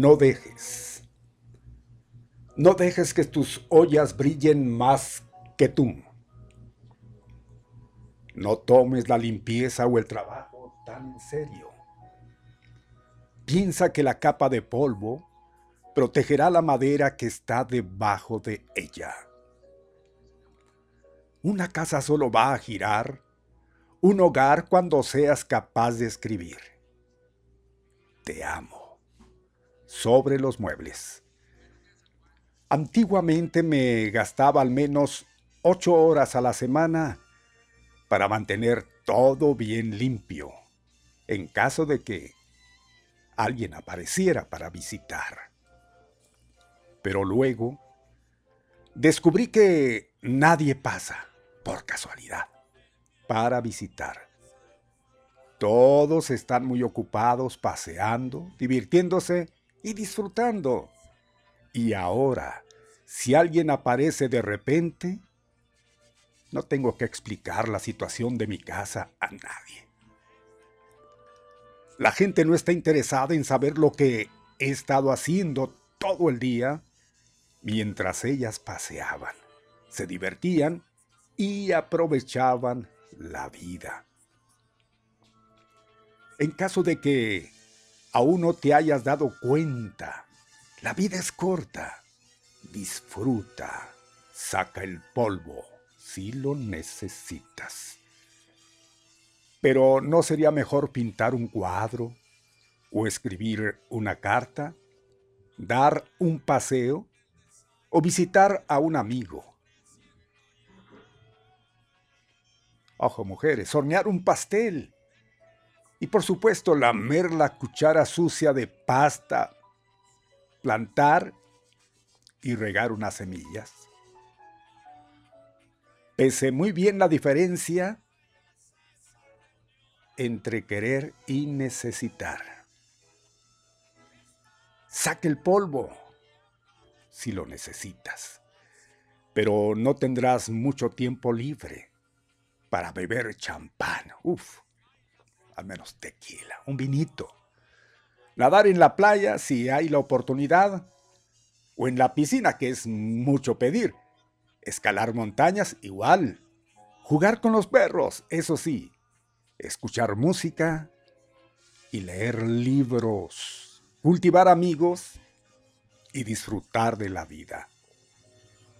No dejes. No dejes que tus ollas brillen más que tú. No tomes la limpieza o el trabajo tan en serio. Piensa que la capa de polvo protegerá la madera que está debajo de ella. Una casa solo va a girar, un hogar cuando seas capaz de escribir. Te amo sobre los muebles. Antiguamente me gastaba al menos ocho horas a la semana para mantener todo bien limpio, en caso de que alguien apareciera para visitar. Pero luego descubrí que nadie pasa, por casualidad, para visitar. Todos están muy ocupados paseando, divirtiéndose y disfrutando. Y ahora, si alguien aparece de repente, no tengo que explicar la situación de mi casa a nadie. La gente no está interesada en saber lo que he estado haciendo todo el día mientras ellas paseaban, se divertían y aprovechaban la vida. En caso de que aún no te hayas dado cuenta, la vida es corta. Disfruta, saca el polvo si lo necesitas. Pero ¿no sería mejor pintar un cuadro o escribir una carta, dar un paseo o visitar a un amigo? Ojo, mujeres, hornear un pastel. Y por supuesto, lamer la cuchara sucia de pasta, plantar y regar unas semillas. Pese muy bien la diferencia entre querer y necesitar. Saque el polvo si lo necesitas, pero no tendrás mucho tiempo libre para beber champán. Uf, al menos tequila, un vinito. Nadar en la playa si hay la oportunidad, o en la piscina, que es mucho pedir. Escalar montañas igual. Jugar con los perros, eso sí. Escuchar música y leer libros. Cultivar amigos y disfrutar de la vida.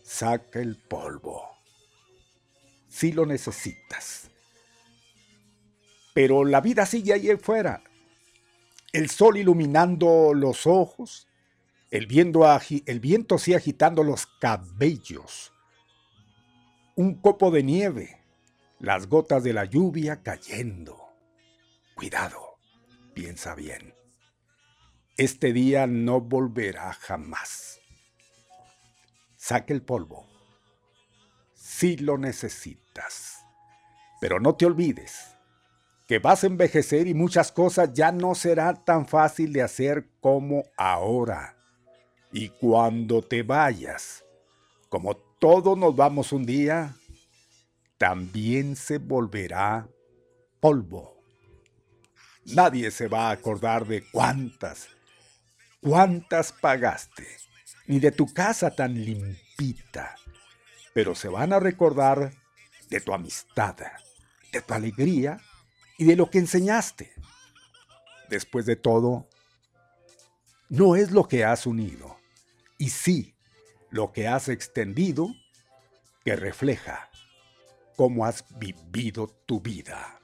Saca el polvo. Si lo necesitas. Pero la vida sigue ahí afuera. El sol iluminando los ojos, el viento, sí agitando los cabellos, un copo de nieve, las gotas de la lluvia cayendo. Cuidado, piensa bien. Este día no volverá jamás. Saque el polvo, si lo necesitas. Pero no te olvides que vas a envejecer y muchas cosas ya no será tan fácil de hacer como ahora. Y cuando te vayas, como todos nos vamos un día, también se volverá polvo. Nadie se va a acordar de cuántas, cuántas pagaste, ni de tu casa tan limpita, pero se van a recordar de tu amistad, de tu alegría y de lo que enseñaste. Después de todo, no es lo que has unido, y sí lo que has extendido que refleja cómo has vivido tu vida.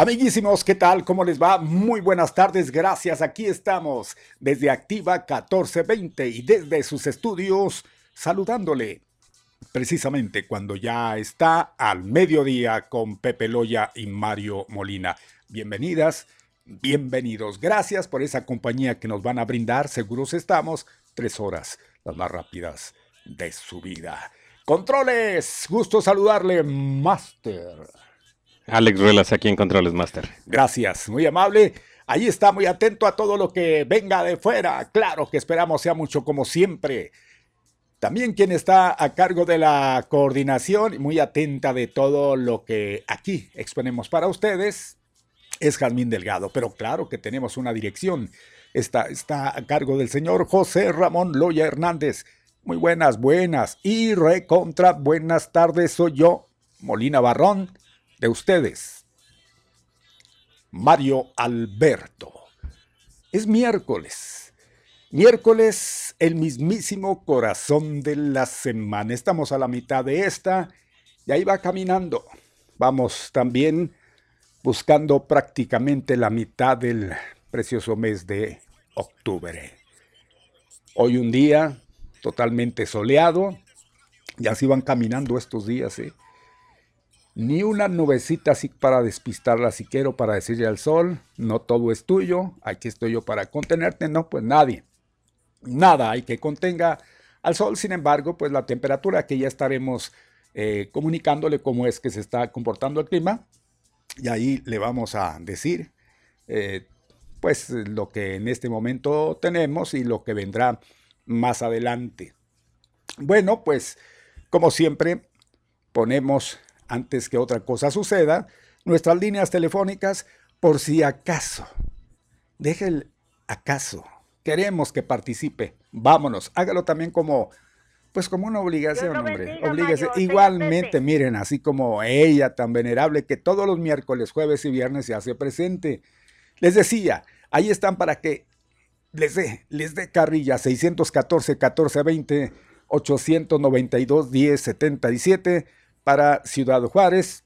Amiguísimos, ¿qué tal? ¿Cómo les va? Muy buenas tardes, gracias. Aquí estamos desde Activa 1420 y desde sus estudios saludándole precisamente cuando ya está al mediodía con Pepe Loya y Mario Molina. Bienvenidas, bienvenidos. Gracias por esa compañía que nos van a brindar. Seguros estamos tres horas, las más rápidas de su vida. Controles, gusto saludarle, Master. Alex Ruelas aquí en Controles Master. Gracias, muy amable. Ahí está, muy atento a todo lo que venga de fuera. Claro que esperamos sea mucho como siempre. También quien está a cargo de la coordinación muy atenta de todo lo que aquí exponemos para ustedes es Jazmín Delgado. Pero claro que tenemos una dirección. Está, está a cargo del señor José Ramón Loya Hernández. Muy buenas, buenas y recontra buenas tardes. Soy yo, Molina Barrón de ustedes. Mario Alberto. Es miércoles Miércoles, el mismísimo corazón de la semana. Estamos a la mitad de esta y ahí va caminando. Vamos también buscando prácticamente la mitad del precioso mes de octubre. Hoy un día totalmente soleado y así van caminando estos días. ¿eh? Ni una nubecita así para despistarla si quiero, para decirle al sol, no todo es tuyo, aquí estoy yo para contenerte, no, pues nadie. Nada hay que contenga al sol, sin embargo, pues la temperatura que ya estaremos eh, comunicándole cómo es que se está comportando el clima, y ahí le vamos a decir eh, pues lo que en este momento tenemos y lo que vendrá más adelante. Bueno, pues como siempre ponemos antes que otra cosa suceda nuestras líneas telefónicas por si acaso. Deje el acaso. Queremos que participe. Vámonos. Hágalo también como pues como una obligación, hombre. Oblíguese. Igualmente, miren, así como ella tan venerable que todos los miércoles, jueves y viernes se hace presente. Les decía, ahí están para que les dé, les dé carrilla 614 1420 892 1077 para Ciudad Juárez.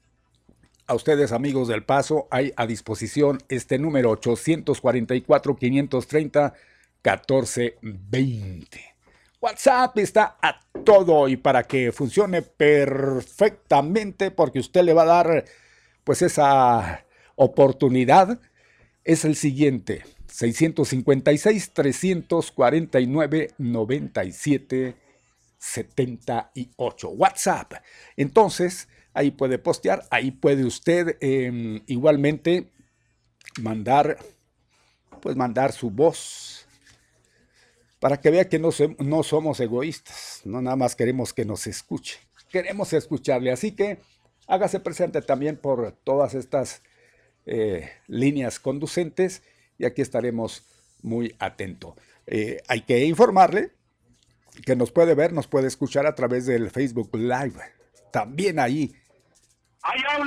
A ustedes amigos del Paso hay a disposición este número 844 530 1420. WhatsApp está a todo y para que funcione perfectamente porque usted le va a dar pues esa oportunidad es el siguiente 656 349 97 78 WhatsApp entonces ahí puede postear ahí puede usted em, igualmente mandar pues mandar su voz para que vea que no, no somos egoístas, no nada más queremos que nos escuche, queremos escucharle. Así que hágase presente también por todas estas eh, líneas conducentes y aquí estaremos muy atentos. Eh, hay que informarle que nos puede ver, nos puede escuchar a través del Facebook Live. También ahí.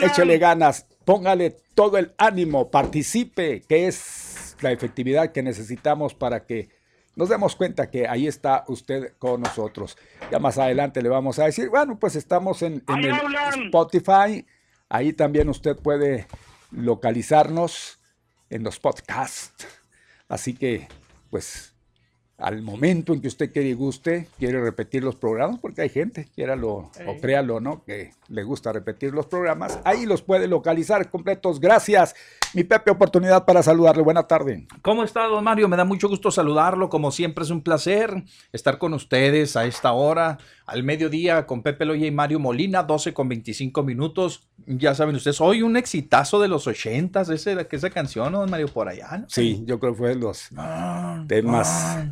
Échele ganas, póngale todo el ánimo, participe, que es la efectividad que necesitamos para que nos demos cuenta que ahí está usted con nosotros. Ya más adelante le vamos a decir, bueno, pues estamos en, el Spotify. Ahí también usted puede localizarnos en los podcasts. Así que, pues, al momento en que usted quiere y guste, quiere repetir los programas, porque hay gente, quiéralo o créalo, ¿no? Que le gusta repetir los programas, ahí los puede localizar completos. Gracias, mi Pepe, oportunidad para saludarle. Buena tarde. ¿Cómo está, don Mario? Me da mucho gusto saludarlo. Como siempre, es un placer estar con ustedes a esta hora, al mediodía, con Pepe Loya y Mario Molina, 12 con 25 minutos. Ya saben ustedes, hoy un exitazo de los 80 ese, esa canción, ¿no, don Mario? Por allá, Sí, yo creo que fue de los temas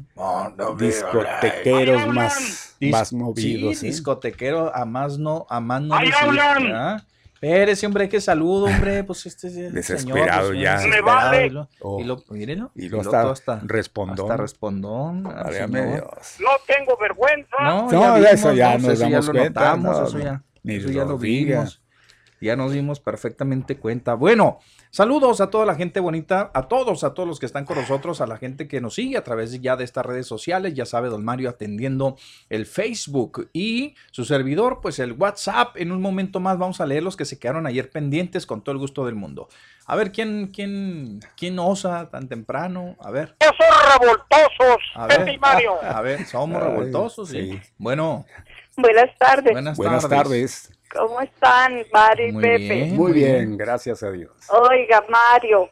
discotequeros más, más movidos. Sí, ¿eh? discotequero a más no, a más no. Espérese, hombre, qué saludo, hombre. Pues este Desesperado señor, pues, ya. Desesperado, y lo, oh. y lo, mírenlo, y lo, y lo hasta, respondón. Hasta respondón. Dios. No tengo vergüenza. No, no ya eso ya nos eso damos ya cuenta. Notamos, no, eso ya, eso ya lo vimos. Ya nos dimos perfectamente cuenta. Bueno, Saludos a toda la gente bonita, a todos, a todos los que están con nosotros, a la gente que nos sigue a través ya de estas redes sociales. Ya sabe, don Mario atendiendo el Facebook y su servidor, pues el WhatsApp. En un momento más vamos a leer los que se quedaron ayer pendientes con todo el gusto del mundo. A ver, ¿quién, quién, quién osa tan temprano? A ver. Somos revoltosos, a ver, Mario. A ver, somos revoltosos, sí. Bueno. Buenas tardes. Buenas, Buenas tardes. ¿Cómo están, Mario y Pepe? muy bien, gracias a Dios. Oiga, Mario,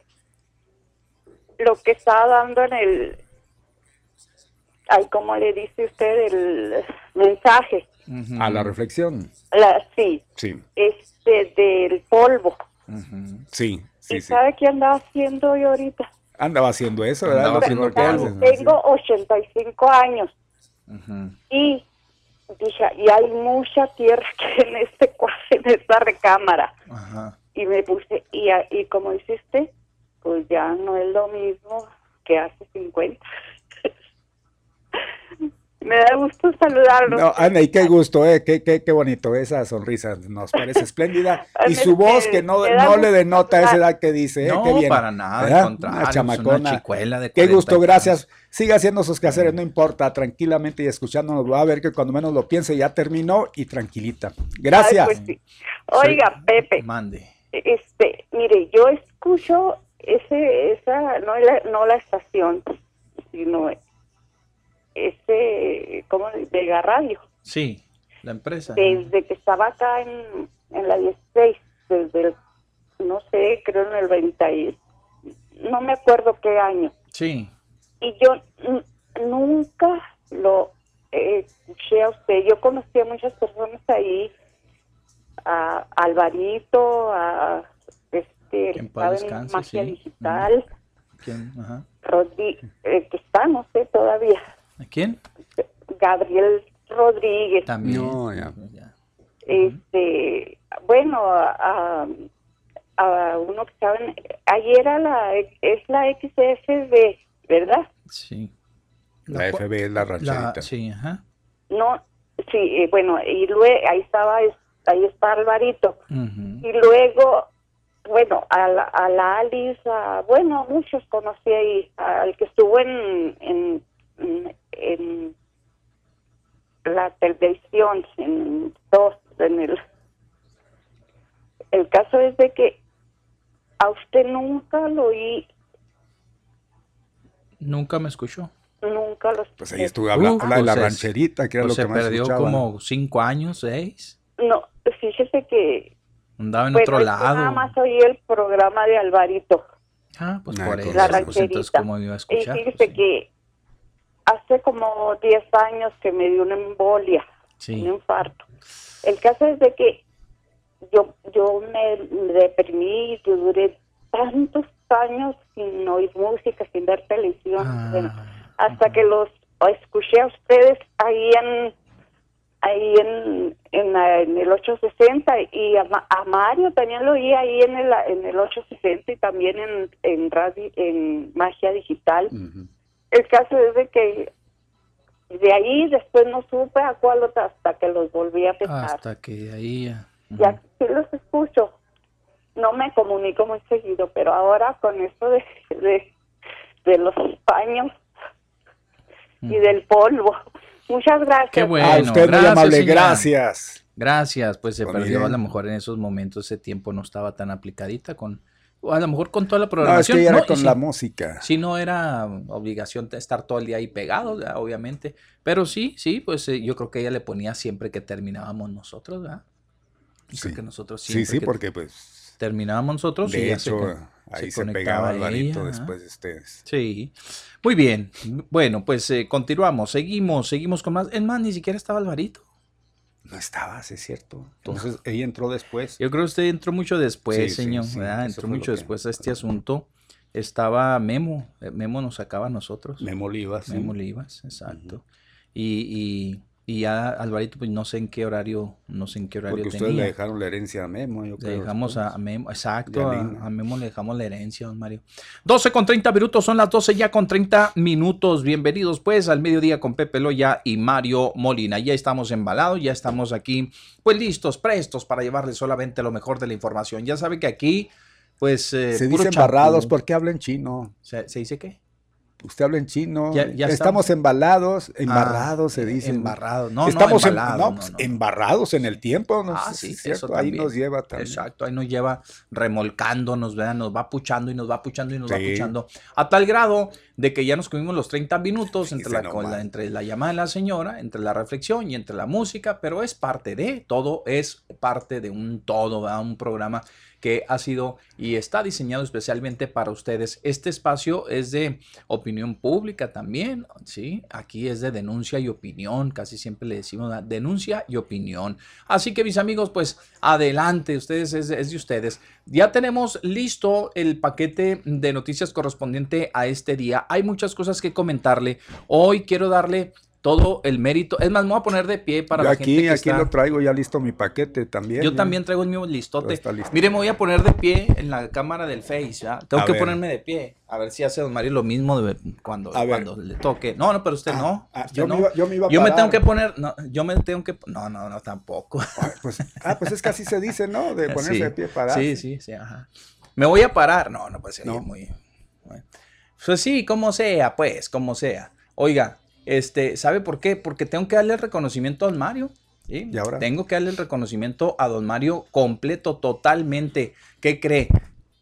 lo que está dando en el, ay, ¿cómo le dice usted el mensaje? A la reflexión. La, sí. Sí. Este, del polvo. Sí, sí, ¿Y sabe qué andaba haciendo yo ahorita? Andaba haciendo eso, ¿verdad? Andaba haciendo Tengo 85 años. Y dije, y hay mucha tierra que en este en esta recámara. Y me puse, y, y como hiciste, pues ya no es lo mismo que hace 50. Me da gusto saludarlo. No, Ana, y qué gusto, eh, qué, qué, qué bonito, esa sonrisa nos parece espléndida. y su voz que no, no le denota esa edad que dice, eh, qué bien. para nada, Una chamacona. qué gusto, gracias. Siga haciendo sus quehaceres, no importa, tranquilamente y escuchándonos. Va a ver que cuando menos lo piense ya terminó y tranquilita. Gracias. Pues Oiga, Pepe. Mande. Este, mire, yo escucho ese, esa, no la, no la estación, sino ese, ¿cómo? Vega Radio. Sí, la empresa. Desde que estaba acá en, en la 16, desde el, no sé, creo en el 20, no me acuerdo qué año. Sí. Y yo nunca lo escuché a usted. Yo conocí a muchas personas ahí, a Alvarito, a este, en Magia Digital. ¿Quién? Ajá. Eh, que está, no sé todavía. ¿A quién? Gabriel Rodríguez. También. Este, bueno, a, a, uno que saben, ayer era la, es la XFB, ¿verdad? Sí. La, FB es la rancherita. sí, ajá. No, sí, eh, bueno, y luego ahí estaba, ahí está Alvarito. Y luego bueno, a la, a la Alice, bueno, muchos conocí ahí, al que estuvo en, en, en, la televisión, en dos, en el... El caso es de que a usted nunca lo oí. Nunca me escuchó. Nunca lo Pues ahí estuve hablando de la pues rancherita, que era pues lo que se perdió como cinco años, seis. No, fíjese que Andaba en otro lado. Nada más oí el programa de Alvarito. Ah, pues por eso. La pues entonces, ¿cómo iba a escuchar? Y fíjese que hace como 10 años que me dio una embolia, un infarto. El caso es de que yo yo me deprimí y duré tantos años sin oír música, sin ver televisión, ah, hasta que los escuché a ustedes ahí en ahí en, en, el 860 y a, Mario también lo oí ahí en el, en el 860 y también en, en, radio, en Magia Digital. El caso es de que de ahí después no supe a cuál otra hasta que los volví a pescar. Hasta que ahí ya. Sí los escucho. No me comunico muy seguido, pero ahora con esto de, de, los paños y del polvo Muchas gracias. Qué bueno. A usted gracias, muy amable, gracias. Gracias, pues se perdió a lo mejor en esos momentos ese tiempo no estaba tan aplicadita con a lo mejor con toda la programación. No, es que era con la música. Si no era obligación de estar todo el día ahí pegado, obviamente. Pero sí, sí, pues eh, yo creo que ella le ponía siempre que terminábamos nosotros, ¿verdad? Sí. que nosotros sí, sí, porque pues terminábamos nosotros de y hecho, ahí se, pegaba Alvarito después de ustedes. Sí, muy bien. Bueno, pues eh, continuamos, seguimos, seguimos con más. Es más, ni siquiera estaba Alvarito. No estaba, es cierto. Entonces ella entró después. Yo creo que usted entró mucho después, señor. entró mucho después a este asunto. Estaba Memo. Eh, Memo nos sacaba a nosotros. Memo Olivas. Memo Olivas, exacto. y, y ya Alvarito, pues no sé en qué horario, no sé en qué horario Porque ustedes le dejaron la herencia a Memo, yo creo. Le dejamos a, Memo, exacto, a, Memo le dejamos la herencia, don Mario. 12 con 30 minutos, son las 12 ya con 30 minutos. Bienvenidos pues al mediodía con Pepe Loya y Mario Molina. Ya estamos embalados, ya estamos aquí, pues listos, prestos para llevarles solamente lo mejor de la información. Ya sabe que aquí, pues... Eh, se dice embarrados, ¿por qué hablan chino? ¿Se dice qué? Usted habla en chino, ya, estamos, embalados, embarrados se dice. Embarrados, no, estamos no, pues, embarrados en el tiempo, ¿no? Ah, sí, eso ahí nos lleva también. Exacto, ahí nos lleva remolcándonos, ¿verdad? Nos va puchando y nos va puchando y nos va puchando, a tal grado de que ya nos comimos los 30 minutos entre, la, entre la llamada de la señora, entre la reflexión y entre la música, pero es parte de, todo es parte de un todo, ¿verdad? Un programa que ha sido y está diseñado especialmente para ustedes. Este espacio es de opinión pública también, ¿sí? Aquí es de denuncia y opinión, casi siempre le decimos denuncia y opinión. Así que mis amigos, pues adelante, ustedes es, es de ustedes. Ya tenemos listo el paquete de noticias correspondiente a este día. Hay muchas cosas que comentarle. Hoy quiero darle todo el mérito. Es más, me voy a poner de pie para la aquí, gente que Aquí lo traigo ya listo mi paquete también. Yo también traigo el mío listote. Mire, me voy a poner de pie en la cámara del Face, ¿ya? Tengo que ponerme de pie. A ver si hace Don Mario lo mismo de cuando, cuando le toque. No, no, pero usted ah, no. Ah, yo, Me iba, yo, me iba, a Yo me tengo que poner, no, yo me tengo que, no, no, no, tampoco. pues, ah, pues es que así se dice, ¿no? De ponerse de pie para. Sí, sí, sí, ajá. Me voy a parar. No, no puede ser muy... Pues sí, como sea, pues, como sea. Oiga, este, ¿sabe por qué? Porque tengo que darle el reconocimiento a don Mario. ¿Y ahora? Tengo que darle el reconocimiento a don Mario completo, totalmente. ¿Qué cree?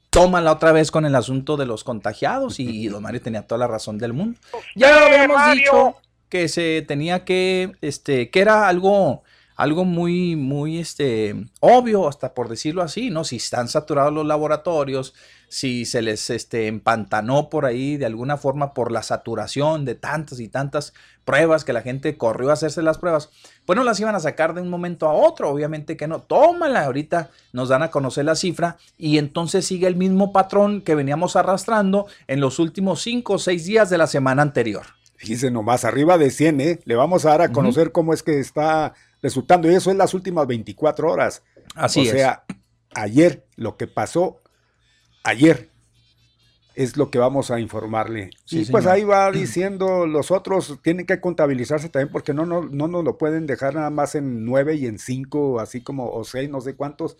Tómala otra vez con el asunto de los contagiados y don Mario tenía toda la razón del mundo. Ya lo habíamos dicho que se tenía que, este, que era algo, algo muy, muy, este, obvio, hasta por decirlo así, ¿no? Si están saturados los laboratorios, si se les este, empantanó por ahí de alguna forma por la saturación de tantas y tantas pruebas que la gente corrió a hacerse las pruebas, pues no las iban a sacar de un momento a otro, obviamente que no. Tómala, ahorita nos dan a conocer la cifra y entonces sigue el mismo patrón que veníamos arrastrando en los últimos cinco o seis días de la semana anterior. Fíjese nomás, arriba de 100, ¿eh? Le vamos a dar a conocer cómo es que está resultando y eso es las últimas 24 horas. Así es. O sea, ayer lo que pasó ayer. Es lo que vamos a informarle. y pues ahí va diciendo, los otros tienen que contabilizarse también porque no, no, no nos lo pueden dejar nada más en nueve y en cinco, así como, o seis, no sé cuántos.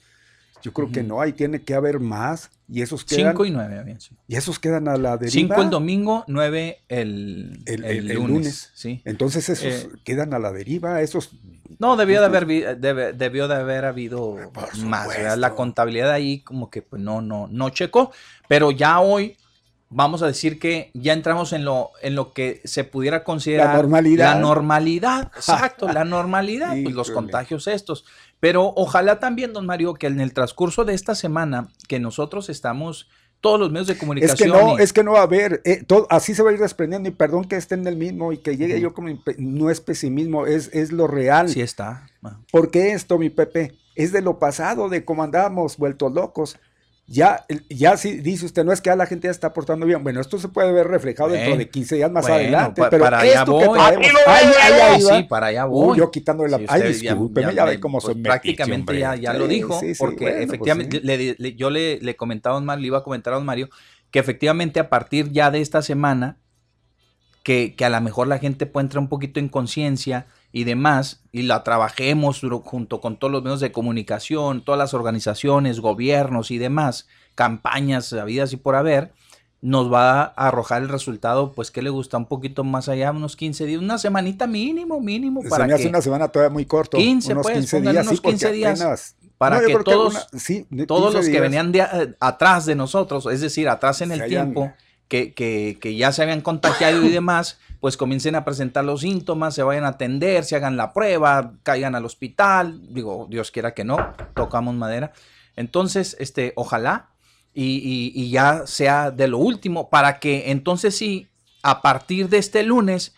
Yo creo que no, ahí tiene que haber más. Y esos quedan. Cinco y nueve, bien, Y esos quedan a la deriva. Cinco el domingo, nueve el, el, lunes, Sí. Entonces esos eh, quedan a la deriva, esos. No, debió de haber, debió de haber habido más. La contabilidad ahí como que pues, no, no, no checó. Pero ya hoy vamos a decir que ya entramos en lo, en lo que se pudiera considerar la normalidad. La normalidad, exacto, la normalidad, pues los contagios estos. Pero ojalá también, don Mario, que en el transcurso de esta semana que nosotros estamos, todos los medios de comunicación. Es que no, es que no va a haber, eh, todo, así se va a ir desprendiendo y perdón que esté en el mismo y que llegue yo como, no es pesimismo, es, es lo real. Sí está. Porque esto, mi Pepe, es de lo pasado, de cómo andábamos vueltos locos ya, ya si dice usted, no es que ya la gente ya está portando bien. Bueno, esto se puede ver reflejado dentro de 15 días más adelante. pero para allá voy. sí, para allá voy. yo quitándole la. ay, discúlpeme, ya, ve cómo pues, Prácticamente ya, ya lo dijo, porque pues efectivamente le, yo le, le comentaba a don Mario, le iba a comentar a don Mario, que efectivamente a partir ya de esta semana, que, que a lo mejor la gente puede entrar un poquito en conciencia y demás, y la trabajemos junto con todos los medios de comunicación, todas las organizaciones, gobiernos y demás, campañas habidas y por haber, nos va a arrojar el resultado, pues que le gusta un poquito más allá, unos 15 días, una semanita mínimo, mínimo. Para Se me hace una semana todavía muy corto. 15, unos pues, 15 días, unos 15 días. para que todos, todos los que venían de, eh, atrás de nosotros, es decir, atrás en el tiempo, que, que, que ya se habían contagiado y demás, pues comiencen a presentar los síntomas, se vayan a atender, se hagan la prueba, caigan al hospital, digo, Dios quiera que no, tocamos madera. Entonces, este, ojalá y, ya sea de lo último, para que entonces sí, a partir de este lunes,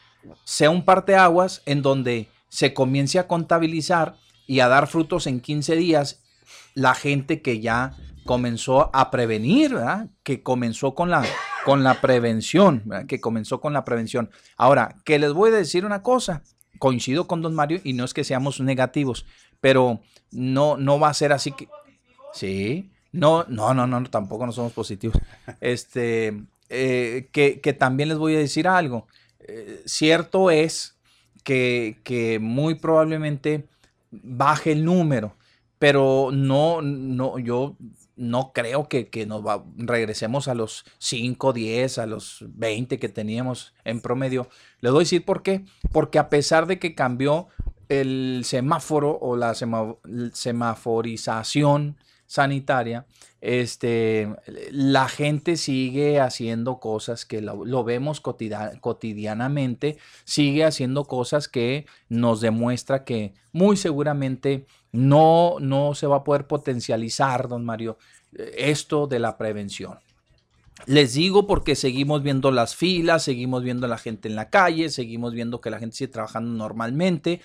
sea un parteaguas en donde se comience a contabilizar y a dar frutos en 15 días la gente que ya comenzó a prevenir, que comenzó con la con la prevención, que comenzó con la prevención. Ahora, que les voy a decir una cosa, coincido con don Mario y no es que seamos negativos, pero no, no va a ser así que... Sí, no, no, no, no, tampoco no somos positivos. Este, eh, que, también les voy a decir algo. Eh, cierto es que, que muy probablemente baje el número, pero no, no, yo no creo que, nos va, regresemos a los 5, 10, a los 20 que teníamos en promedio. Les voy a decir por qué. Porque a pesar de que cambió el semáforo o la semaforización sanitaria, este, la gente sigue haciendo cosas que lo, vemos cotidianamente, sigue haciendo cosas que nos demuestra que muy seguramente no, no se va a poder potencializar, don Mario, esto de la prevención. Les digo porque seguimos viendo las filas, seguimos viendo a la gente en la calle, seguimos viendo que la gente sigue trabajando normalmente,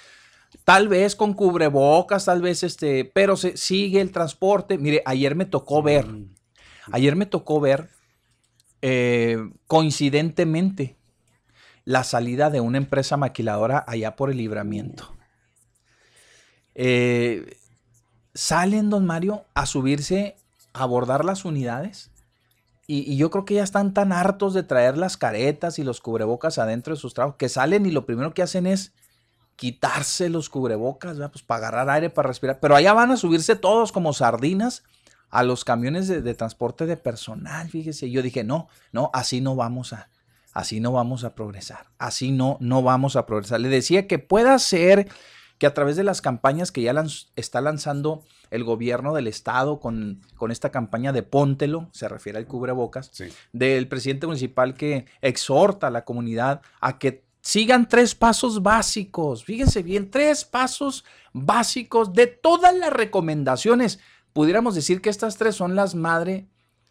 tal vez con cubrebocas, tal vez este, pero se sigue el transporte. Mire, ayer me tocó ver, ayer me tocó ver eh, coincidentemente la salida de una empresa maquiladora allá por el libramiento. Eh, salen, don Mario, a subirse, a abordar las unidades. Y, yo creo que ya están tan hartos de traer las caretas y los cubrebocas adentro de sus trabajos que salen y lo primero que hacen es quitarse los cubrebocas, pues para agarrar aire, para respirar. Pero allá van a subirse todos como sardinas a los camiones de, transporte de personal, fíjese. Yo dije, no, no, así no vamos a, así no vamos a progresar. Así no, no vamos a progresar. Le decía que pueda ser que a través de las campañas que ya está lanzando el gobierno del estado con, con, esta campaña de Póntelo, se refiere al cubrebocas, del presidente municipal que exhorta a la comunidad a que sigan tres pasos básicos, fíjense bien, tres pasos básicos de todas las recomendaciones. Pudiéramos decir que estas tres son las madre,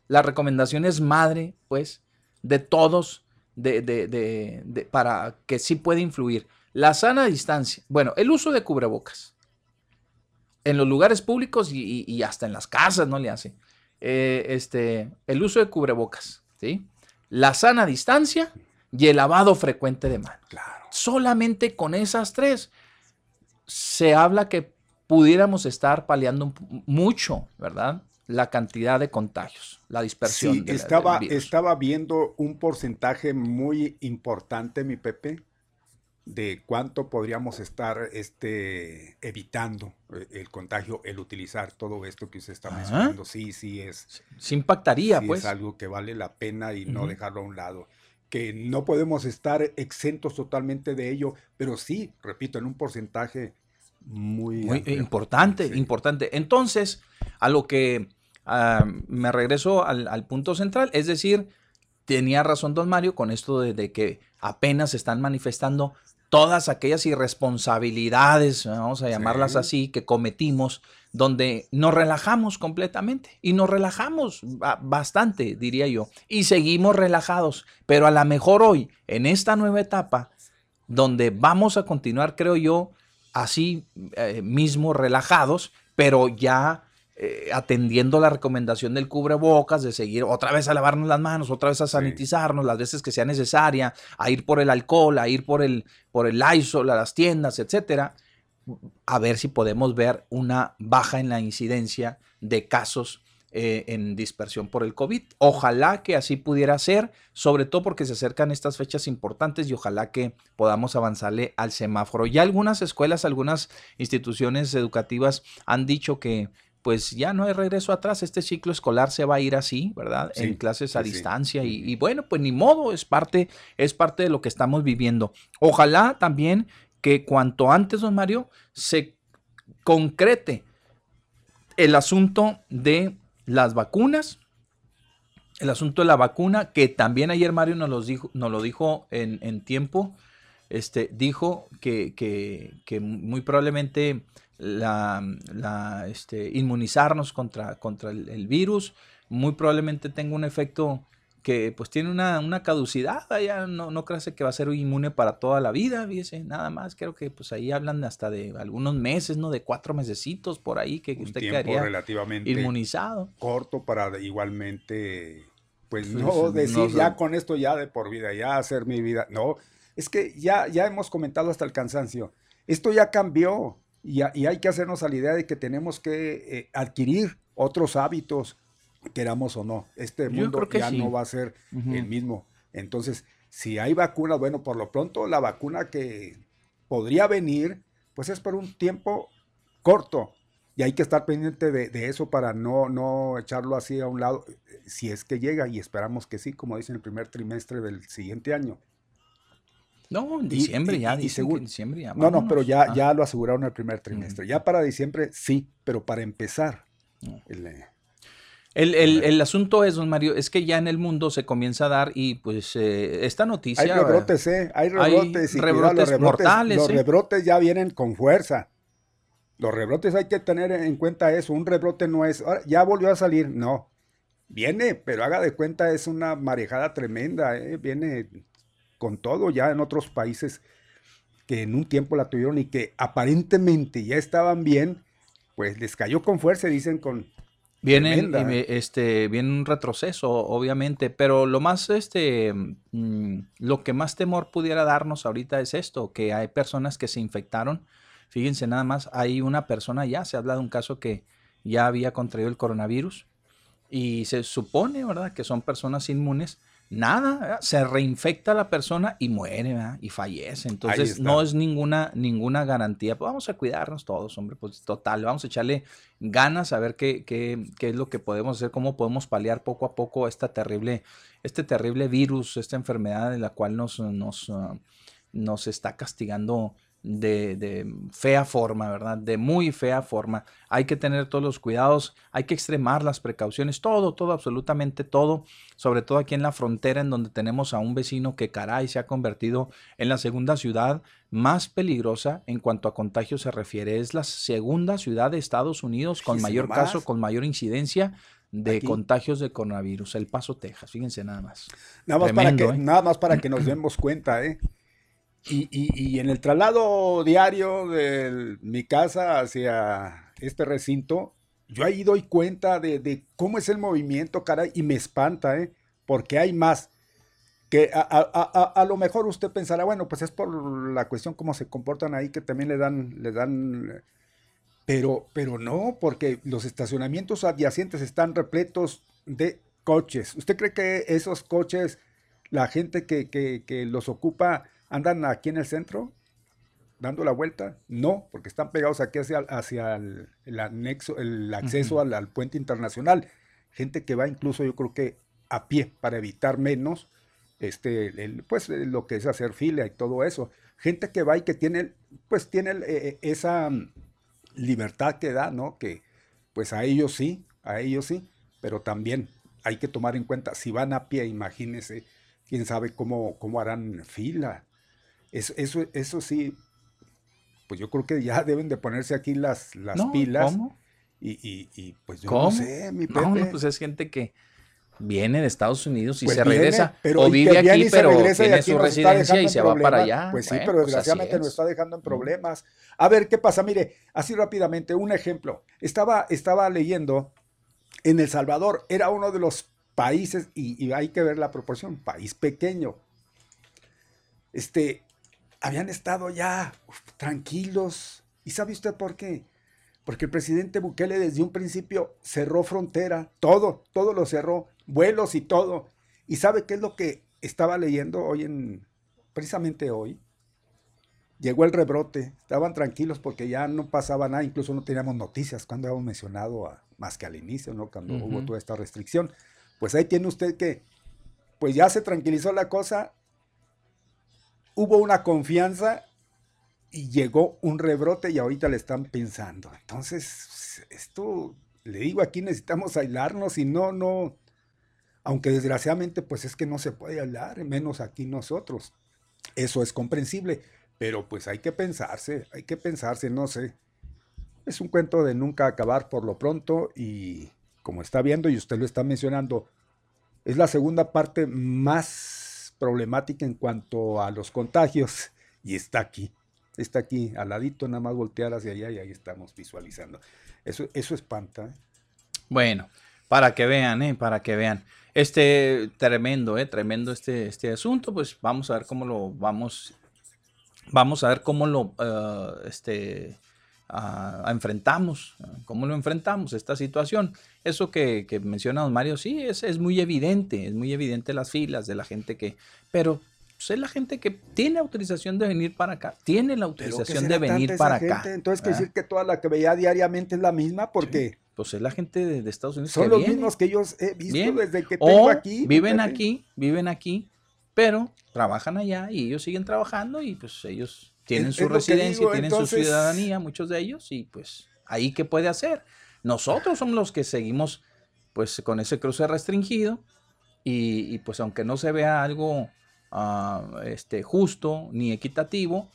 las recomendaciones madre, pues, de todos, de, de, de, para que sí puede influir. La sana distancia. Bueno, el uso de cubrebocas. En los lugares públicos y, hasta en las casas no le hace. Eh, este, el uso de cubrebocas. ¿sí? La sana distancia y el lavado frecuente de manos. Claro. Solamente con esas tres se habla que pudiéramos estar paliando mucho, ¿verdad? La cantidad de contagios, la dispersión. Sí, estaba, estaba viendo un porcentaje muy importante, mi Pepe, de cuánto podríamos estar este, evitando eh, el contagio, el utilizar todo esto que usted está mencionando. Sí, sí, es. Sí impactaría, pues. Es algo que vale la pena y no dejarlo a un lado. Que no podemos estar exentos totalmente de ello, pero sí, repito, en un porcentaje muy, muy importante, importante. Entonces, a lo que ah, me regreso al, punto central, es decir, tenía razón don Mario con esto de que apenas se están manifestando todas aquellas irresponsabilidades, vamos a llamarlas así, que cometimos, donde nos relajamos completamente y nos relajamos bastante, diría yo, y seguimos relajados, pero a lo mejor hoy, en esta nueva etapa, donde vamos a continuar, creo yo, así eh, mismo relajados, pero ya eh, atendiendo la recomendación del cubrebocas, de seguir otra vez a lavarnos las manos, otra vez a sanitizarnos las veces que sea necesaria, a ir por el alcohol, a ir por el, por el Lysol a las tiendas, etcétera, a ver si podemos ver una baja en la incidencia de casos eh, en dispersión por el COVID. Ojalá que así pudiera ser, sobre todo porque se acercan estas fechas importantes y ojalá que podamos avanzarle al semáforo. Ya algunas escuelas, algunas instituciones educativas han dicho que pues ya no hay regreso atrás, este ciclo escolar se va a ir así, ¿verdad? en clases a distancia y, bueno, pues ni modo, es parte, es parte de lo que estamos viviendo. Ojalá también que cuanto antes, don Mario, se concrete el asunto de las vacunas, el asunto de la vacuna, que también ayer Mario nos, los dijo, nos lo dijo en, tiempo, este, dijo que, que, que muy probablemente la, la este, inmunizarnos contra, contra el, virus, muy probablemente tenga un efecto que pues tiene una, una caducidad, ya no, no crece que va a ser inmune para toda la vida, fíjese, nada más, creo que pues ahí hablan hasta de algunos meses, ¿no? De cuatro mesecitos por ahí que usted quedaría relativamente inmunizado. Corto para igualmente, pues, pues no decir ya con esto ya de por vida, ya hacer mi vida, no, es que ya, ya hemos comentado hasta el cansancio, esto ya cambió, y, hay que hacernos a la idea de que tenemos que eh, adquirir otros hábitos, queramos o no. Este mundo ya no va a ser el mismo. Entonces, si hay vacunas, bueno, por lo pronto la vacuna que podría venir, pues es por un tiempo corto. Y hay que estar pendiente de, de, eso para no, no echarlo así a un lado, si es que llega, y esperamos que sí, como dicen, el primer trimestre del siguiente año. No, en diciembre ya, y, según, diciembre ya. No, no, pero ya, ah. ya lo aseguraron el primer trimestre. Ya para diciembre sí, pero para empezar. Eh, el, el, el, asunto es, don Mario, es que ya en el mundo se comienza a dar y pues eh, esta noticia... Hay rebrotes, ¿eh? Hay rebrotes. y rebrotes, mortales. Los ¿eh? rebrotes ya vienen con fuerza. Los rebrotes hay que tener en cuenta eso. Un rebrote no es, ya volvió a salir, no. Viene, pero haga de cuenta, es una marejada tremenda, ¿eh? viene con todo ya en otros países que en un tiempo la tuvieron y que aparentemente ya estaban bien, pues les cayó con fuerza, dicen con Viene, este, viene un retroceso, obviamente, pero lo más, este, mm, lo que más temor pudiera darnos ahorita es esto, que hay personas que se infectaron. Fíjense nada más, hay una persona ya, se habla de un caso que ya había contraído el coronavirus y se supone, ¿verdad?, que son personas inmunes nada, se reinfecta la persona y muere y fallece. Entonces no es ninguna, ninguna garantía. Pues vamos a cuidarnos todos, hombre, pues total, vamos a echarle ganas a ver qué, qué, qué, es lo que podemos hacer, cómo podemos paliar poco a poco esta terrible, este terrible virus, esta enfermedad en la cual nos, nos, ah, nos está castigando de, fea forma, ¿verdad? De muy fea forma. Hay que tener todos los cuidados, hay que extremar las precauciones, todo, todo, absolutamente todo, sobre todo aquí en la frontera en donde tenemos a un vecino que caray se ha convertido en la segunda ciudad más peligrosa en cuanto a contagio se refiere. Es la segunda ciudad de Estados Unidos con mayor caso, con mayor incidencia de contagios de coronavirus, El Paso, Texas. Fíjense nada más. Nada más, para, que, ¿eh? nada más para que nos demos cuenta, ¿eh? Y, y, en el traslado diario de mi casa hacia este recinto, yo ahí doy cuenta de, cómo es el movimiento, caray, y me espanta, ¿eh? Porque hay más. Que a, a, a, lo mejor usted pensará, bueno, pues es por la cuestión cómo se comportan ahí, que también le dan, le dan, pero, pero no, porque los estacionamientos adyacentes están repletos de coches. ¿Usted cree que esos coches, la gente que, que, que los ocupa, andan aquí en el centro dando la vuelta? No, porque están pegados aquí hacia, hacia el, anexo, el acceso al, puente internacional. Gente que va incluso, yo creo que a pie para evitar menos, este, pues lo que es hacer fila y todo eso. Gente que va y que tiene, pues tiene eh, eh, esa mm, libertad que da, ¿no? Que pues a ellos sí, a ellos sí, pero también hay que tomar en cuenta, si van a pie, imagínense, quién sabe cómo, cómo harán fila. Eso, eso, eso sí, pues yo creo que ya deben de ponerse aquí las, las pilas. ¿cómo? Y, y, y, pues yo no sé, mi Pepe. No, pues es gente que viene de Estados Unidos y pues se regresa o vive aquí, pero tiene su residencia y se va para allá. Pues sí, pero pues desgraciadamente nos está dejando en problemas. A ver, ¿qué pasa? Mire, así rápidamente, un ejemplo. Estaba, estaba leyendo en El Salvador, era uno de los países, y, y hay que ver la proporción, país pequeño. Este, habían estado ya tranquilos. ¿Y sabe usted por qué? Porque el presidente Bukele desde un principio cerró frontera, todo, todo lo cerró, vuelos y todo. ¿Y sabe qué es lo que estaba leyendo hoy en, precisamente hoy? Llegó el rebrote, estaban tranquilos porque ya no pasaba nada, incluso no teníamos noticias cuando habíamos mencionado, a, más que al inicio, ¿no? Cuando hubo toda esta restricción. Pues ahí tiene usted que, pues ya se tranquilizó la cosa, hubo una confianza y llegó un rebrote y ahorita le están pensando. Entonces, esto, le digo, aquí necesitamos aislarnos y no, no, aunque desgraciadamente pues es que no se puede hablar, menos aquí nosotros. Eso es comprensible, pero pues hay que pensarse, hay que pensarse, no sé. Es un cuento de nunca acabar por lo pronto y como está viendo y usted lo está mencionando, es la segunda parte más problemática en cuanto a los contagios y está aquí, está aquí al ladito, nada más voltear hacia allá y ahí estamos visualizando. Eso, eso espanta. ¿eh? Bueno, para que vean, ¿eh? para que vean. Este tremendo, ¿eh? tremendo este, este asunto, pues vamos a ver cómo lo vamos, vamos a ver cómo lo, uh, este, enfrentamos, cómo lo enfrentamos esta situación. Eso que, que menciona don Mario, sí, es, es muy evidente, es muy evidente las filas de la gente que, pero pues, es la gente que tiene autorización de venir para acá, tiene la autorización de venir para acá. Entonces, quiere decir que toda la que veía diariamente es la misma, porque... Pues es la gente de, Estados Unidos. Son los mismos que ellos he visto desde que tengo aquí. Viven aquí, viven aquí, pero trabajan allá y ellos siguen trabajando y pues ellos tienen su residencia, tienen su ciudadanía, muchos de ellos, y pues ahí qué puede hacer. Nosotros somos los que seguimos pues con ese cruce restringido y, pues aunque no se vea algo uh, este, justo ni equitativo,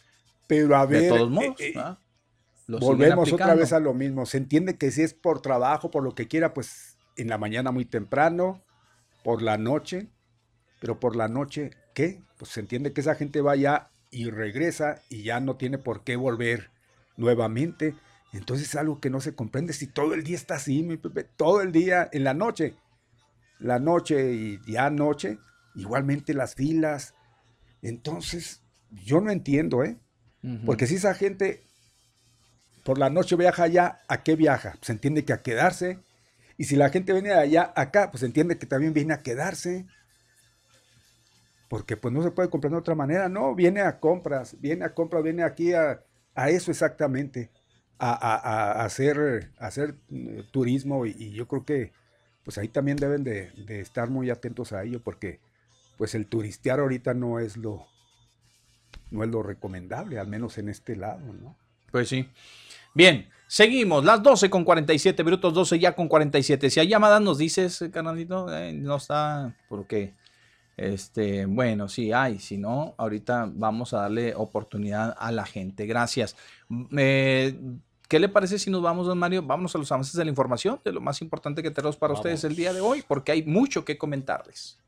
pero a ver, de todos modos, eh, eh, volvemos otra vez a lo mismo. Se entiende que si es por trabajo, por lo que quiera, pues en la mañana muy temprano, por la noche, pero por la noche, ¿qué? Pues se entiende que esa gente vaya y regresa y ya no tiene por qué volver nuevamente. Entonces es algo que no se comprende si todo el día está así, mi Pepe, todo el día en la noche. La noche y ya noche, igualmente las filas. Entonces, yo no entiendo, ¿eh? Porque si esa gente por la noche viaja allá, ¿a qué viaja? Pues entiende que a quedarse. Y si la gente viene de allá acá, pues entiende que también viene a quedarse. Porque pues no se puede comprar de otra manera, no, viene a compras, viene a compras, viene aquí a, eso exactamente, a, hacer, hacer eh, turismo y, yo creo que pues ahí también deben de, de, estar muy atentos a ello porque pues el turistear ahorita no es lo, no es lo recomendable, al menos en este lado, ¿no? Pues sí. Bien, seguimos. Las 12 con 47 minutos, 12 ya con 47. Si hay llamadas, nos dices, canalito, eh, no está, porque, este, bueno, sí hay. Si no, ahorita vamos a darle oportunidad a la gente. Gracias. Eh, ¿Qué le parece si nos vamos, don Mario? Vámonos a los avances de la información, de lo más importante que tenemos para ustedes el día de hoy, porque hay mucho que comentarles.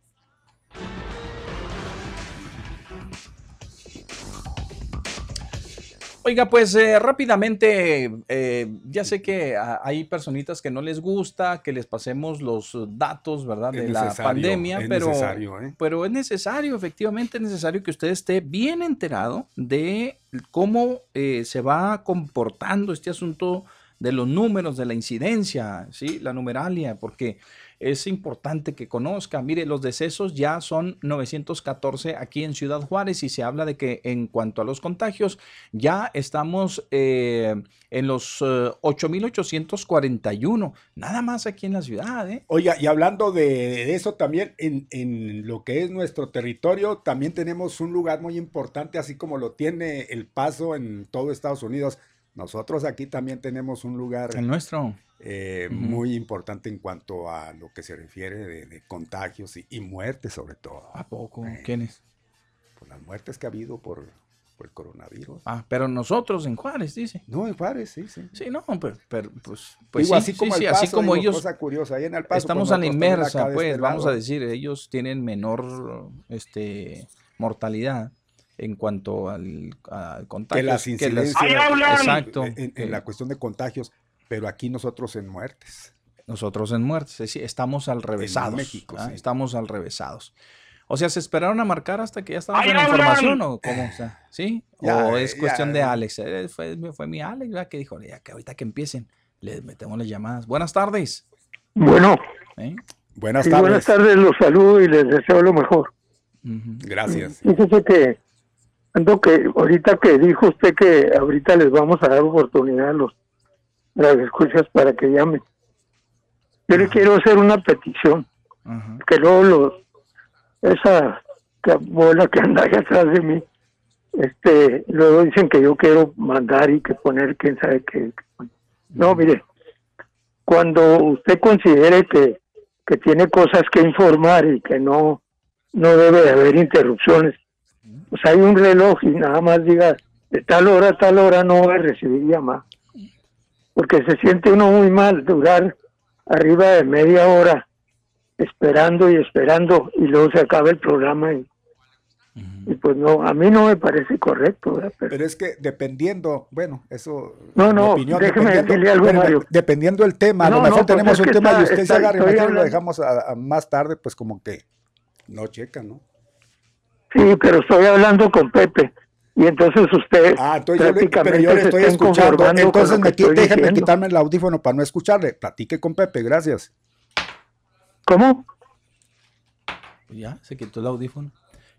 Oiga, pues eh, rápidamente, eh, ya sé que hay personitas que no les gusta que les pasemos los datos, ¿verdad? De la pandemia, pero, ¿eh? pero es necesario, efectivamente es necesario que usted esté bien enterado de cómo se va comportando este asunto de los números, de la incidencia, ¿sí? La numeralia, porque es importante que conozca. Mire, los decesos ya son 914 aquí en Ciudad Juárez y se habla de que en cuanto a los contagios ya estamos eh, en los 8.841, eh, nada más aquí en la ciudad. ¿eh? Oiga, y hablando de, eso también, en, en, lo que es nuestro territorio, también tenemos un lugar muy importante, así como lo tiene El Paso en todo Estados Unidos. Nosotros aquí también tenemos un lugar. El nuestro. Eh, muy importante en cuanto a lo que se refiere de, contagios y, muertes sobre todo. ¿A poco? ¿Quiénes? Por las muertes que ha habido por, el coronavirus. Ah, pero nosotros en Juárez, dice. No, en Juárez, sí, sí. Sí, no, pero, pues, pues sí, así como, así como ellos. Cosa curiosa, ahí en el paso, estamos a la inmersa, pues, este vamos a decir, ellos tienen menor este, mortalidad en cuanto al, contagio. Que las incidencias. exacto. en, la cuestión de contagios pero aquí nosotros en muertes. Nosotros en muertes, estamos al revesados. En México, ¿ah? Estamos al revesados. O sea, ¿se esperaron a marcar hasta que ya estaba en la información o cómo? ¿Sí? ¿O es cuestión de Alex? Eh, fue, fue mi Alex ¿verdad? que dijo, ya que ahorita que empiecen, les metemos las llamadas. Buenas tardes. Bueno. ¿Eh? Buenas tardes. buenas tardes, los saludo y les deseo lo mejor. Gracias. Fíjese que, ando que ahorita que dijo usted que ahorita les vamos a dar oportunidad a los las escuchas para que llamen. Yo le quiero hacer una petición, que luego los, esa bola que anda ahí atrás de mí, este, luego dicen que yo quiero mandar y que poner quién sabe qué. No, mire, cuando usted considere que, que tiene cosas que informar y que no, no debe de haber interrupciones, pues hay un reloj y nada más diga, de tal hora a tal hora no voy a recibir llamada porque se siente uno muy mal durar arriba de media hora esperando y esperando y luego se acaba el programa y, pues no, a mí no me parece correcto. Pero, es que dependiendo, bueno, eso... No, no, déjeme decirle algo, Mario. Dependiendo del tema, a lo mejor pues tenemos un tema y usted se agarra y lo dejamos a, más tarde, pues como que no checa, ¿no? Sí, pero estoy hablando con Pepe y entonces usted ah, entonces pero yo le estoy escuchando. entonces me, déjeme quitarme el audífono para no escucharle. Platique con Pepe gracias. ¿cómo? Ya se quitó el audífono.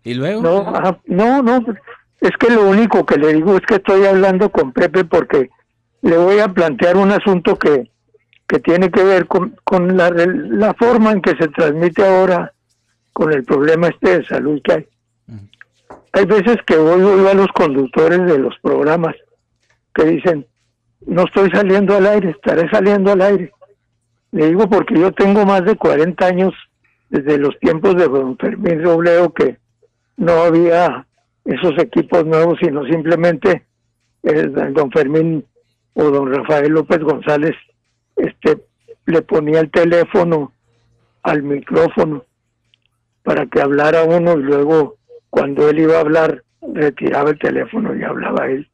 Y luego no no no. Es que lo único que le digo es que estoy hablando con Pepe porque le voy a plantear un asunto que, que tiene que ver con, con la, la forma en que se transmite ahora con el problema este de salud que hay hay veces que oigo a los conductores de los programas que dicen, no estoy saliendo al aire, estaré saliendo al aire. Le digo porque yo tengo más de 40 años desde los tiempos de don Fermín Robleo que no había esos equipos nuevos, sino simplemente el, don Fermín o don Rafael López González este le ponía el teléfono al micrófono para que hablara uno y luego cuando él iba a hablar, retiraba el teléfono y hablaba él.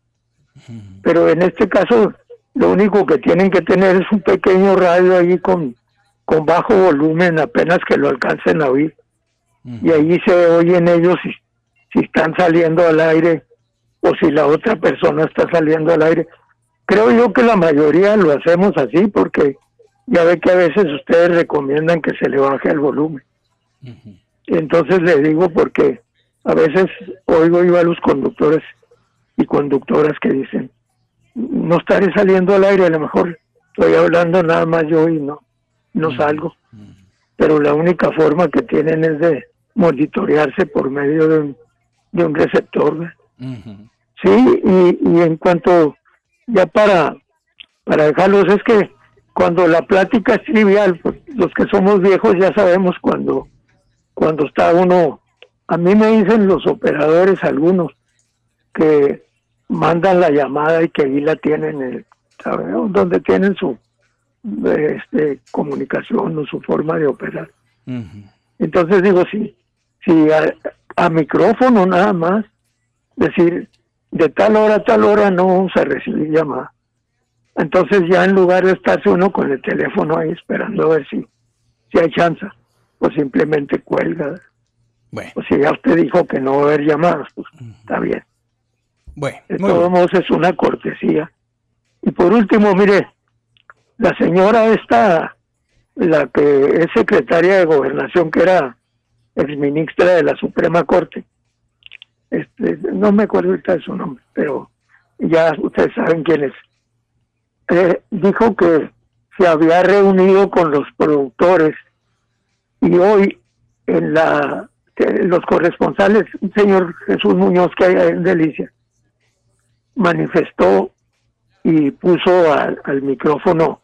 Pero en este caso, Lo único que tienen que tener es un pequeño radio ahí con, con bajo volumen, apenas que lo alcancen a oír. Y ahí se oyen ellos si, si están saliendo al aire o si la otra persona está saliendo al aire. Creo yo que la mayoría lo hacemos así porque ya ve que a veces ustedes recomiendan que se le baje el volumen. Entonces le digo porque a veces oigo yo a los conductores y conductoras que dicen, no estaré saliendo al aire, a lo mejor estoy hablando nada más yo y no, no salgo. Pero la única forma que tienen es de monitorearse por medio de un, de un receptor. Sí, y, y en cuanto, ya para, para dejarlos, es que cuando la plática es trivial, pues los que somos viejos ya sabemos cuando, cuando está uno, a mí me dicen los operadores algunos que mandan la llamada y que ahí la tienen, el, donde tienen su este, comunicación o su forma de operar. Entonces digo, si, si a, micrófono nada más, decir, de tal hora a tal hora no vamos a recibir llamada. Entonces ya en lugar de estarse uno con el teléfono ahí esperando a ver si, si hay chance, pues simplemente cuelga. Bueno. O si ya usted dijo que no va a haber llamadas, pues está bien. Bueno, de todos modos es una cortesía. Y por último, mire, la señora esta, la que es secretaria de gobernación, que era exministra de la Suprema Corte, este, no me acuerdo ahorita de su nombre, pero ya ustedes saben quién es. Eh, dijo que se había reunido con los productores y hoy en la los corresponsales, señor Jesús Muñoz que hay en Delicia, manifestó y puso al, micrófono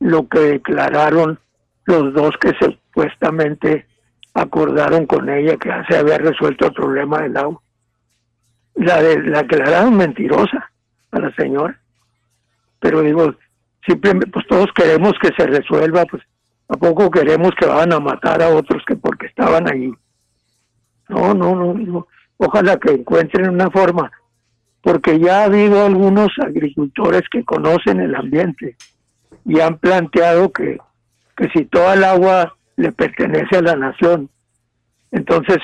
lo que declararon los dos que supuestamente acordaron con ella que se había resuelto el problema del agua. La, de, la declararon mentirosa a la señora. Pero digo, simplemente, pues todos queremos que se resuelva, pues ¿a poco queremos que van a matar a otros que porque estaban ahí? No, no, no, no. Ojalá que encuentren una forma porque ya ha habido algunos agricultores que conocen el ambiente y han planteado que, que si toda el agua le pertenece a la nación, entonces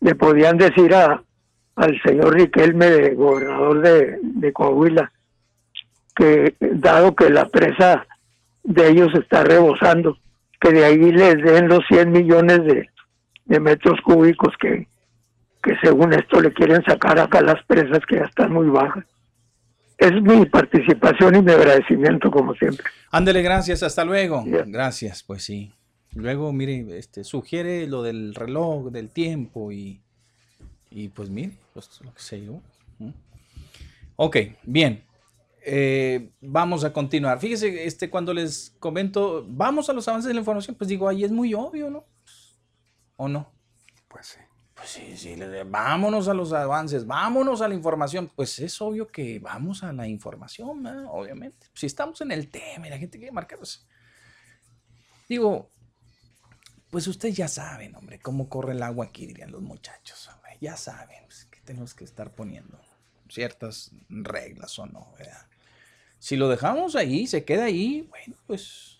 le podían decir a, al señor Riquelme, de gobernador de, de Coahuila, que dado que la presa de ellos está rebosando, que de ahí les den los 100 millones de, de metros cúbicos que, que según esto le quieren sacar acá las presas que ya están muy bajas. Es mi participación y mi agradecimiento como siempre. Ándele, gracias, hasta luego. Gracias, pues sí. Luego, mire, este, sugiere lo del reloj, del tiempo y, y pues mire, pues, lo que sé yo. Ok, bien. Eh, vamos a continuar. Fíjese, este, cuando les comento, vamos a los avances de la información, pues digo, ahí es muy obvio, ¿no? ¿O no? Pues sí. Pues sí, sí, vámonos a los avances, vámonos a la información. Pues es obvio que vamos a la información, obviamente. Si estamos en el tema y la gente quiere marcar, pues, digo, pues ustedes ya saben, hombre, cómo corre el agua aquí, dirían los muchachos, hombre. Ya saben pues, que tenemos que estar poniendo ciertas reglas o no, Si lo dejamos ahí, se queda ahí, bueno, pues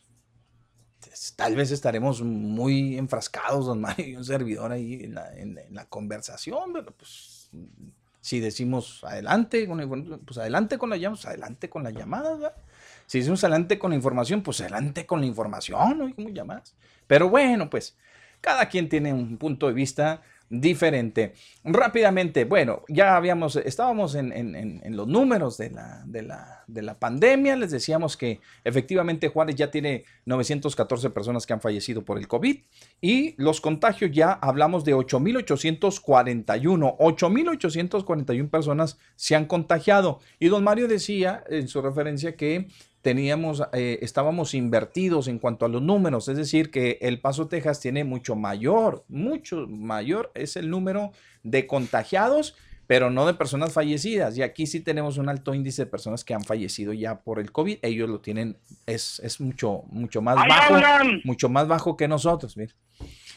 tal vez estaremos muy enfrascados, don Mario y un servidor ahí en la, conversación, pero pues si decimos adelante, pues adelante con la llamada, pues adelante con la llamada, Si decimos adelante con la información, pues adelante con la información, ¿no? ¿Cómo llamas? Pero bueno, pues cada quien tiene un punto de vista diferente. Rápidamente, bueno, ya habíamos, estábamos en, los números de la, de, la, de la, pandemia, les decíamos que efectivamente Juárez ya tiene 914 personas que han fallecido por el COVID y los contagios ya hablamos de 8.841, 8.841 personas se han contagiado. Y don Mario decía en su referencia que teníamos, eh, estábamos invertidos en cuanto a los números, es decir, que El Paso, Texas tiene mucho mayor, mucho mayor es el número de contagiados, pero no de personas fallecidas. Y aquí sí tenemos un alto índice de personas que han fallecido ya por el COVID. Ellos lo tienen, es, es mucho, mucho más bajo, mucho más bajo que nosotros.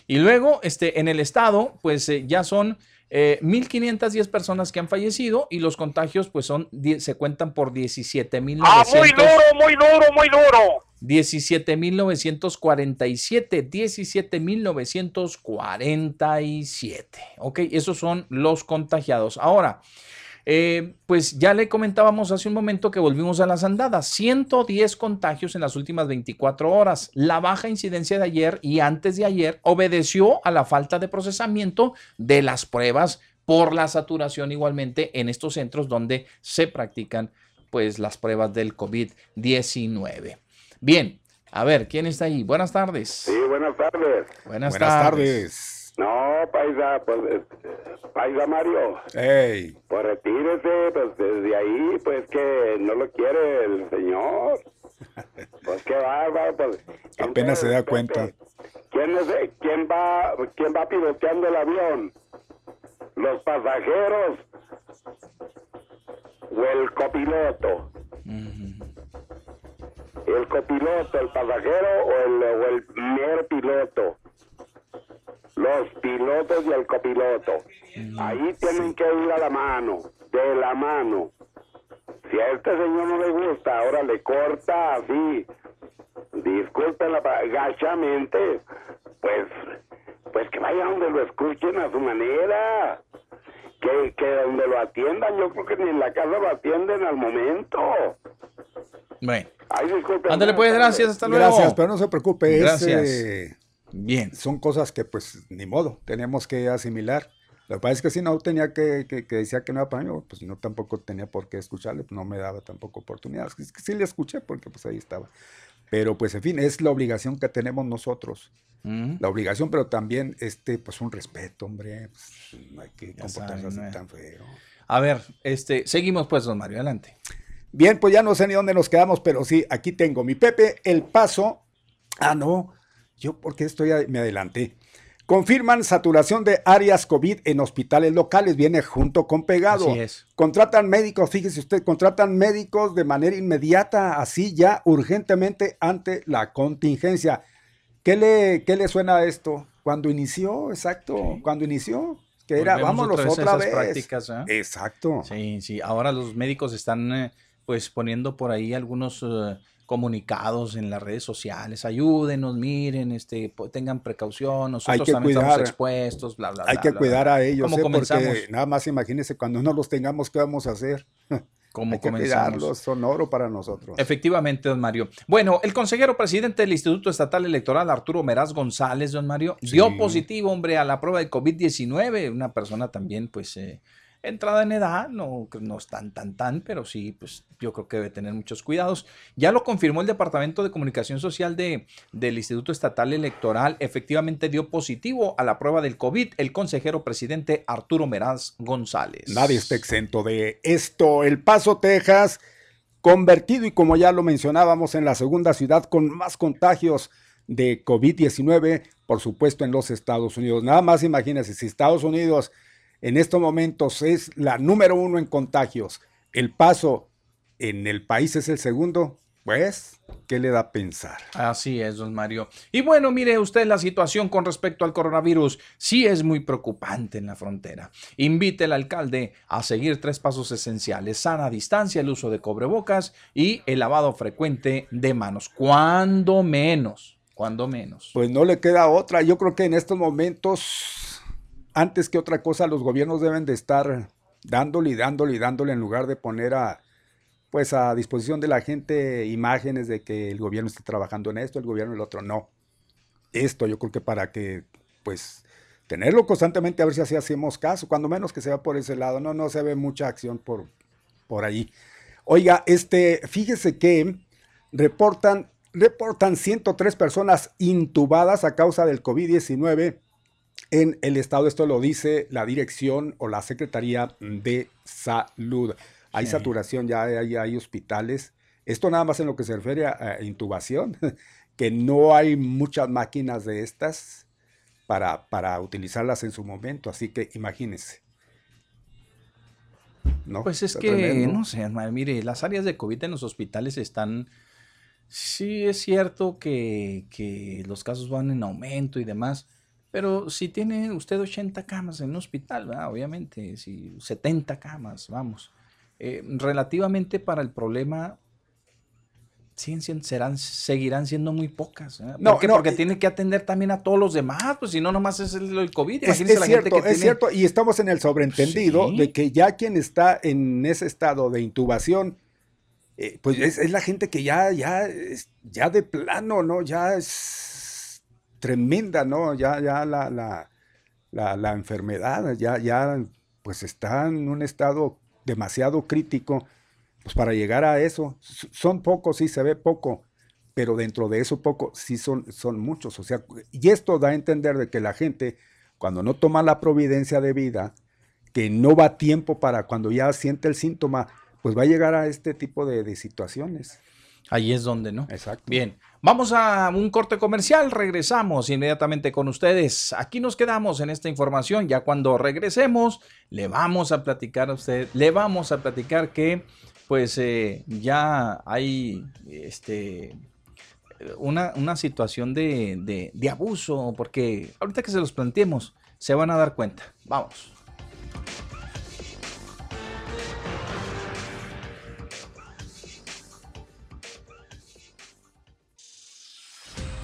Y luego, este, en el estado, pues eh, ya son 1.510 personas que han fallecido y los contagios pues son se cuentan por 17.900. Ah, muy duro, muy duro, muy duro. 17.947, 17.947. Ok, esos son los contagiados. Ahora, eh, pues ya le comentábamos hace un momento que volvimos a las andadas. 110 contagios en las últimas 24 horas. La baja incidencia de ayer y antes de ayer obedeció a la falta de procesamiento de las pruebas por la saturación igualmente en estos centros donde se practican pues las pruebas del COVID-19. Bien, a ver, ¿quién está ahí? Buenas tardes. Sí, buenas tardes. Buenas, tardes. No, paisa, pues, este, paisa Mario. Ey. Pues retírese, pues desde ahí, pues que no lo quiere el señor. Pues qué bárbaro, pues. Apenas se da cuenta. ¿Quién, es, quién, va, ¿Quién va piloteando el avión? ¿Los pasajeros o el copiloto? ¿El copiloto, el pasajero o el, o el mero piloto? Los pilotos y el copiloto. Ahí tienen que ir a la mano, de la mano. Si a este señor no le gusta, ahora le corta así, disculpen gachamente, pues, pues que vaya donde lo escuchen a su manera. Que, que donde lo atiendan, yo creo que ni en la casa lo atienden al momento. Bueno. Ay, Ándale pues, gracias, hasta luego. Gracias, pero no se preocupe. Gracias. Bien. Son cosas que pues ni modo, tenemos que asimilar. Lo que pasa es que si no tenía que, que, decía que no era para mí, pues no tampoco tenía por qué escucharle, no me daba tampoco oportunidad. Es que sí le escuché porque pues ahí estaba. Pero pues en fin, es la obligación que tenemos nosotros. Mm. La obligación, pero también este, pues un respeto, hombre. Pues, no hay que comportarse así tan feo. A ver, este, seguimos pues, don Mario, adelante. Bien, pues ya no sé ni dónde nos quedamos, pero sí, aquí tengo mi Pepe, el paso. Ah, no, yo, porque estoy, me adelanté. Confirman saturación de áreas COVID en hospitales locales, viene junto con pegado. Así es. Contratan médicos, fíjese usted, contratan médicos de manera inmediata, así ya urgentemente ante la contingencia. ¿Qué le, qué le suena a esto? Cuando inició, exacto, cuando inició, que era, vámonos otra vez. Prácticas, ¿eh? Exacto. Sí, sí, ahora los médicos están eh, pues poniendo por ahí algunos... Eh, comunicados en las redes sociales, ayúdenos, miren, este, tengan precaución, nosotros también estamos expuestos, bla, bla, Hay que cuidar a ellos, ¿eh? porque nada más imagínense cuando no los tengamos, ¿qué vamos a hacer? Como Hay que cuidarlos, son oro para nosotros. Efectivamente, don Mario. Bueno, el consejero presidente del Instituto Estatal Electoral, Arturo Meraz González, don Mario, dio positivo, hombre, a la prueba de COVID-19, una persona también, pues, eh, entrada en edad, no, no es tan, tan, tan, pero sí, pues yo creo que debe tener muchos cuidados. Ya lo confirmó el Departamento de Comunicación Social de, del Instituto Estatal Electoral, efectivamente dio positivo a la prueba del COVID el consejero presidente Arturo Meraz González. Nadie está exento de esto. El Paso, Texas, convertido y como ya lo mencionábamos en la segunda ciudad con más contagios de COVID-19, por supuesto en los Estados Unidos. Nada más imagínense, si Estados Unidos en estos momentos es la número uno en contagios. El paso en el país es el segundo. Pues, ¿qué le da a pensar? Así es, don Mario. Y bueno, mire usted la situación con respecto al coronavirus. Sí es muy preocupante en la frontera. Invite al alcalde a seguir tres pasos esenciales. Sana distancia, el uso de cobrebocas y el lavado frecuente de manos. Cuando menos, cuando menos. Pues no le queda otra. Yo creo que en estos momentos antes que otra cosa, los gobiernos deben de estar dándole y dándole y dándole en lugar de poner a, pues a disposición de la gente imágenes de que el gobierno está trabajando en esto, el gobierno en el otro. No. Esto yo creo que para que, pues, tenerlo constantemente a ver si así hacemos caso, cuando menos que sea por ese lado. No, no se ve mucha acción por, por ahí. Oiga, este, fíjese que reportan, reportan 103 personas intubadas a causa del COVID-19 en el estado. Esto lo dice la dirección o la Secretaría de Salud. Hay saturación, ya hay, hay, hospitales. Esto nada más en lo que se refiere a, intubación, que no hay muchas máquinas de estas para, para utilizarlas en su momento. Así que imagínense. ¿No? Pues es que, no sé, mire, las áreas de COVID en los hospitales están... Sí, es cierto que, que los casos van en aumento y demás, Pero si tiene usted 80 camas en un hospital, obviamente, si 70 camas, vamos. Eh, relativamente para el problema serán, seguirán siendo muy pocas. No, Porque tiene que atender también a todos los demás, pues si no, nomás es el, COVID. Es, cierto, es cierto, y estamos en el sobreentendido de que ya quien está en ese estado de intubación, eh, pues es, la gente que ya, ya, ya de plano, ¿no? Ya es tremenda, ¿no? Ya, ya la, la, la, la enfermedad, ya, ya, pues está en un estado demasiado crítico, pues para llegar a eso, son pocos, sí se ve poco, pero dentro de eso poco, sí son, son muchos. O sea, y esto da a entender de que la gente, cuando no toma la providencia de vida, que no va a tiempo para cuando ya siente el síntoma, pues va a llegar a este tipo de, de situaciones. Ahí es donde, ¿no? Exacto. Bien, vamos a un corte comercial, regresamos inmediatamente con ustedes. Aquí nos quedamos en esta información, ya cuando regresemos le vamos a platicar a usted, le vamos a platicar que pues eh, ya hay este una, una situación de, de, de abuso, porque ahorita que se los planteemos, se van a dar cuenta. Vamos.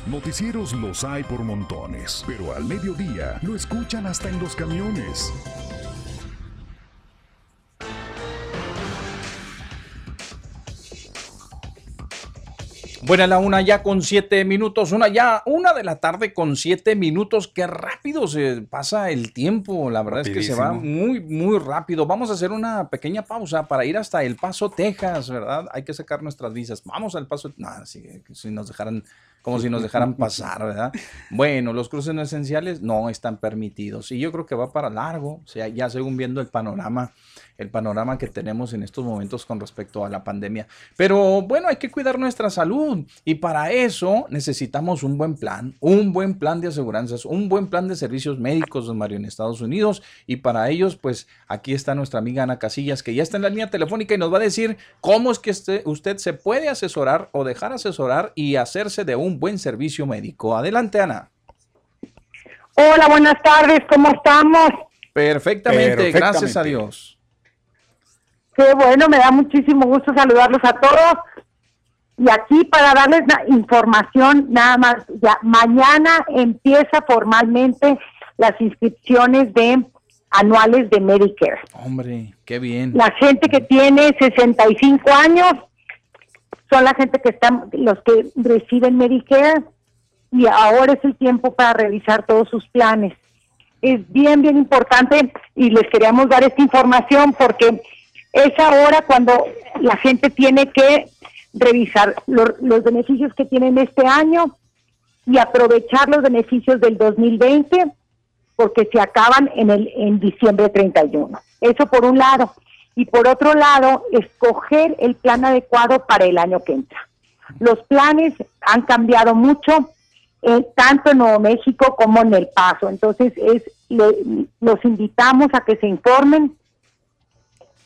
Noticieros los hay por montones, pero al mediodía lo escuchan hasta en los camiones. Buena la una ya con siete minutos, una ya, una de la tarde con siete minutos. Qué rápido se pasa el tiempo. La verdad es que se va muy, muy rápido. Vamos a hacer una pequeña pausa para ir hasta El Paso, Texas, ¿verdad? Hay que sacar nuestras visas. Vamos al Paso. Nada, si nos dejaran, como si nos dejaran pasar, ¿verdad? Bueno, los cruces no esenciales no están permitidos. Y yo creo que va para largo. O sea, ya según viendo el panorama el panorama que tenemos en estos momentos con respecto a la pandemia. Pero bueno, hay que cuidar nuestra salud y para eso necesitamos un buen plan, un buen plan de aseguranzas, un buen plan de servicios médicos, don Mario, en Estados Unidos. Y para ellos, pues aquí está nuestra amiga Ana Casillas, que ya está en la línea telefónica y nos va a decir cómo es que este, usted se puede asesorar o dejar asesorar y hacerse de un buen servicio médico. Adelante, Ana. Hola, buenas tardes, ¿cómo estamos? Perfectamente, gracias a Dios. Qué bueno, me da muchísimo gusto saludarlos a todos. Y aquí para darles la información, nada más, ya mañana empieza formalmente las inscripciones de anuales de Medicare. Hombre, qué bien. La gente que tiene 65 años son la gente que están, los que reciben Medicare y ahora es el tiempo para revisar todos sus planes. Es bien, bien importante y les queríamos dar esta información porque es ahora cuando la gente tiene que revisar los beneficios que tienen este año y aprovechar los beneficios del 2020 porque se acaban en el en diciembre 31. Eso por un lado. Y por otro lado, escoger el plan adecuado para el año que entra. Los planes han cambiado mucho, eh, tanto en Nuevo México como en El Paso. Entonces, es, los invitamos a que se informen,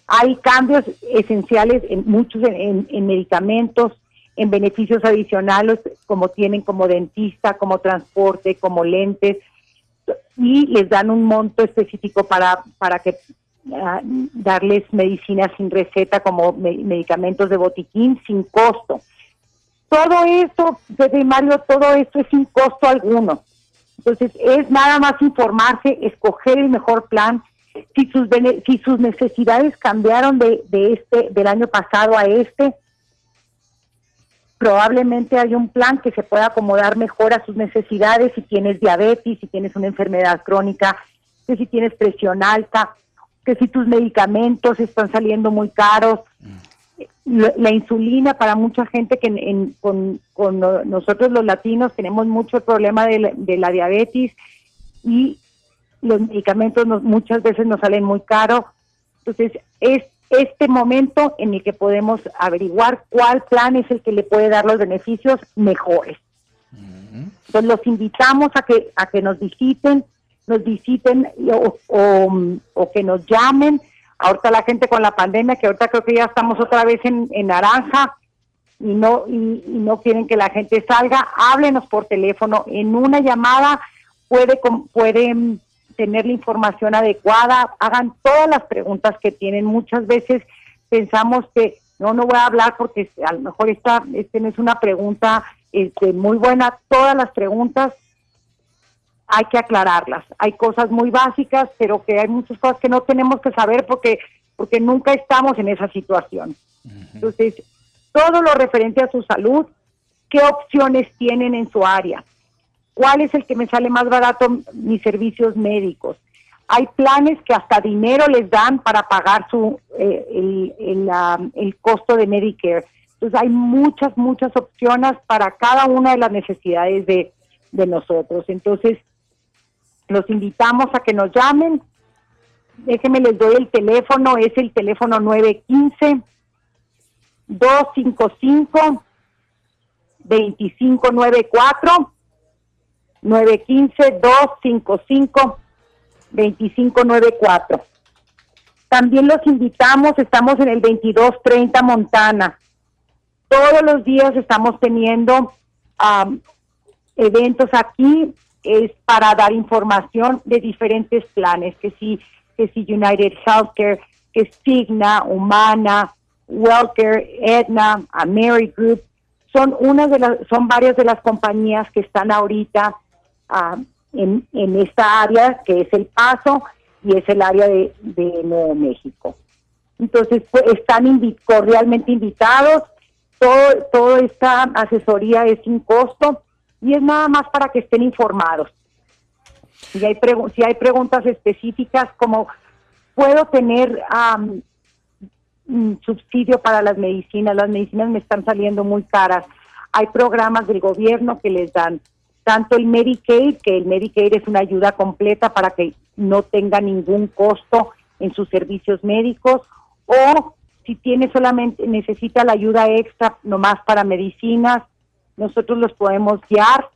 hay cambios esenciales en muchos en, medicamentos, en beneficios adicionales como tienen como dentista, como transporte, como lentes y les dan un monto específico para para que ah, darles medicina sin receta como medicamentos de botiquín sin costo. Todo esto, de Mario, todo esto es sin costo alguno. Entonces es nada más informarse, escoger el mejor plan si sus, si sus necesidades cambiaron de, de este del año pasado a este, probablemente hay un plan que se pueda acomodar mejor a sus necesidades si tienes diabetes, si tienes una enfermedad crónica, si tienes presión alta, que si tus medicamentos están saliendo muy caros. La, insulina para mucha gente que con, con, nosotros los latinos tenemos mucho problema de la, de la diabetes y los medicamentos muchas veces nos salen muy caros. Entonces, es este momento en el que podemos averiguar cuál plan es el que le puede dar los beneficios mejores. Entonces, los invitamos a que, a que nos visiten, nos visiten o, o, que nos llamen. Ahorita la gente con la pandemia, que ahorita creo que ya estamos otra vez en, en naranja y no, y no quieren que la gente salga, háblenos por teléfono. En una llamada puede, puede mm, tener la información adecuada, hagan todas las preguntas que tienen. Muchas veces pensamos que no, no voy a hablar porque a lo mejor esta este no es una pregunta este, muy buena. Todas las preguntas hay que aclararlas. Hay cosas muy básicas, pero que hay muchas cosas que no tenemos que saber porque, porque nunca estamos en esa situación. Entonces, todo lo referente a su salud, qué opciones tienen en su área, cuál es el que me sale más barato mis servicios médicos. Hay planes que hasta dinero les dan para pagar su eh, el, el, costo de Medicare. Entonces hay muchas, muchas opciones para cada una de las necesidades de, de nosotros. Entonces, los invitamos a que nos llamen. Déjenme les doy el teléfono, es el teléfono 915 255 2594 915-255-2594. También los invitamos, estamos en el 2230 Montana. Todos los días estamos teniendo eventos aquí, es para dar información de diferentes planes, que si, que si United Healthcare, que Signa, Humana, Wellcare, Aetna, Group son una de las, son varias de las compañías que están ahorita Ah, en, en, esta área que es El Paso y es el área de, Nuevo México. Entonces, pues, están cordialmente invitados, todo, toda esta asesoría es sin costo y es nada más para que estén informados. Si hay, si hay preguntas específicas como, ¿puedo tener un subsidio para las medicinas? Las medicinas me están saliendo muy caras. Hay programas del gobierno que les dan tanto el Medicaid, que el Medicaid es una ayuda completa para que no tenga ningún costo en sus servicios médicos, o si tiene solamente, necesita la ayuda extra nomás para medicinas, nosotros los podemos guiar.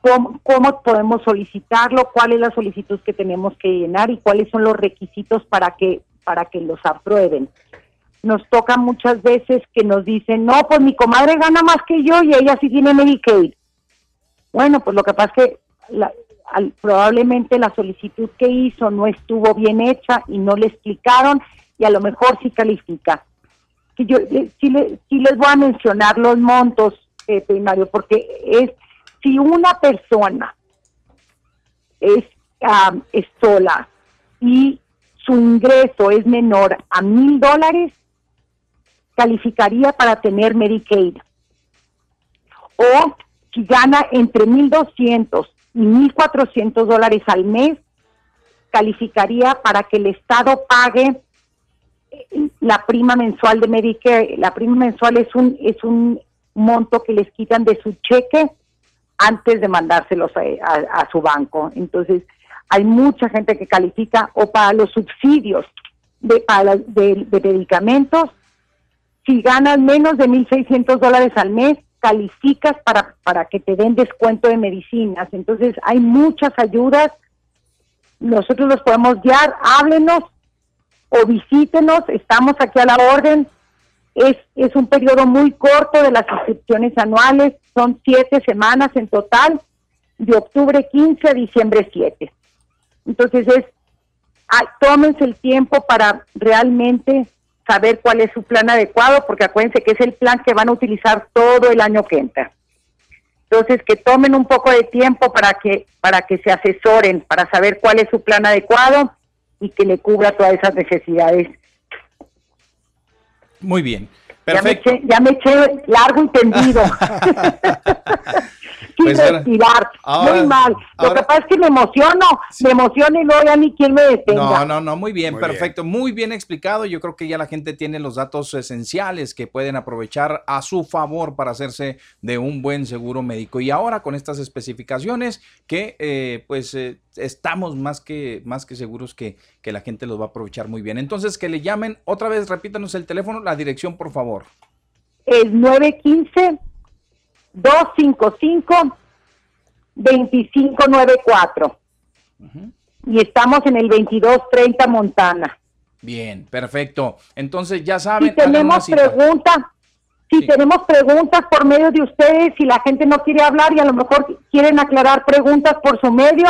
¿Cómo, ¿Cómo podemos solicitarlo? ¿Cuál es la solicitud que tenemos que llenar? ¿Y cuáles son los requisitos para que, para que los aprueben? nos toca muchas veces que nos dicen, no, pues mi comadre gana más que yo y ella sí tiene Medicaid. Bueno, pues lo que pasa es que probablemente la solicitud que hizo no estuvo bien hecha y no le explicaron y a lo mejor sí califica. Que yo eh, sí, les voy a mencionar los montos, eh, primario, porque es si una persona es, ah, es sola y su ingreso es menor a mil dólares, calificaría para tener Medicaid. O si gana entre 1.200 y 1.400 dólares al mes, calificaría para que el Estado pague la prima mensual de Medicare. La prima mensual es un, es un monto que les quitan de su cheque antes de mandárselos a, su banco. Entonces, hay mucha gente que califica o para los subsidios de, para, de medicamentos si ganas menos de 1.600 dólares al mes, calificas para, para que te den descuento de medicinas. Entonces, hay muchas ayudas. Nosotros los podemos guiar. Háblenos o visítenos. Estamos aquí a la orden. Es, es un periodo muy corto de las inscripciones anuales. Son siete semanas en total, de octubre 15 a diciembre 7. Entonces, es, tómense el tiempo para realmente saber cuál es su plan adecuado, porque acuérdense que es el plan que van a utilizar todo el año que entra. Entonces, que tomen un poco de tiempo para que, para que se asesoren, para saber cuál es su plan adecuado y que le cubra todas esas necesidades. Muy bien. Perfecto. Ya me, eché, largo y tendido. Pues respirar. muy mal. Lo que pasa es que me emociono, me emociono y no ya ni quien me detenga. No, no, no, muy bien, perfecto. Muy bien explicado. Yo creo que ya la gente tiene los datos esenciales que pueden aprovechar a su favor para hacerse de un buen seguro médico. Y ahora con estas especificaciones que eh, pues eh, estamos más que, más que seguros que, que la gente los va a aprovechar muy bien. Entonces, que le llamen otra vez, repítanos el teléfono, la dirección, por favor. El 915 255 2594. Y estamos en el 2230 Montana. Bien, perfecto. Entonces ya saben. Si tenemos preguntas, Si tenemos preguntas por medio de ustedes, si la gente no quiere hablar y a lo mejor quieren aclarar preguntas por su medio,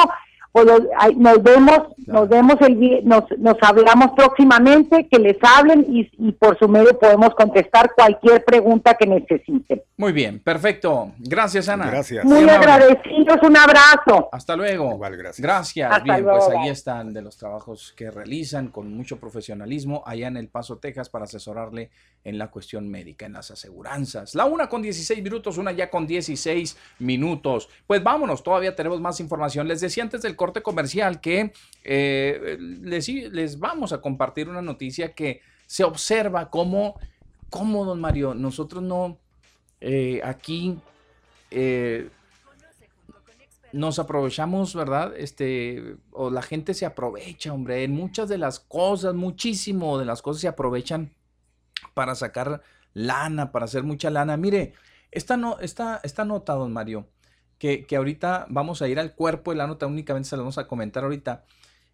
pues nos vemos, nos vemos el nos, nos hablamos próximamente, que les hablen y, y, por su medio podemos contestar cualquier pregunta que necesiten. Muy bien, perfecto. Gracias, Ana. Gracias. Muy agradecidos, un abrazo. Hasta luego. gracias. Gracias. bien, pues ahí están de los trabajos que realizan con mucho profesionalismo allá en El Paso, Texas, para asesorarle en la cuestión médica, en las aseguranzas. La una con 16 minutos, una ya con 16 minutos. Pues vámonos, todavía tenemos más información. Les decía antes del corte comercial que eh, les, vamos a compartir una noticia que se observa como, como don Mario, nosotros no, eh, aquí eh, nos aprovechamos, ¿verdad? Este, o la gente se aprovecha, hombre, en muchas de las cosas, muchísimo de las cosas se aprovechan para sacar lana, para hacer mucha lana. Mire, esta, no, esta, esta nota, don Mario, que, ahorita vamos a ir al cuerpo de la nota, únicamente se la vamos a comentar ahorita.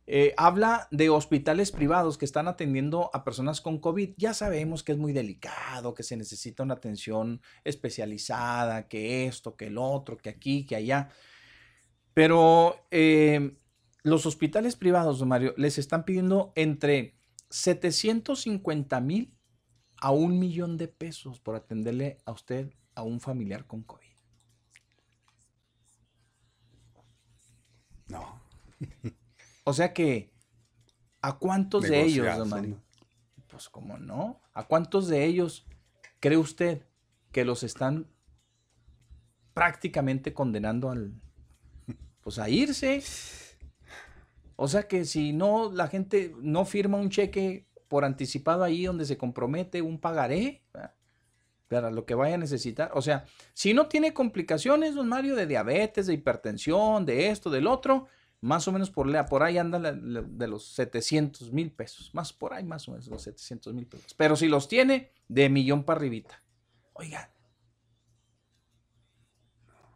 Eh, habla de hospitales privados que están atendiendo a personas con COVID. Ya sabemos que es muy delicado, que se necesita una atención especializada, que esto, que el otro, que aquí, que allá. Pero eh, los hospitales privados, Mario, les están pidiendo entre 750 mil a un millón de pesos por atenderle a usted a un familiar con COVID. No. o sea que, ¿a cuántos de ellos? Pues como no, ¿a cuántos de ellos cree usted que los están prácticamente condenando al, pues a irse? O sea que si no, la gente no firma un cheque por anticipado ahí donde se compromete un pagaré, para lo que vaya a necesitar. O sea, si no tiene complicaciones, don Mario, de diabetes, de hipertensión, de esto, del otro, más o menos por, por ahí anda de los 700 mil pesos. Más por ahí, más o menos, los 700 mil pesos. Pero si los tiene, de millón para arribita. Oiga.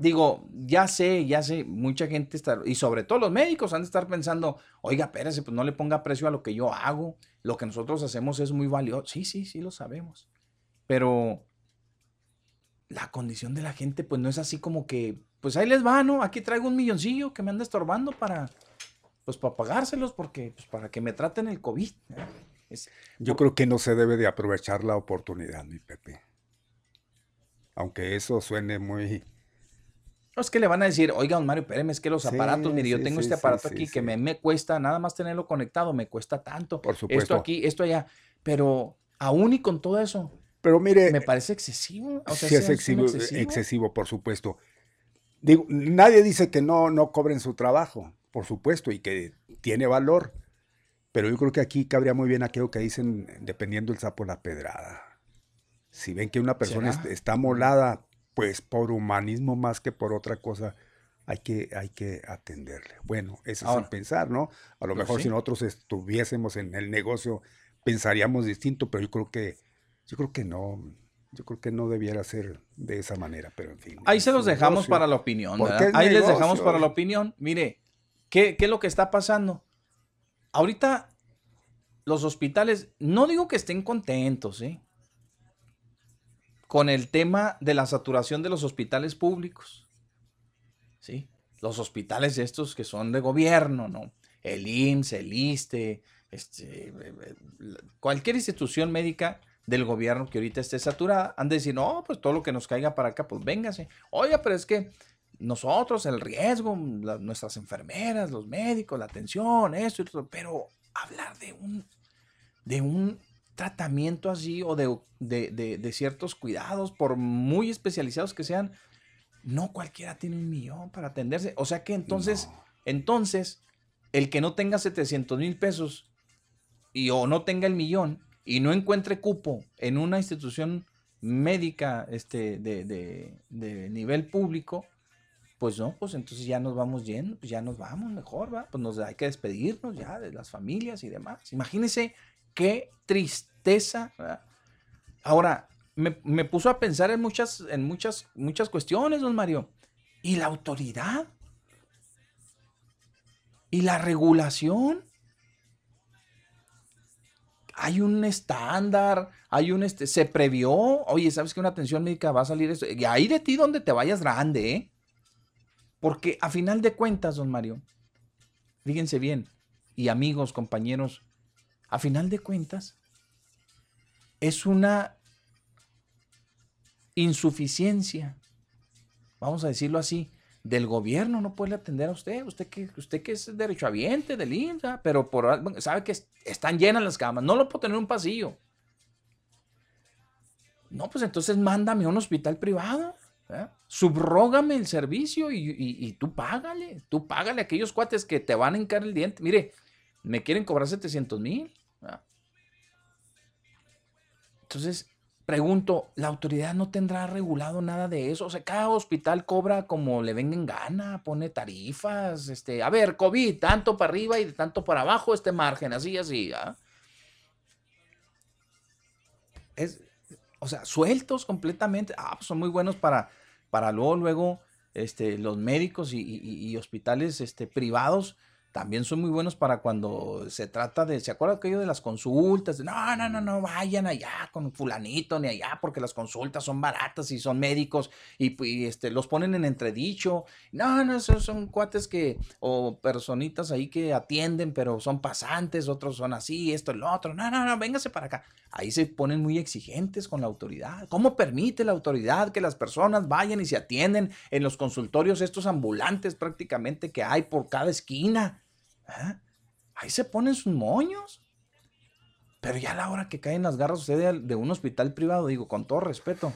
Digo, ya sé, ya sé, mucha gente está, y sobre todo los médicos han de estar pensando, oiga, espérese, pues no le ponga precio a lo que yo hago, lo que nosotros hacemos es muy valioso. Sí, sí, sí, lo sabemos. Pero la condición de la gente, pues no es así como que, pues ahí les va, ¿no? Aquí traigo un milloncillo que me anda estorbando para, pues para pagárselos, porque, pues para que me traten el COVID. Yo creo que no se debe de aprovechar la oportunidad, mi Pepe. Aunque eso suene muy... No es que le van a decir, oiga, don Mario, espéreme, es que los aparatos, mire, yo tengo este aparato aquí que me, me, cuesta, nada más tenerlo conectado, me cuesta tanto. Por supuesto. Esto aquí, esto allá. Pero aún y con todo eso, pero mire. Me parece excesivo. sí, es excesivo, excesivo, por supuesto. Digo, nadie dice que no, no cobren su trabajo, por supuesto, y que tiene valor. Pero yo creo que aquí cabría muy bien aquello que dicen, dependiendo el sapo la pedrada. Si ven que una persona está molada, pues por humanismo más que por otra cosa, hay que, hay que atenderle. Bueno, eso es el pensar, ¿no? A lo pues mejor si nosotros estuviésemos en el negocio, pensaríamos distinto, pero yo creo que yo creo que no. Yo creo que no debiera ser de esa manera, pero en fin. Ahí se los dejamos para la opinión. Ahí les dejamos para la opinión. Mire, ¿qué, ¿qué es lo que está pasando? Ahorita los hospitales, no digo que estén contentos, ¿eh? Con el tema de la saturación de los hospitales públicos. ¿Sí? Los hospitales estos que son de gobierno, ¿no? El IMSS, el ISTE, este, cualquier institución médica del gobierno que ahorita esté saturada, han de decir, no, pues todo lo que nos caiga para acá, pues véngase. Oiga, pero es que nosotros, el riesgo, nuestras enfermeras, los médicos, la atención, eso y todo, pero hablar de un, de un tratamiento así o de, de, ciertos cuidados, por muy especializados que sean, no cualquiera tiene un millón para atenderse. O sea que entonces, entonces, el que no tenga 700 mil pesos y o no tenga el millón, y no encuentre cupo en una institución médica este, de, nivel público, pues no, pues entonces ya nos vamos yendo, pues ya nos vamos mejor, ¿va? Pues nos hay que despedirnos ya de las familias y demás. Imagínense qué tristeza. Ahora, me, me, puso a pensar en muchas, en muchas, muchas cuestiones, don Mario. ¿Y la autoridad? ¿Y la regulación? hay un estándar, hay un este, se previó, oye, sabes que una atención médica va a salir eso, y ahí de ti donde te vayas grande, ¿eh? Porque a final de cuentas, don Mario, fíjense bien, y amigos, compañeros, a final de cuentas, es una insuficiencia, vamos a decirlo así, del gobierno no puede atender a usted, usted que, usted que es derechohabiente del INSA, pero por, sabe que están llenas las camas, no lo puedo tener en un pasillo. No, pues entonces mándame a un hospital privado, subrógame el servicio y, tú págale, tú págale a aquellos cuates que te van a hincar el diente. Mire, me quieren cobrar 700 mil. Entonces, Pregunto, ¿la autoridad no tendrá regulado nada de eso? O sea, cada hospital cobra como le venga en gana, pone tarifas, este, a ver, COVID, tanto para arriba y de tanto para abajo, este margen, así, así, ¿ah? Es, o sea, sueltos completamente, ah, pues son muy buenos para, para luego, luego, este, los médicos y, y hospitales, este, privados, también son muy buenos para cuando se trata de, ¿se acuerda aquello de las consultas? no, no, no, no vayan allá con fulanito ni allá porque las consultas son baratas y son médicos y, este, los ponen en entredicho. No, no, esos son cuates que, o personitas ahí que atienden, pero son pasantes, otros son así, esto y lo otro. No, no, no, véngase para acá. Ahí se ponen muy exigentes con la autoridad. ¿Cómo permite la autoridad que las personas vayan y se atienden en los consultorios estos ambulantes prácticamente que hay por cada esquina? ¿Eh? Ahí se ponen sus moños. Pero ya a la hora que caen las garras usted de, un hospital privado, digo, con todo respeto,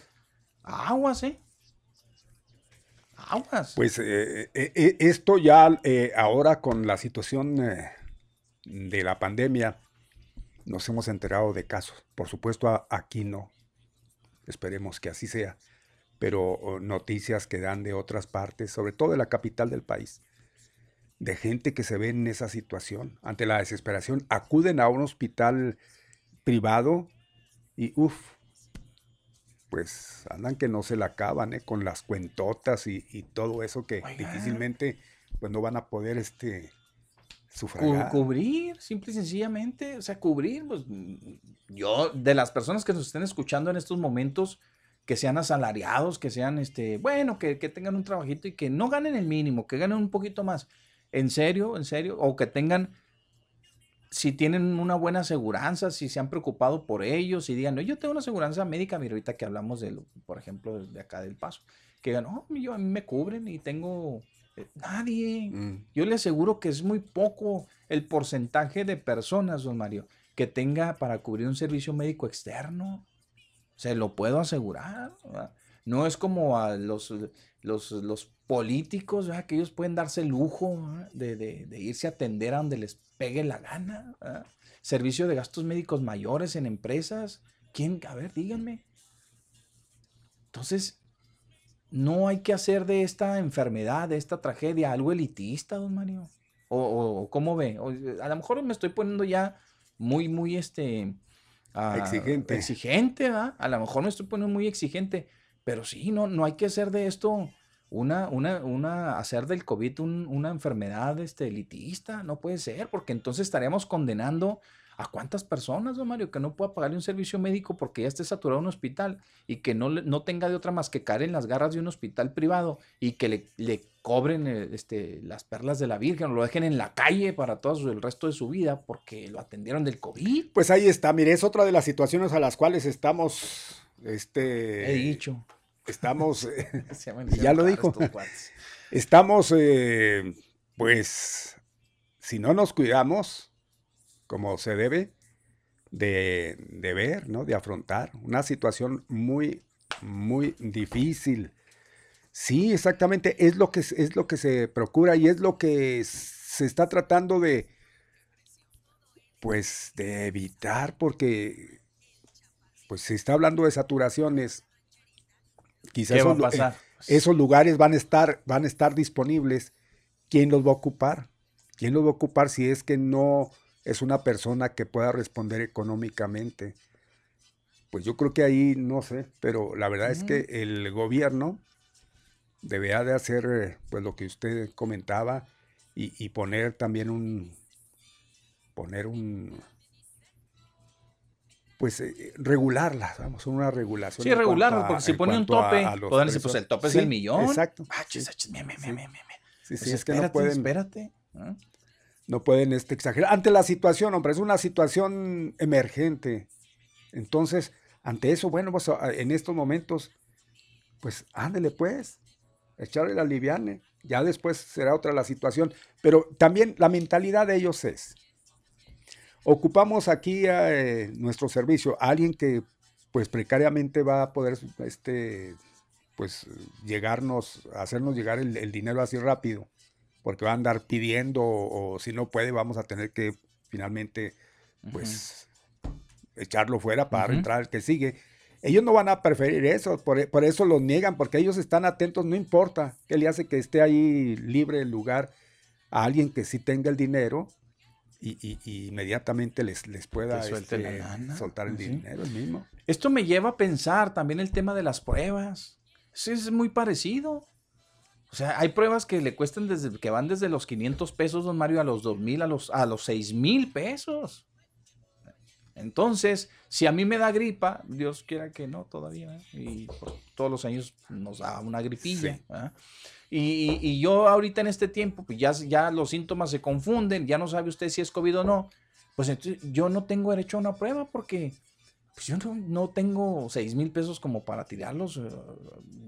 aguas, ¿eh? Aguas. Pues eh, eh, esto ya ahora con la situación de la pandemia, nos hemos enterado de casos. Por supuesto, aquí no. Esperemos que así sea. Pero oh, noticias que dan de otras partes, sobre todo de la capital del país de gente que se ve en esa situación. Ante la desesperación, acuden a un hospital privado y uff, pues andan que no se la acaban ¿eh? con las cuentotas y, todo eso que difícilmente pues no van a poder este sufragar. cubrir, simple y sencillamente, o sea, cubrir, pues yo, de las personas que nos estén escuchando en estos momentos, que sean asalariados, que sean, este, bueno, que, que tengan un trabajito y que no ganen el mínimo, que ganen un poquito más en serio, en serio, o que tengan, si tienen una buena aseguranza, si se han preocupado por ellos, si digan, no, yo tengo una aseguranza médica, mira, ahorita que hablamos de, por ejemplo, de acá del paso, que digan, no, yo, a mí me cubren y tengo eh, nadie. Mm. Yo le aseguro que es muy poco el porcentaje de personas, don Mario, que tenga para cubrir un servicio médico externo. Se lo puedo asegurar. No es como a los, los, los políticos, que ellos pueden darse el lujo de, irse a atender a donde les pegue la gana. Servicio de gastos médicos mayores en empresas. ¿Quién? A ver, díganme. Entonces, no hay que hacer de esta enfermedad, de esta tragedia, algo elitista, don Mario. O, cómo ve. a lo mejor me estoy poniendo ya muy, muy este. Ah, exigente. Exigente, A lo mejor me estoy poniendo muy exigente. Pero sí, no, no hay que hacer de esto una, una, una, hacer del COVID una enfermedad este, elitista, no puede ser, porque entonces estaríamos condenando a cuántas personas, don Mario, que no pueda pagarle un servicio médico porque ya esté saturado un hospital y que no, no tenga de otra más que caer en las garras de un hospital privado y que le, le cobren eh, este, las perlas de la Virgen o lo dejen en la calle para todo el resto de su vida porque lo atendieron del COVID. Pues ahí está, mire, es otra de las situaciones a las cuales estamos, este... He dicho Estamos, eh, ya lo dijo, estamos, eh, pues, si no nos cuidamos como se debe, de, de, ver, ¿no? De afrontar una situación muy, muy difícil. Sí, exactamente, es lo que, es lo que se procura y es lo que se está tratando de, pues, de evitar, porque, pues, se está hablando de saturaciones Quizás eh, esos, lugares van a, estar, van a estar disponibles. ¿Quién los va a ocupar? ¿Quién los va a ocupar si es que no es una persona que pueda responder económicamente? Pues yo creo que ahí no sé, pero la verdad es que el gobierno debería de hacer eh, pues lo que usted comentaba y, y poner también un poner un pues eh, regularlas, vamos, una regulación. Sí, regularlas, porque si pone un tope, pueden decir, pues el tope es el millón. Exacto. Ah, sí, sí, es que no pueden. Espérate. No pueden este, exagerar. Ante la situación, hombre, es una situación emergente. Entonces, ante eso, bueno, pues en estos momentos, pues ándele pues, echarle la liviane. Ya después será otra la situación. Pero también la mentalidad de ellos es, ocupamos aquí eh, nuestro servicio, alguien que pues precariamente va a poder este, pues llegarnos, hacernos llegar el, dinero así rápido, porque va a andar pidiendo o, si no puede vamos a tener que finalmente pues echarlo fuera para entrar el que sigue. Ellos no van a preferir eso, por, por, eso lo niegan, porque ellos están atentos, no importa qué le hace que esté ahí libre el lugar a alguien que sí tenga el dinero y, inmediatamente les, les pueda este, soltar el dinero el mismo. Esto me lleva a pensar también el tema de las pruebas. es muy parecido. O sea, hay pruebas que le cuestan desde que van desde los 500 pesos, don Mario, a los 2000, a los, a los 6 mil pesos. Entonces, si a mí me da gripa, Dios quiera que no todavía, ¿eh? y todos los años nos da una gripilla. Y, yo ahorita en este tiempo, pues ya, ya los síntomas se confunden, ya no sabe usted si es COVID o no, pues entonces yo no tengo derecho a una prueba porque pues yo no, tengo seis mil pesos como para tirarlos, eh,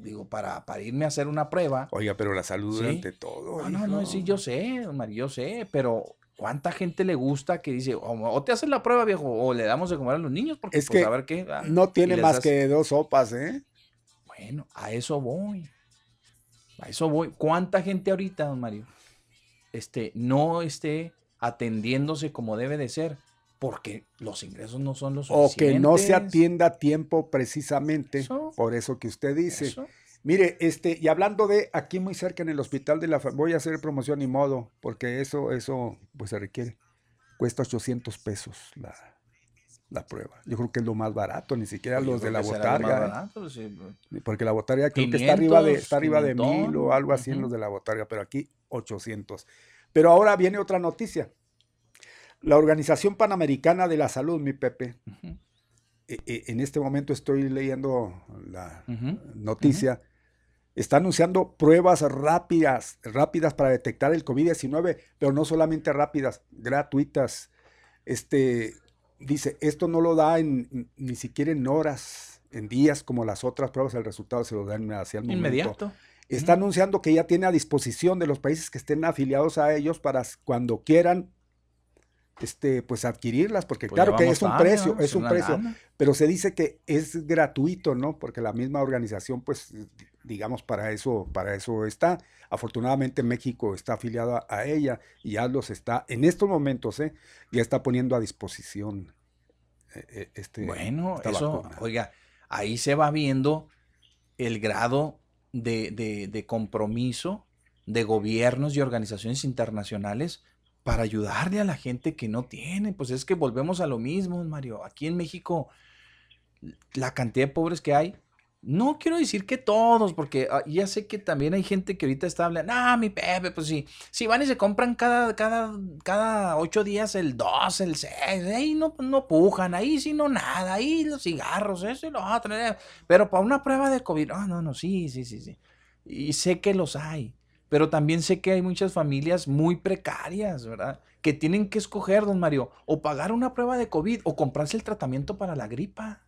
digo, para, para irme a hacer una prueba. Oiga, pero la salud ante todo. No, no, no, sí, yo sé, Mario, yo sé, pero ¿cuánta gente le gusta que dice, o, te hacen la prueba, viejo, o le damos de comer a los niños? Porque, es pues, que a ver qué. Ah, no tiene más que dos sopas, ¿eh? Bueno, a eso voy. A eso voy. ¿Cuánta gente ahorita, don Mario, este, no esté atendiéndose como debe de ser? Porque los ingresos no son los suficientes. O que no se atienda a tiempo precisamente, por eso que usted dice. Mire, este, y hablando de aquí muy cerca en el hospital de la voy a hacer promoción y modo, porque eso, eso, pues se requiere. Cuesta 800 pesos la, la prueba. Yo creo que es lo más barato, ni siquiera los de la botarga. ¿eh? Porque la botarga creo que está arriba de, está arriba de mil o algo así en los de la botarga, pero aquí 800. Pero ahora viene otra noticia. La Organización Panamericana de la Salud, mi Pepe, e, e, en este momento estoy leyendo la noticia, está anunciando pruebas rápidas, rápidas para detectar el COVID-19, pero no solamente rápidas, gratuitas. Este, dice, esto no lo da en, ni siquiera en horas, en días como las otras pruebas, el resultado se lo dan hacia el momento. Inmediato. Está anunciando que ya tiene a disposición de los países que estén afiliados a ellos para cuando quieran este, pues adquirirlas, porque pues claro que es un precio, es un precio, pero se dice que es gratuito, ¿no? Porque la misma organización, pues, digamos, para eso, para eso está. Afortunadamente México está afiliado a ella y ya los está, en estos momentos, ¿eh? ya está poniendo a disposición eh, eh, este. Bueno, eso, oiga, ahí se va viendo el grado de, de compromiso de gobiernos y organizaciones internacionales para ayudarle a la gente que no tiene. Pues es que volvemos a lo mismo, Mario. Aquí en México, la cantidad de pobres que hay, no quiero decir que todos, porque ah, ya sé que también hay gente que ahorita está hablando, ah, mi Pepe, pues sí, si van y se compran cada, cada, cada ocho días el dos, el seis, ahí no, no pujan, ahí sí no nada, ahí los cigarros, eso y lo otro, eh, pero para una prueba de COVID, no, no, no, sí, sí, sí, sí. Y sé que los hay, pero también sé que hay muchas familias muy precarias, ¿verdad? Que tienen que escoger, don Mario, o pagar una prueba de COVID o comprarse el tratamiento para la gripa.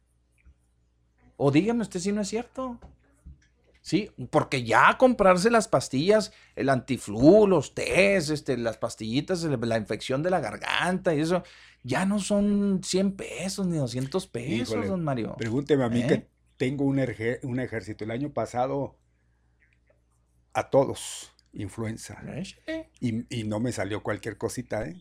O dígame usted si no es cierto. Sí, porque ya comprarse las pastillas, el antiflu, los test, este, las pastillitas, la infección de la garganta y eso, ya no son 100 pesos ni 200 pesos, don Mario. Pregúnteme a mí que ¿Eh? tengo un, un ejército. El año pasado a todos influenza. Y, y, no me salió cualquier cosita, ¿eh?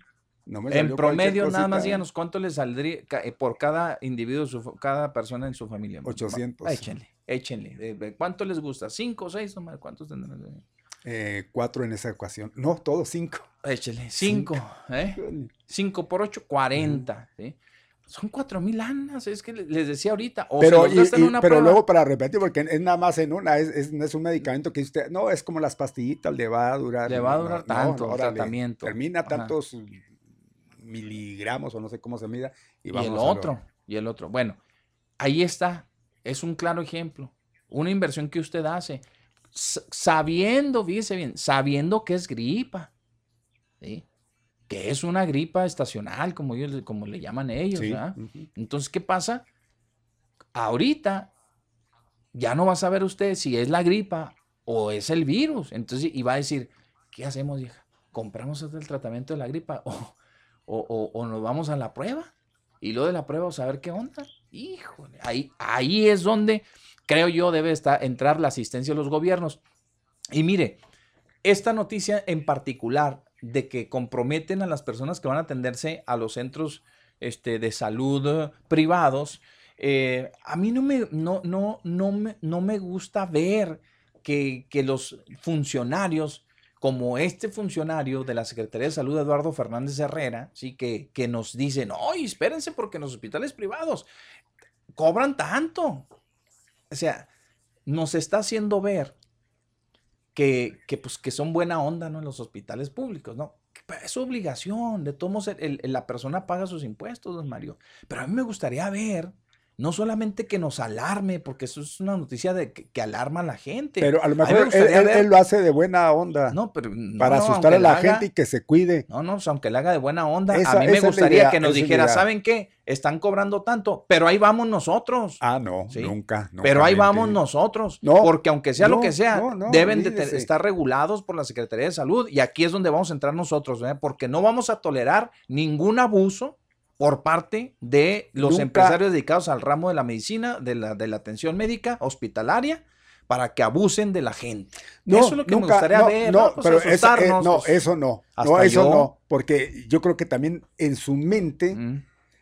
No me en promedio, nada más díganos cuánto le saldría eh, por cada individuo, su, cada persona en su familia. 800. Échenle, échenle. ¿Cuánto les gusta? ¿Cinco o seis? ¿Cuántos tendrán? Eh, cuatro en esa ecuación. No, todos cinco. Échenle, cinco. ¿eh? Cinco por ocho, cuarenta. ¿sí? son cuatro mil anas, es que les decía ahorita. O pero pero luego para repetir, porque es nada más en una, es, es, un medicamento que usted, no, es como las pastillitas, le va a durar. Le va a durar tanto el tratamiento. termina tantos miligramos o no sé cómo se mida. Y, vamos el otro. y el otro. Bueno, ahí está, es un claro ejemplo, una inversión que usted hace, sabiendo, fíjese bien, sabiendo que es gripa, ¿sí? que es una gripa estacional, como, ellos, como le llaman ellos. Entonces, ¿qué pasa? Ahorita ya no va a saber usted si es la gripa o es el virus. Entonces, y va a decir, ¿qué hacemos, hija? ¿Compramos el tratamiento de la gripa o, o, nos vamos a la prueba? Y luego de la prueba, a ver qué onda. Híjole, ahí, ahí es donde creo yo debe estar, entrar la asistencia de los gobiernos. Y mire, esta noticia en particular de que comprometen a las personas que van a atenderse a los centros este, de salud privados, eh, a mí no me, no, no, no, me, no me gusta ver que, los funcionarios, como este funcionario de la Secretaría de Salud, Eduardo Fernández Herrera, ¿sí? que, que nos dicen, oye, espérense porque en los hospitales privados cobran tanto. O sea, nos está haciendo ver que, pues, que son buena onda, ¿no? En los hospitales públicos, ¿no? Es obligación, de todos modos, la persona paga sus impuestos, don Mario. Pero a mí me gustaría ver no solamente que nos alarme, porque eso es una noticia de que, alarma a la gente. Pero a lo mejor él, lo hace de buena onda. No, pero para asustar a la, gente y que se cuide. No, no, pues, aunque le haga de buena onda, a mí me gustaría que nos dijera, ¿saben qué? Están cobrando tanto, pero ahí vamos nosotros. Ah, no, nunca, Pero ahí vamos nosotros. No, porque aunque sea lo que sea, deben de estar regulados por la Secretaría de Salud. Y aquí es donde vamos a entrar nosotros, ¿eh? porque no vamos a tolerar ningún abuso por parte de los empresarios dedicados al ramo de la medicina, de la, de la atención médica hospitalaria, para que abusen de la gente. eso es lo que me gustaría ver. No, pues, pero eso, eh, no, pues, eso no. No, eso no. Porque yo creo que también en su mente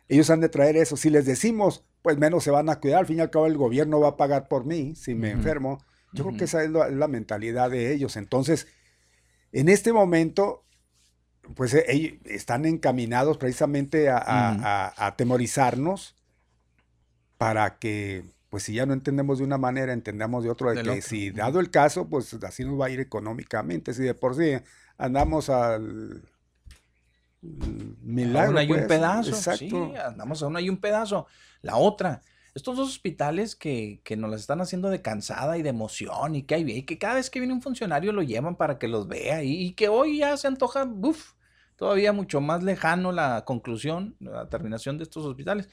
ellos han de traer eso. Si les decimos, pues menos se van a cuidar. Al fin y al cabo, el gobierno va a pagar por mí si me enfermo. Yo creo que esa es la, mentalidad de ellos. Entonces, en este momento, pues eh, están encaminados precisamente a, atemorizarnos para que, pues si ya no entendemos de una manera, entendamos de otra, de que si dado el caso, pues así nos va a ir económicamente, si de por sí andamos al milagro. Aún hay un pues, pedazo, sí, andamos a una y un pedazo. La otra, estos dos hospitales que, que, nos las están haciendo de cansada y de emoción y que hay y que cada vez que viene un funcionario lo llevan para que los vea y, y que hoy ya se antoja, uff, todavía mucho más lejano la conclusión, la terminación de estos hospitales.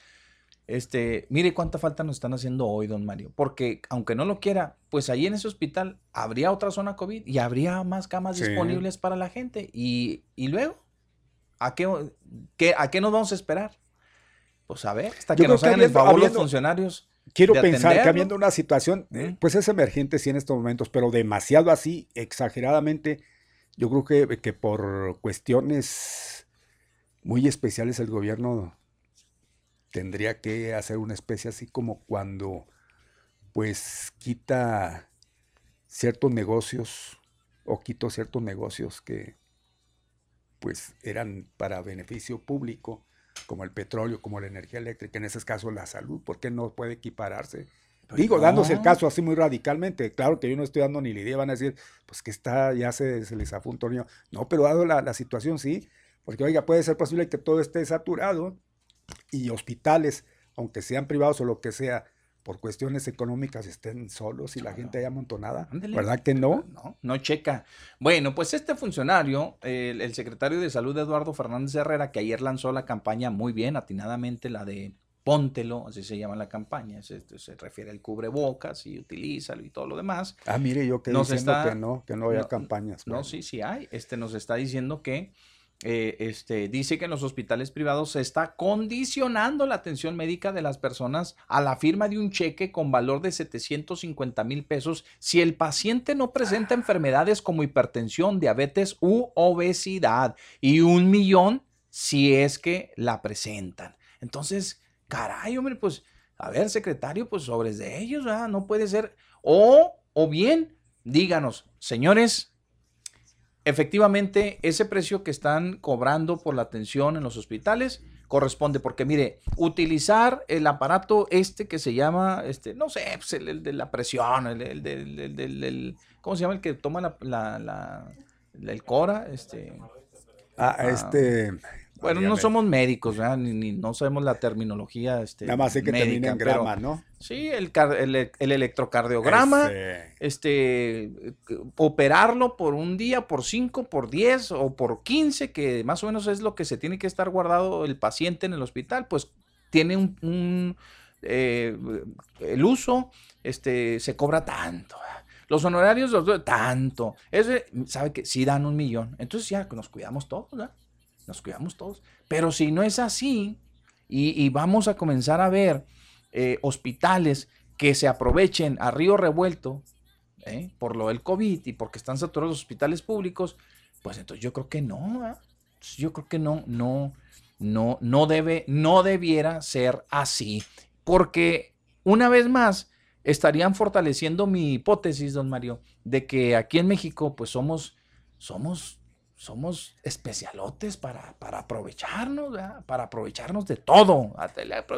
Este, mire cuánta falta nos están haciendo hoy, don Mario, porque aunque no lo quiera, pues ahí en ese hospital habría otra zona COVID y habría más camas disponibles para la gente. Y, luego, ¿a qué, ¿a qué nos vamos a esperar? Pues a ver, hasta que nos hagan el favor los funcionarios. Quiero pensar que habiendo una situación, eh, pues es emergente sí en estos momentos, pero demasiado así, exageradamente, yo creo que, que por cuestiones muy especiales el gobierno tendría que hacer una especie así como cuando pues quita ciertos negocios o quito ciertos negocios que pues eran para beneficio público, como el petróleo, como la energía eléctrica, en ese caso la salud, ¿por qué no puede equipararse? Digo, dándose el caso así muy radicalmente. Claro que yo no estoy dando ni la idea, van a decir, pues que está, ya se, se les afó un torneo. No, pero dado la, la, situación, sí. Porque, oiga, puede ser posible que todo esté saturado y hospitales, aunque sean privados o lo que sea, por cuestiones económicas estén solos y la gente haya amontonada. ¿Verdad que no? No, no checa. Bueno, pues este funcionario, el, el secretario de Salud Eduardo Fernández Herrera, que ayer lanzó la campaña muy bien, atinadamente, la de póntelo, así se llama la campaña, se, se refiere al cubrebocas y utilízalo y todo lo demás. Ah, mire, yo que nos diciendo que no, que no haya campañas. No, sí, sí hay. Este nos está diciendo que eh, este, dice que en los hospitales privados se está condicionando la atención médica de las personas a la firma de un cheque con valor de 750 mil pesos si el paciente no presenta enfermedades como hipertensión, diabetes u obesidad y un millón si es que la presentan. Entonces, Caray, hombre, pues, a ver, secretario, pues sobres de ellos, ¿verdad? No puede ser. O, o bien, díganos, señores, efectivamente, ese precio que están cobrando por la atención en los hospitales corresponde, porque mire, utilizar el aparato este que se llama, este, no sé, pues el, de la presión, el, del, ¿cómo se llama? El que toma la, la, el Cora, este. Ah, ah, Bueno, no somos médicos, Ni, no sabemos la terminología. Este, Nada más sé que termina en grama, ¿no? Sí, el, el, electrocardiograma, este, operarlo por un día, por cinco, por diez o por quince, que más o menos es lo que se tiene que estar guardado el paciente en el hospital, pues tiene un, eh, el uso, este, se cobra tanto. Los honorarios, tanto. Ese, sabe que sí dan un millón. Entonces ya nos cuidamos todos, ¿verdad? Nos cuidamos todos. Pero si no es así, y, vamos a comenzar a ver eh, hospitales que se aprovechen a río revuelto ¿eh? por lo del COVID y porque están saturados los hospitales públicos, pues entonces yo creo que no. Yo creo que no, no, no, no debe, no debiera ser así. Porque una vez más, estarían fortaleciendo mi hipótesis, don Mario, de que aquí en México, pues somos, somos, somos especialotes para, para aprovecharnos, para aprovecharnos de todo.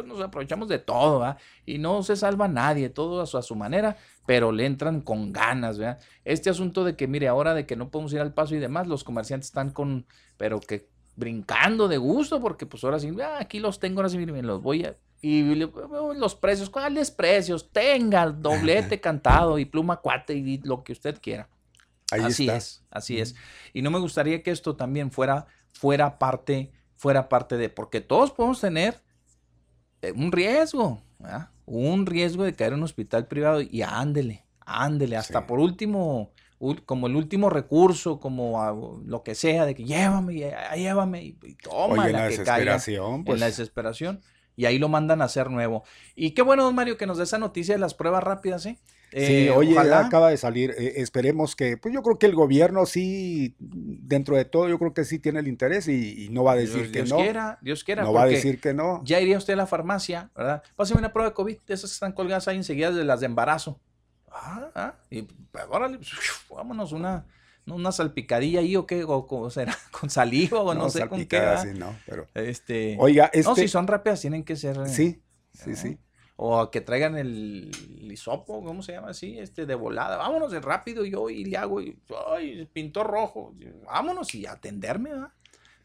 Nos aprovechamos de todo, y no se salva nadie, todo a su, a su manera, pero le entran con ganas. ¿verdad? Este asunto de que, mire, ahora de que no podemos ir al paso y demás, los comerciantes están con, pero que brincando de gusto, porque pues ahora sí, ah, aquí los tengo, ahora sí, miren, los voy a y los precios, ¿cuáles precios? Tenga doblete cantado y pluma cuate y lo que usted quiera. Así es, así es. Y no me gustaría que esto también fuera, fuera parte, fuera parte de, porque todos podemos tener eh, un riesgo, un riesgo de caer en un hospital privado y ándele, ándele, hasta por último, como el último recurso, como lo que sea, de que llévame, llévame, y, toma la, que desesperación, en la pues. desesperación y ahí lo mandan a hacer nuevo. Y qué bueno, don Mario, que nos dé esa noticia de las pruebas rápidas, ¿eh? Sí, eh, oye, acaba de salir. Eh, esperemos que, pues yo creo que el gobierno sí, dentro de todo, yo creo que sí tiene el interés y, no va a decir que Dios no. Quiera, Dios quiera. No va a decir que no. Ya iría usted a la farmacia, ¿verdad? Pásame una prueba de COVID, esas que están colgadas ahí enseguida de las de embarazo. Ah, ah, y pues, órale, vámonos una una salpicadilla ahí o qué, o, será con saliva o no, sé con qué. Sí, no, pero. Este, Oiga, este... No, si son rápidas tienen que ser. Sí, sí, sí. O que traigan el lisopo, ¿cómo se llama así? Este, de volada. Vámonos de rápido yo y le hago, y, ay, pintor rojo. Vámonos y atenderme, ¿verdad?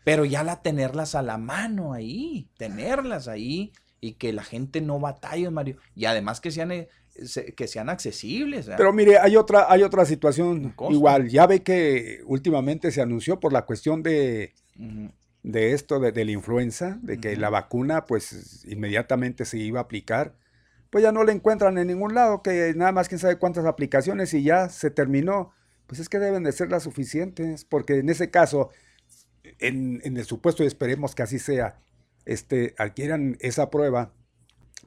Pero ya la tenerlas a la mano ahí, tenerlas ahí y que la gente no batalle, Mario. Y además que sean eh, que sean accesibles. Pero mire, hay otra, hay otra situación igual. Ya ve que últimamente se anunció por la cuestión de, de esto, de, la influenza, de que la vacuna pues inmediatamente se iba a aplicar. Pues ya no la encuentran en ningún lado, que nada más quién sabe cuántas aplicaciones y ya se terminó. Pues es que deben de ser las suficientes, porque en ese caso, en, en el supuesto, y esperemos que así sea, este, adquieran esa prueba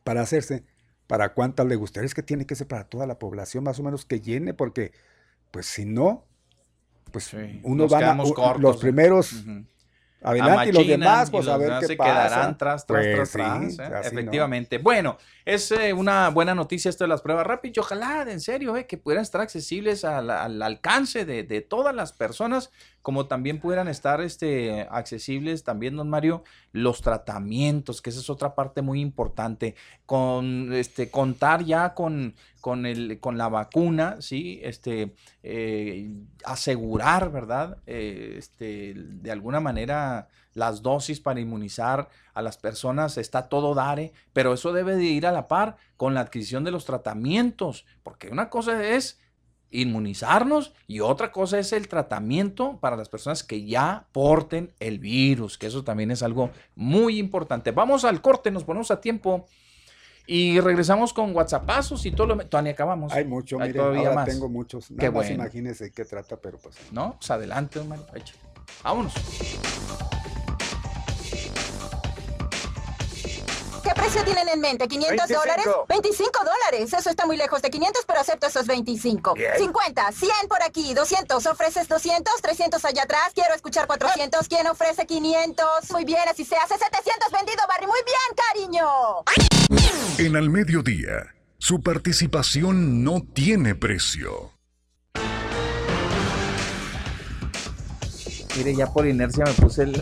para hacerse, para cuántas le gustaría, es que tiene que ser para toda la población, más o menos que llene, porque pues si no, pues uno va a, los primeros adelante y los demás, pues a ver qué se pasa. quedarán tras, tras, pues, tras, ¿eh? Efectivamente. Bueno, es eh, una buena noticia esto de las pruebas rápidas. Y ojalá, en serio, eh, que pudieran estar accesibles al, alcance de, de, todas las personas como también pudieran estar este, accesibles también, don Mario, los tratamientos, que esa es otra parte muy importante, con este, contar ya con, con, el, con la vacuna, ¿sí? Este, eh, asegurar, ¿verdad? Eh, este, de alguna manera las dosis para inmunizar a las personas, está todo dare, pero eso debe de ir a la par con la adquisición de los tratamientos, porque una cosa es inmunizarnos y otra cosa es el tratamiento para las personas que ya porten el virus, que eso también es algo muy importante. Vamos al corte, nos ponemos a tiempo y regresamos con WhatsAppazos y todo lo... Todavía acabamos. Hay mucho, Hay todavía más. tengo muchos. Nada qué más imagínese qué trata, pero pues... No, pues adelante, hermano. Vámonos. ¿Qué precio tienen en mente? ¿500 dólares? 25 dólares. Eso está muy lejos de 500, pero acepto esos 25. 50, 100 por aquí, 200. ¿Ofreces 200? 300 allá atrás. Quiero escuchar 400. ¿Quién ofrece 500? Muy bien, así se hace. 700 vendido, Barry. Muy bien, cariño. En al mediodía, su participación no tiene precio. Mire, ya por inercia me puse el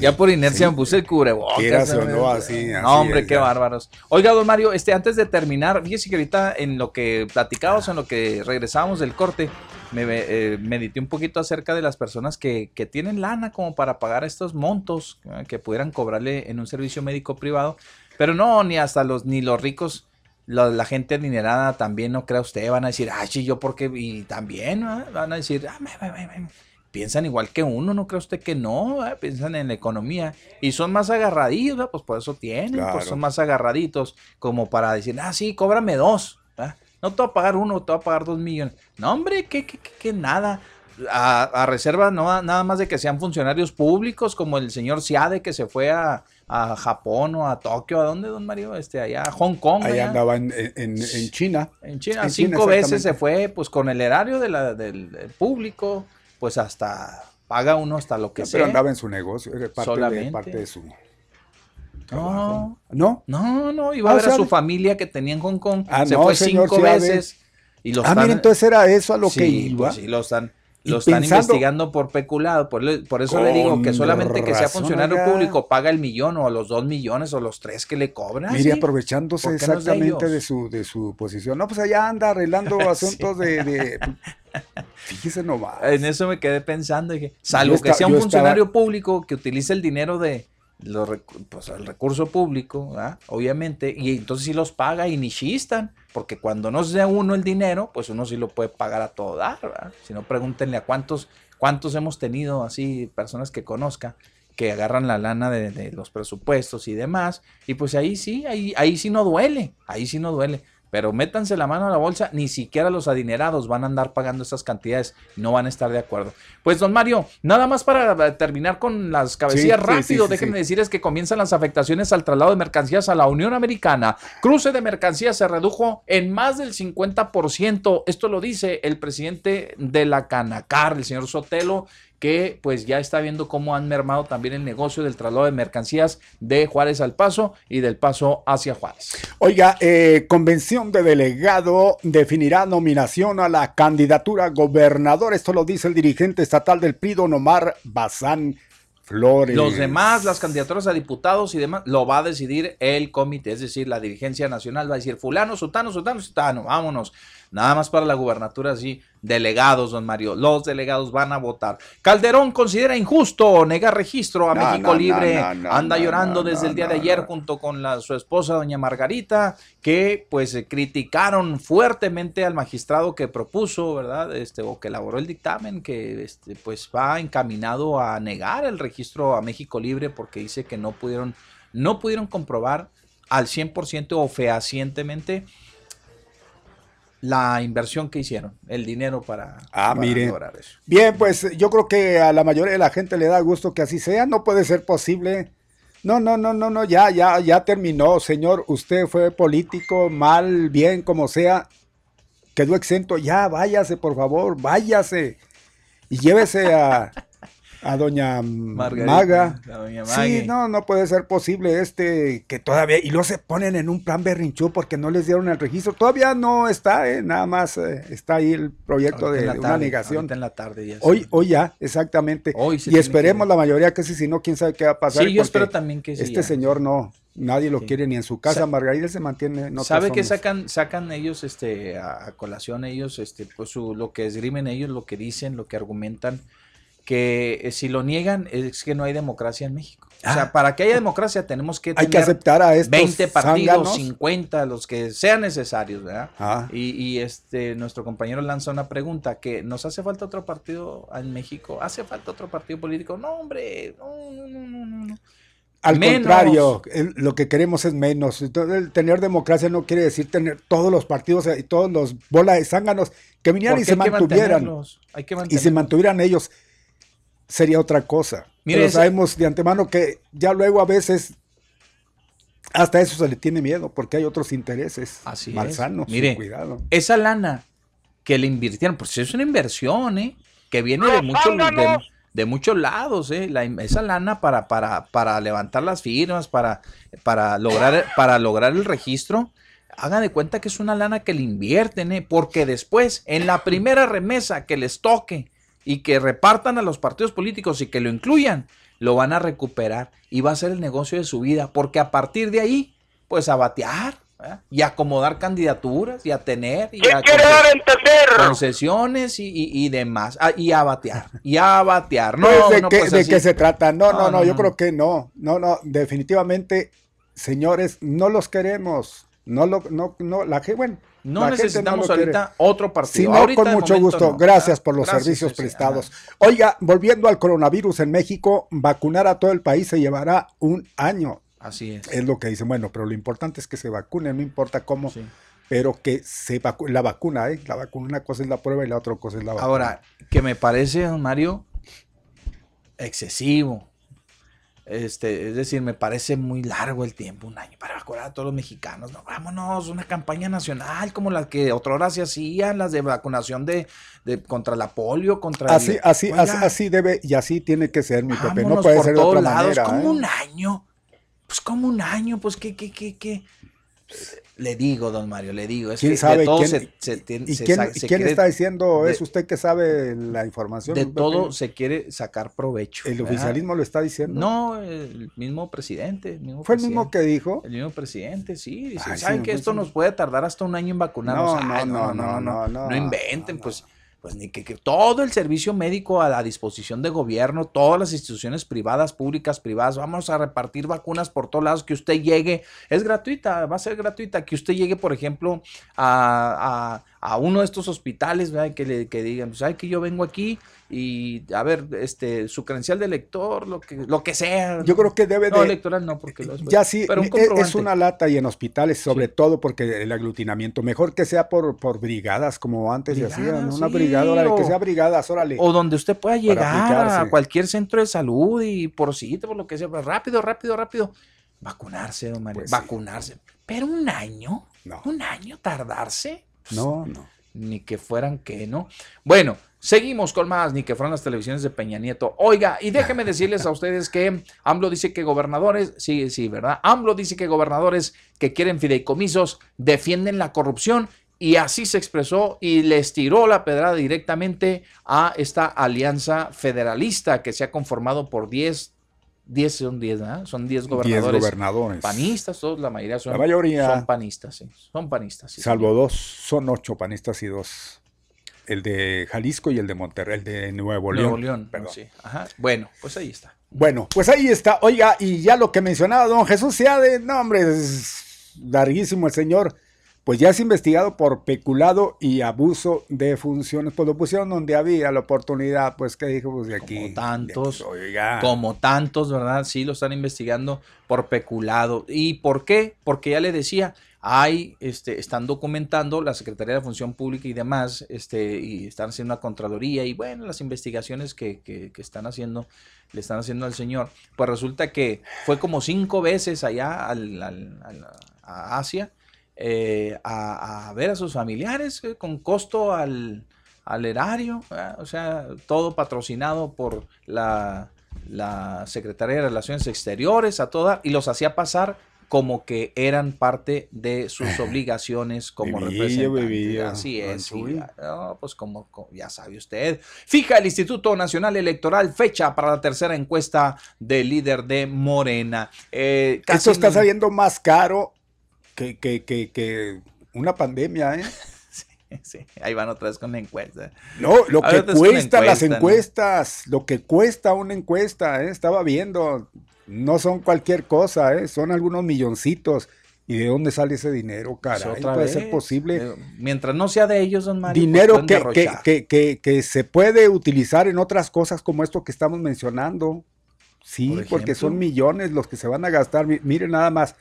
ya por inercia me puse el cubrebocas. no, así, no, hombre, qué bárbaros. Oiga, don Mario, este, antes de terminar, fíjese que ahorita en lo que platicábamos, en lo que regresábamos del corte, me eh, medité un poquito acerca de las personas que, que, tienen lana como para pagar estos montos que pudieran cobrarle en un servicio médico privado, pero no, ni hasta los, ni los ricos, la, gente adinerada también, no crea usted, van a decir, ay, sí, yo porque, y también van a decir, ah, piensan igual que uno, ¿no cree usted que no? Piensan en la economía y son más agarraditos, pues por eso tienen, pues son más agarraditos como para decir, ah, sí, cóbrame dos, no te voy a pagar uno, te voy a pagar dos millones. No, hombre, que, que, que, nada. A, reserva no, nada más de que sean funcionarios públicos como el señor Siade que se fue a, Japón o a Tokio, ¿a dónde, don Mario? Este, allá a Hong Kong. Allá, andaba en, China. En China, cinco veces se fue, pues con el erario de la, del, público, pues hasta paga uno hasta lo que sea. Pero andaba en su negocio, era parte, de, parte de su no, no, no, no, iba a ah, ver a su familia que tenía en Hong Kong. Ah, se fue cinco veces. Y los ah, miren, entonces era eso a lo que iba. Pues sí, lo están, lo están investigando por peculado. Por, eso le digo que solamente que sea funcionario público paga el millón o los dos millones o los tres que le cobran. Mire, aprovechándose exactamente de, su, de su posición. No, pues allá anda arreglando asuntos de, Fíjese nomás. En eso me quedé pensando. Dije, salvo que sea un funcionario público que utilice el dinero de, pues, el recurso público, obviamente, y entonces sí los paga y ni chistan, porque cuando no se uno el dinero, pues uno sí lo puede pagar a todo dar, Si no, pregúntenle a cuántos, cuántos hemos tenido así, personas que conozca, que agarran la lana de, de, los presupuestos y demás, y pues ahí sí, ahí, ahí sí no duele, ahí sí no duele. Pero métanse la mano a la bolsa, ni siquiera los adinerados van a andar pagando esas cantidades, no van a estar de acuerdo. Pues don Mario, nada más para terminar con las cabecillas rápido, déjenme decirles que comienzan las afectaciones al traslado de mercancías a la Unión Americana. Cruce de mercancías se redujo en más del 50%. Esto lo dice el presidente de la Canacar, el señor Sotelo, que pues ya está viendo cómo han mermado también el negocio del traslado de mercancías de Juárez al Paso y del Paso hacia Juárez. Oiga, eh, convención de delegado definirá nominación a la candidatura gobernador. Esto lo dice el dirigente estatal del PRI, Don Omar Bazán Flores. Los demás, las candidaturas a diputados y demás, lo va a decidir el comité, es decir, la dirigencia nacional va a decir fulano, sutano, sutano, sutano, vámonos. Nada más para la gubernatura, sí. Delegados, don Mario. Los delegados van a votar. Calderón considera injusto negar registro a México Libre. Anda llorando desde el día de ayer junto con la, su esposa, doña Margarita, que pues criticaron fuertemente al magistrado que propuso, ¿verdad? Este, o que elaboró el dictamen, que este, pues va encaminado a negar el registro a México Libre porque dice que no pudieron, no pudieron comprobar al 100% o fehacientemente la inversión que hicieron, el dinero para, ah, lograr eso. Bien, pues yo creo que a la mayoría de la gente le da gusto que así sea, no puede ser posible. No, no, no, no, no, ya, ya, ya terminó, señor. Usted fue político, mal, bien, como sea. Quedó exento, ya, váyase, por favor, váyase. Y llévese a, a doña Maga. sí, no, no puede ser posible este que todavía y luego se ponen en un plan berrinchú porque no les dieron el registro. Todavía no está, eh, nada más eh, está ahí el proyecto de, una negación. en la tarde ya. Hoy, hoy ya, exactamente. y esperemos la mayoría que sí, si no, quién sabe qué va a pasar. Sí, yo espero también que sí. Este señor no, nadie lo quiere ni en su casa. Margarita se mantiene. No ¿Sabe que sacan, sacan ellos, este, a, colación ellos, este, pues su, lo que esgrimen ellos, lo que dicen, lo que argumentan? Que eh, si lo niegan es que no hay democracia en México. O sea, ah. para que haya democracia tenemos que tener hay que aceptar a estos 20 partidos, 50, los que sean necesarios, ¿verdad? Ah. Y, este nuestro compañero lanza una pregunta que nos hace falta otro partido en México, hace falta otro partido político. No, hombre, no, no, no, no. Al contrario, lo que queremos es menos. Entonces, tener democracia no quiere decir tener todos los partidos y todos los bolas de zánganos que vinieran y se mantuvieran. Hay que y se mantuvieran ellos sería otra cosa. Pero sabemos de antemano que ya luego a veces hasta eso se le tiene miedo porque hay otros intereses Así malsanos. Mire, cuidado. esa lana que le invirtieron, pues es una inversión, ¿eh? Que viene de, muchos, de, muchos lados, ¿eh? esa lana para, para, para levantar las firmas, para, para, lograr, para lograr el registro, hagan de cuenta que es una lana que le invierten, ¿eh? Porque después, en la primera remesa que les toque, y que repartan a los partidos políticos y que lo incluyan, lo van a recuperar y va a ser el negocio de su vida, porque a partir de ahí, pues a batear, y acomodar candidaturas y a tener y a entender? concesiones y, demás. Ah, y a batear y a batear. No, pues, de, no, qué, pues de qué se trata no no no, yo creo que no. No no definitivamente señores no los queremos no lo no no la gente bueno no necesitamos ahorita otro partido. Sí, con mucho gusto. Gracias por los servicios prestados. Oiga, volviendo al coronavirus en México, vacunar a todo el país se llevará un año. Así es. Es lo que dicen. Bueno, pero lo importante es que se vacune, no importa cómo, pero que se vacune. La vacuna, ¿eh? La vacuna, una cosa es la prueba y la otra cosa es la vacuna. Ahora, que me parece, Mario, excesivo. Este, es decir, me parece muy largo el tiempo, un año para vacunar a todos los mexicanos. No, vámonos, una campaña nacional como la que otra se hacían, las de vacunación de, contra la polio, contra así, así, así, así, debe y así tiene que ser, mi Pepe. No puede ser de otra lados, Como ¿eh? un año. Pues como un año, pues qué, qué, qué, qué. Le digo, don Mario, le digo. Es ¿Quién sabe? ¿quién, ¿Y quién, está diciendo eso? ¿Usted que sabe la información? De todo se quiere sacar provecho. ¿El oficialismo lo está diciendo? No, el mismo presidente. ¿Fue el mismo que dijo? El mismo presidente, sí. Dice, ¿saben que esto nos puede tardar hasta un año en vacunarnos? No, no, no, no, no, no, inventen, pues pues ni que, todo el servicio médico a la disposición de gobierno, todas las instituciones privadas, públicas, privadas, vamos a repartir vacunas por todos lados, que usted llegue, es gratuita, va a ser gratuita, que usted llegue, por ejemplo, a, a, uno de estos hospitales, que le que digan, pues, que yo vengo aquí y a ver, este, su credencial de lector, lo que, lo que sea. Yo creo que debe de. No, electoral no, porque lo es. Ya sí, pero e, es una lata y en hospitales, sobre todo porque el aglutinamiento, mejor que sea por, por brigadas, como antes se hacían, una brigada, órale, que sea brigadas, órale. O donde usted pueda llegar a cualquier centro de salud y por sitio, por lo que sea, pues, rápido, rápido, rápido. Vacunarse, don Mario, pues vacunarse. Pero un año, no. un año tardarse. no, no. Ni que fueran que, ¿no? Bueno, Seguimos con más, ni que fueron las televisiones de Peña Nieto. Oiga, y déjenme decirles a ustedes que AMLO dice que gobernadores, sí, sí, ¿verdad? AMLO dice que gobernadores que quieren fideicomisos defienden la corrupción y así se expresó y les tiró la pedrada directamente a esta alianza federalista que se ha conformado por 10 10 son 10, ¿verdad? Son 10 gobernadores. 10 gobernadores. Panistas, todos, la mayoría son. La mayoría. Son panistas, sí. Son panistas. Sí, salvo dos, son ocho panistas y dos el de Jalisco y el de Monterrey, el de Nuevo León. Nuevo León, Sí. Ajá. Bueno, pues ahí está. Bueno, pues ahí está. Oiga, y ya lo que mencionaba don Jesús sea de, no hombre, es larguísimo el señor. Pues ya es investigado por peculado y abuso de funciones. Pues lo pusieron donde había la oportunidad, pues que dijo, pues de aquí. Como tantos, como tantos, ¿verdad? Sí, lo están investigando por peculado. ¿Y por qué? Porque ya le decía, hay, este, están documentando la Secretaría de Función Pública y demás, este, y están haciendo una Contraloría y bueno, las investigaciones que, que, están haciendo, le están haciendo al señor. Pues resulta que fue como cinco veces allá al, a Asia eh, a, ver a sus familiares eh, con costo al, al erario, o sea, todo patrocinado por la, la Secretaría de Relaciones Exteriores, a toda, y los hacía pasar como que eran parte de sus obligaciones como representantes. Así es. pues como, ya sabe usted. Fija el Instituto Nacional Electoral fecha para la tercera encuesta del líder de Morena. Eh, Esto está saliendo más caro que, que, que, una pandemia, ¿eh? Sí, ahí van otra vez con la encuesta. No, lo que cuesta las encuestas, lo que cuesta una encuesta, ¿eh? estaba viendo, no son cualquier cosa, ¿eh? son algunos milloncitos. ¿Y de dónde sale ese dinero, cara? Pues puede ser posible. Mientras no sea de ellos, don Mario. Pues dinero que, que, que, se puede utilizar en otras cosas como esto que estamos mencionando. Sí, porque son millones los que se van a gastar. Miren nada más.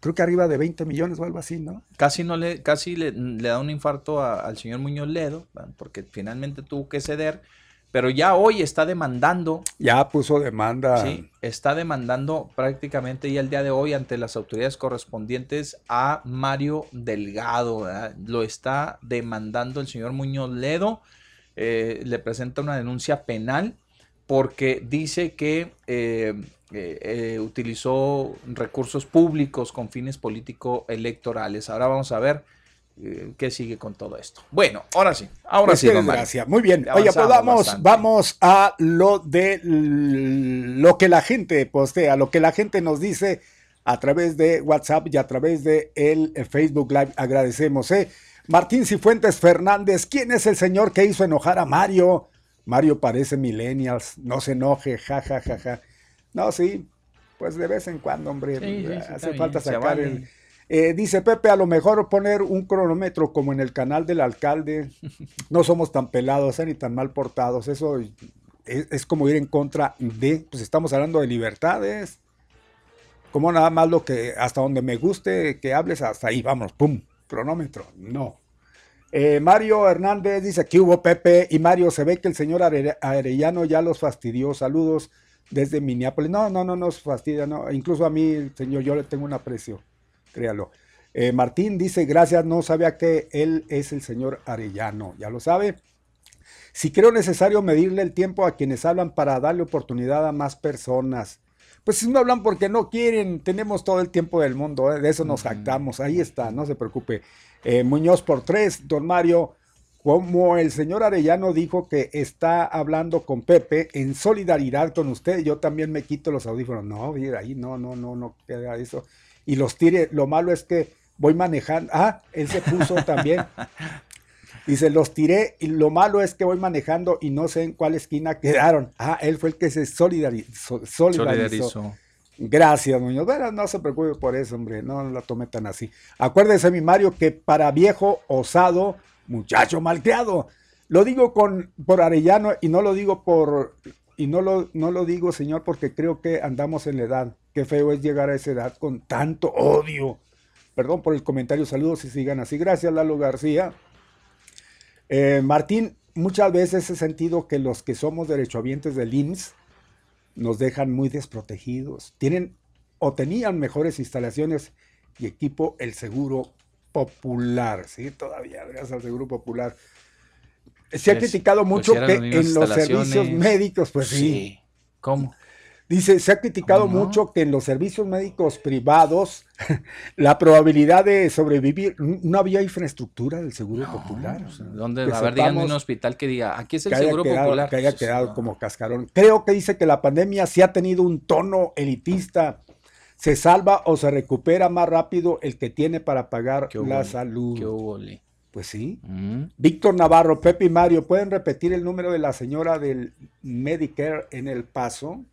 Creo que arriba de 20 millones o algo así, ¿no? Casi no le, casi le, da un infarto al señor Muñoz Ledo, porque finalmente tuvo que ceder pero ya hoy está demandando. Ya puso demanda. Sí, está demandando prácticamente ya el día de hoy ante las autoridades correspondientes a Mario Delgado. Lo está demandando el señor Muñoz Ledo. Eh, le presenta una denuncia penal porque dice que eh, eh, utilizó recursos públicos con fines político-electorales. Ahora vamos a ver eh, ¿Qué sigue con todo esto? Bueno, ahora sí, ahora pues sí. Gracias. Muy bien. Oye, pues vamos, vamos a lo de lo que la gente postea, lo que la gente nos dice a través de WhatsApp y a través de el Facebook Live. Agradecemos, ¿eh? Martín Cifuentes Fernández, ¿quién es el señor que hizo enojar a Mario? Mario parece millennials, no se enoje, ja, ja, ja, ja. No, sí, pues de vez en cuando, hombre, hace falta sacar el... Eh, dice Pepe, a lo mejor poner un cronómetro como en el canal del alcalde. No somos tan pelados eh, ni tan mal portados. Eso es, como ir en contra de, pues estamos hablando de libertades. Como nada más lo que, hasta donde me guste que hables, hasta ahí, vamos, pum, cronómetro. No. Eh, Mario Hernández dice, que hubo Pepe y Mario, se ve que el señor Arellano ya los fastidió. Saludos desde Minneapolis. No, no, no nos fastidia, no. Incluso a mí, señor, yo le tengo un aprecio, créalo. Eh, Martín dice, gracias, no sabía que él es el señor Arellano, ya lo sabe. Si creo necesario medirle el tiempo a quienes hablan para darle oportunidad a más personas. Pues si no hablan porque no quieren, tenemos todo el tiempo del mundo, ¿eh? de eso nos jactamos, ahí está, no se preocupe. Eh, Muñoz por tres, don Mario, como el señor Arellano dijo que está hablando con Pepe en solidaridad con usted, yo también me quito los audífonos. No, mira, ahí no, no, no, no queda eso. Y los tire, lo malo es que voy manejando. Ah, él se puso también. Dice, los tiré y lo malo es que voy manejando y no sé en cuál esquina quedaron. Ah, él fue el que se solidarizó. solidarizó. Gracias, Muñoz. Bueno, no se preocupe por eso, hombre. No la tome tan así. Acuérdese, mi Mario, que para viejo osado muchacho malcriado. Lo digo con, por Arellano y no lo digo por, y no lo, no lo digo, señor, porque creo que andamos en la edad. Qué feo es llegar a esa edad con tanto odio. Perdón por el comentario, saludos y sigan así. Gracias, Lalo García. Eh, Martín, muchas veces he sentido que los que somos derechohabientes del IMSS nos dejan muy desprotegidos. Tienen o tenían mejores instalaciones y equipo el seguro popular, ¿sí? Todavía, gracias al Seguro Popular. Se ha pues, criticado pues, mucho que en los servicios médicos, pues sí. ¿Cómo? Dice, se ha criticado mucho que en los servicios médicos privados la probabilidad de sobrevivir, no había infraestructura del Seguro Popular. ¿Dónde? A ver, díganme un hospital que diga, aquí es el Seguro Popular. Que haya quedado como cascarón. Creo que dice que la pandemia sí ha tenido un tono elitista se salva o se recupera más rápido el que tiene para pagar la salud. Qué pues sí. Mm. Víctor Navarro, Pepe y Mario, ¿pueden repetir el número de la señora del Medicare en El Paso?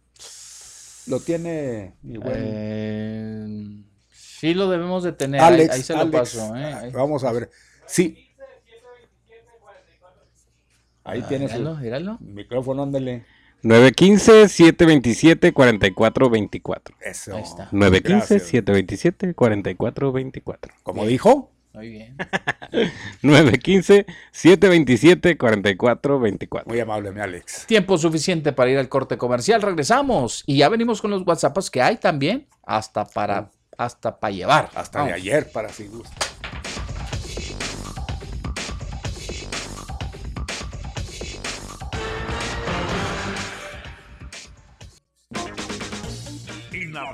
Lo tiene mi eh, sí, lo debemos de tener. ahí, se lo paso. ¿eh? Vamos a ver. Sí. Ahí tienes el micrófono, ándale. 915-727-4424. Eso. Ahí está. 915-727-4424. ¿Cómo dijo? Muy bien. 915-727-4424. Muy amable, mi Alex. Tiempo suficiente para ir al corte comercial. Regresamos. Y ya venimos con los WhatsApps que hay también. Hasta para, hasta para llevar. Hasta de ayer, para si gusta.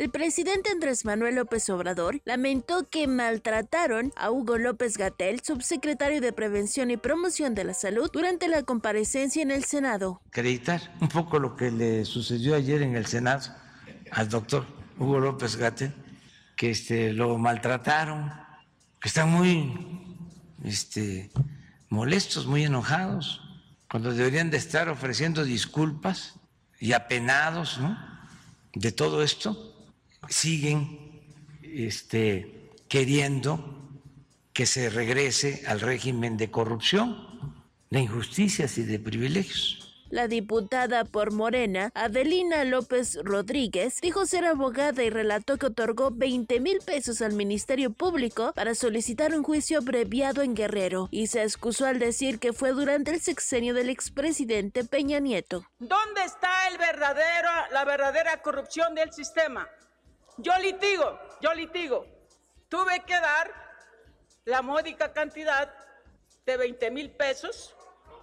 El presidente Andrés Manuel López Obrador lamentó que maltrataron a Hugo López Gatel, subsecretario de Prevención y Promoción de la Salud, durante la comparecencia en el Senado. Acreditar un poco lo que le sucedió ayer en el Senado al doctor Hugo López Gatel, que este, lo maltrataron, que están muy este, molestos, muy enojados, cuando deberían de estar ofreciendo disculpas y apenados de todo esto siguen este, queriendo que se regrese al régimen de corrupción, de injusticias y de privilegios. La diputada por Morena, Adelina López Rodríguez, dijo ser abogada y relató que otorgó 20 mil pesos al Ministerio Público para solicitar un juicio abreviado en Guerrero y se excusó al decir que fue durante el sexenio del expresidente Peña Nieto. ¿Dónde está el verdadero, la verdadera corrupción del sistema? Yo litigo, yo litigo. Tuve que dar la módica cantidad de 20 mil pesos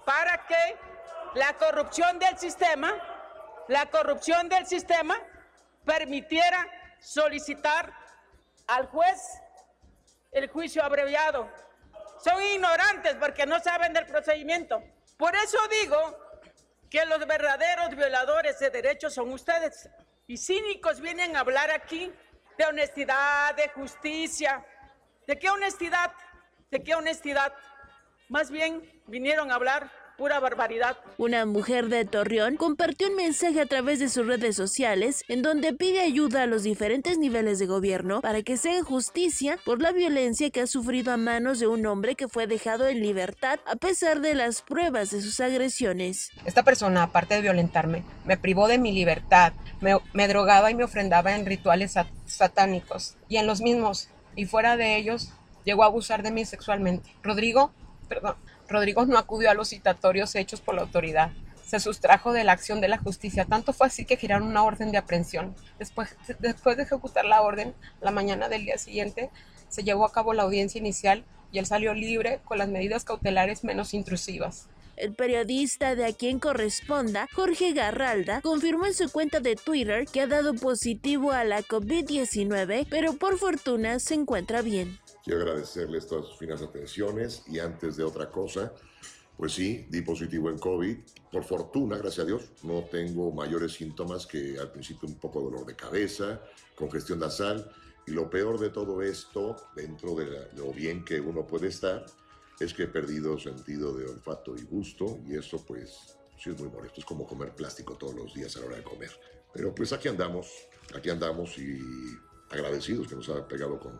para que la corrupción del sistema la corrupción del sistema permitiera solicitar al juez el juicio abreviado. Son ignorantes porque no saben del procedimiento. Por eso digo que los verdaderos violadores de derechos son ustedes. Y cínicos vienen a hablar aquí de honestidad, de justicia. ¿De qué honestidad? ¿De qué honestidad? Más bien vinieron a hablar pura barbaridad. Una mujer de Torreón compartió un mensaje a través de sus redes sociales en donde pide ayuda a los diferentes niveles de gobierno para que se haga justicia por la violencia que ha sufrido a manos de un hombre que fue dejado en libertad a pesar de las pruebas de sus agresiones. Esta persona, aparte de violentarme, me privó de mi libertad, me, drogaba y me ofrendaba en rituales satánicos y en los mismos, y fuera de ellos, llegó a abusar de mí sexualmente. Rodrigo, perdón, Rodrigo no acudió a los citatorios hechos por la autoridad. Se sustrajo de la acción de la justicia. Tanto fue así que giraron una orden de aprehensión. Después, después de ejecutar la orden, la mañana del día siguiente, se llevó a cabo la audiencia inicial y él salió libre con las medidas cautelares menos intrusivas. El periodista de a quien corresponda, Jorge Garralda, confirmó en su cuenta de Twitter que ha dado positivo a la COVID-19, pero por fortuna se encuentra bien. Quiero agradecerles todas sus finas atenciones y antes de otra cosa, pues sí, di positivo en COVID. Por fortuna, gracias a Dios, no tengo mayores síntomas que al principio un poco de dolor de cabeza, congestión nasal. Y lo peor de todo esto, dentro de lo bien que uno puede estar, es que he perdido sentido de olfato y gusto y eso pues sí es muy molesto. Es como comer plástico todos los días a la hora de comer. Pero pues aquí andamos, aquí andamos y agradecidos que nos ha pegado con,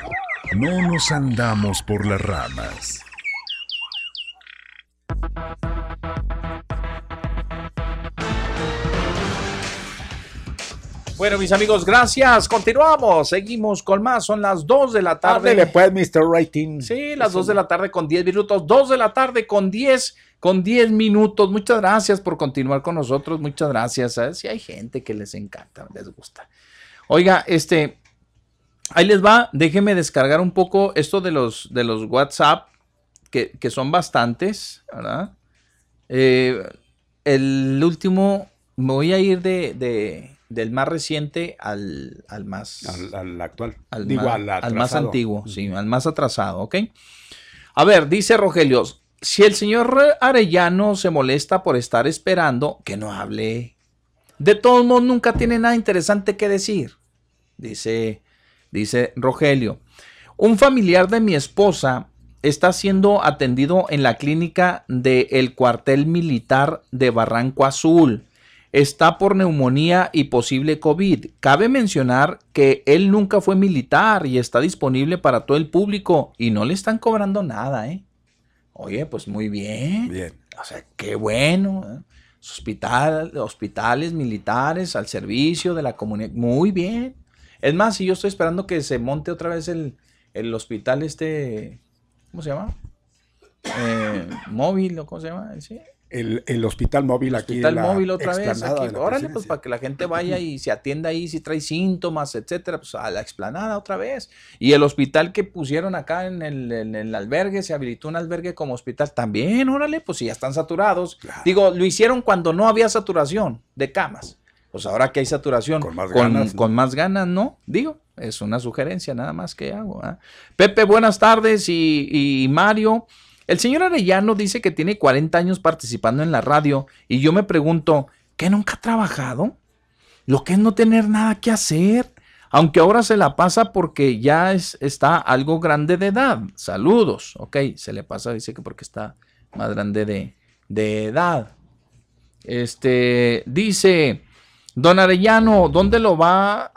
no nos andamos por las ramas. Bueno, mis amigos, gracias. Continuamos. Seguimos con más. Son las 2 de la tarde. después, Mr. Rating. Sí, las 2 de la tarde con 10 minutos. 2 de la tarde con 10 con 10 minutos. Muchas gracias por continuar con nosotros. Muchas gracias. Si hay gente que les encanta, les gusta. Oiga, este, Ahí les va, déjenme descargar un poco esto de los, de los WhatsApp, que, son bastantes, ¿verdad? Eh, el último, me voy a ir de, del más reciente al, más... Al, actual. Al, más, al, más antiguo, sí, al más atrasado, ¿ok? A ver, dice Rogelio, si el señor Arellano se molesta por estar esperando, que no hable. De todos modos, nunca tiene nada interesante que decir. Dice Dice Rogelio, un familiar de mi esposa está siendo atendido en la clínica del cuartel militar de Barranco Azul. Está por neumonía y posible COVID. Cabe mencionar que él nunca fue militar y está disponible para todo el público y no le están cobrando nada, ¿eh? Oye, pues muy bien. Bien. O sea, qué bueno. ¿eh? Hospital, hospitales militares al servicio de la comunidad. Muy bien. Es más, si yo estoy esperando que se monte otra vez el, hospital este, ¿cómo se llama? Eh, móvil o cómo se llama? El, hospital móvil aquí. Hospital móvil otra vez. Órale, pues para que la gente vaya y se atienda ahí si trae síntomas, etcétera, pues a la explanada otra vez. Y el hospital que pusieron acá en el, albergue, se habilitó un albergue como hospital también, órale, pues si ya están saturados. Digo, lo hicieron cuando no había saturación de camas pues ahora que hay saturación, con más, ganas, con más ganas, ¿no? Digo, es una sugerencia nada más que hago. ¿ah? Pepe, buenas tardes y, Mario. El señor Arellano dice que tiene 40 años participando en la radio y yo me pregunto, ¿qué nunca ha trabajado? Lo que es no tener nada que hacer, aunque ahora se la pasa porque ya es, está algo grande de edad. Saludos, ok, se le pasa, dice que porque está más grande de, de edad. Este, dice, Don Arellano, ¿dónde lo va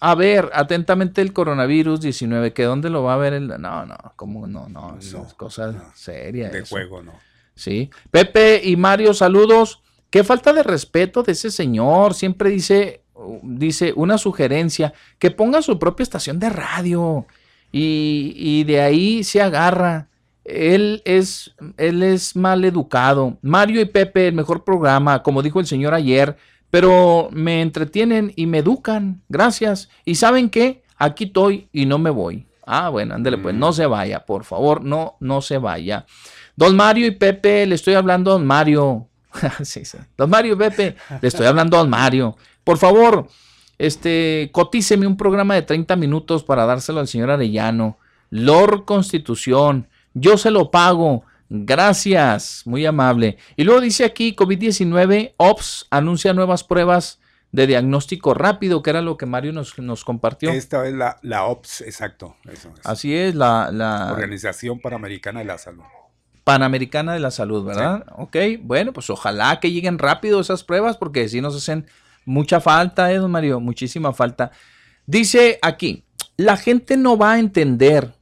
a ver atentamente el coronavirus 19? ¿Que dónde lo va a ver? El... No, no, ¿cómo no? No, es cosa seria. De juego, no. Sí. Pepe y Mario, saludos. Qué falta de respeto de ese señor. Siempre dice, dice una sugerencia, que ponga su propia estación de radio y, y de ahí se agarra. Él es, él es mal educado. Mario y Pepe, el mejor programa, como dijo el señor ayer, pero me entretienen y me educan. Gracias. ¿Y saben qué? Aquí estoy y no me voy. Ah, bueno, ándele pues, no mm. se vaya, por favor, no, no se vaya. Don Mario y Pepe, le estoy hablando a Don Mario. sí, sí. Don Mario y Pepe, le estoy hablando a Don Mario. Por favor, este, cotíceme un programa de 30 minutos para dárselo al señor Arellano. Lord Constitución, yo se lo pago. Gracias, muy amable. Y luego dice aquí, COVID-19, OPS anuncia nuevas pruebas de diagnóstico rápido, que era lo que Mario nos, nos compartió. Esta es la, la OPS, exacto. Así es, la, la, Organización Panamericana de la Salud. Panamericana de la Salud, ¿verdad? Ok, bueno, pues ojalá que lleguen rápido esas pruebas, porque si nos hacen mucha falta, ¿eh, don Mario? Muchísima falta. Dice aquí, la gente no va a entender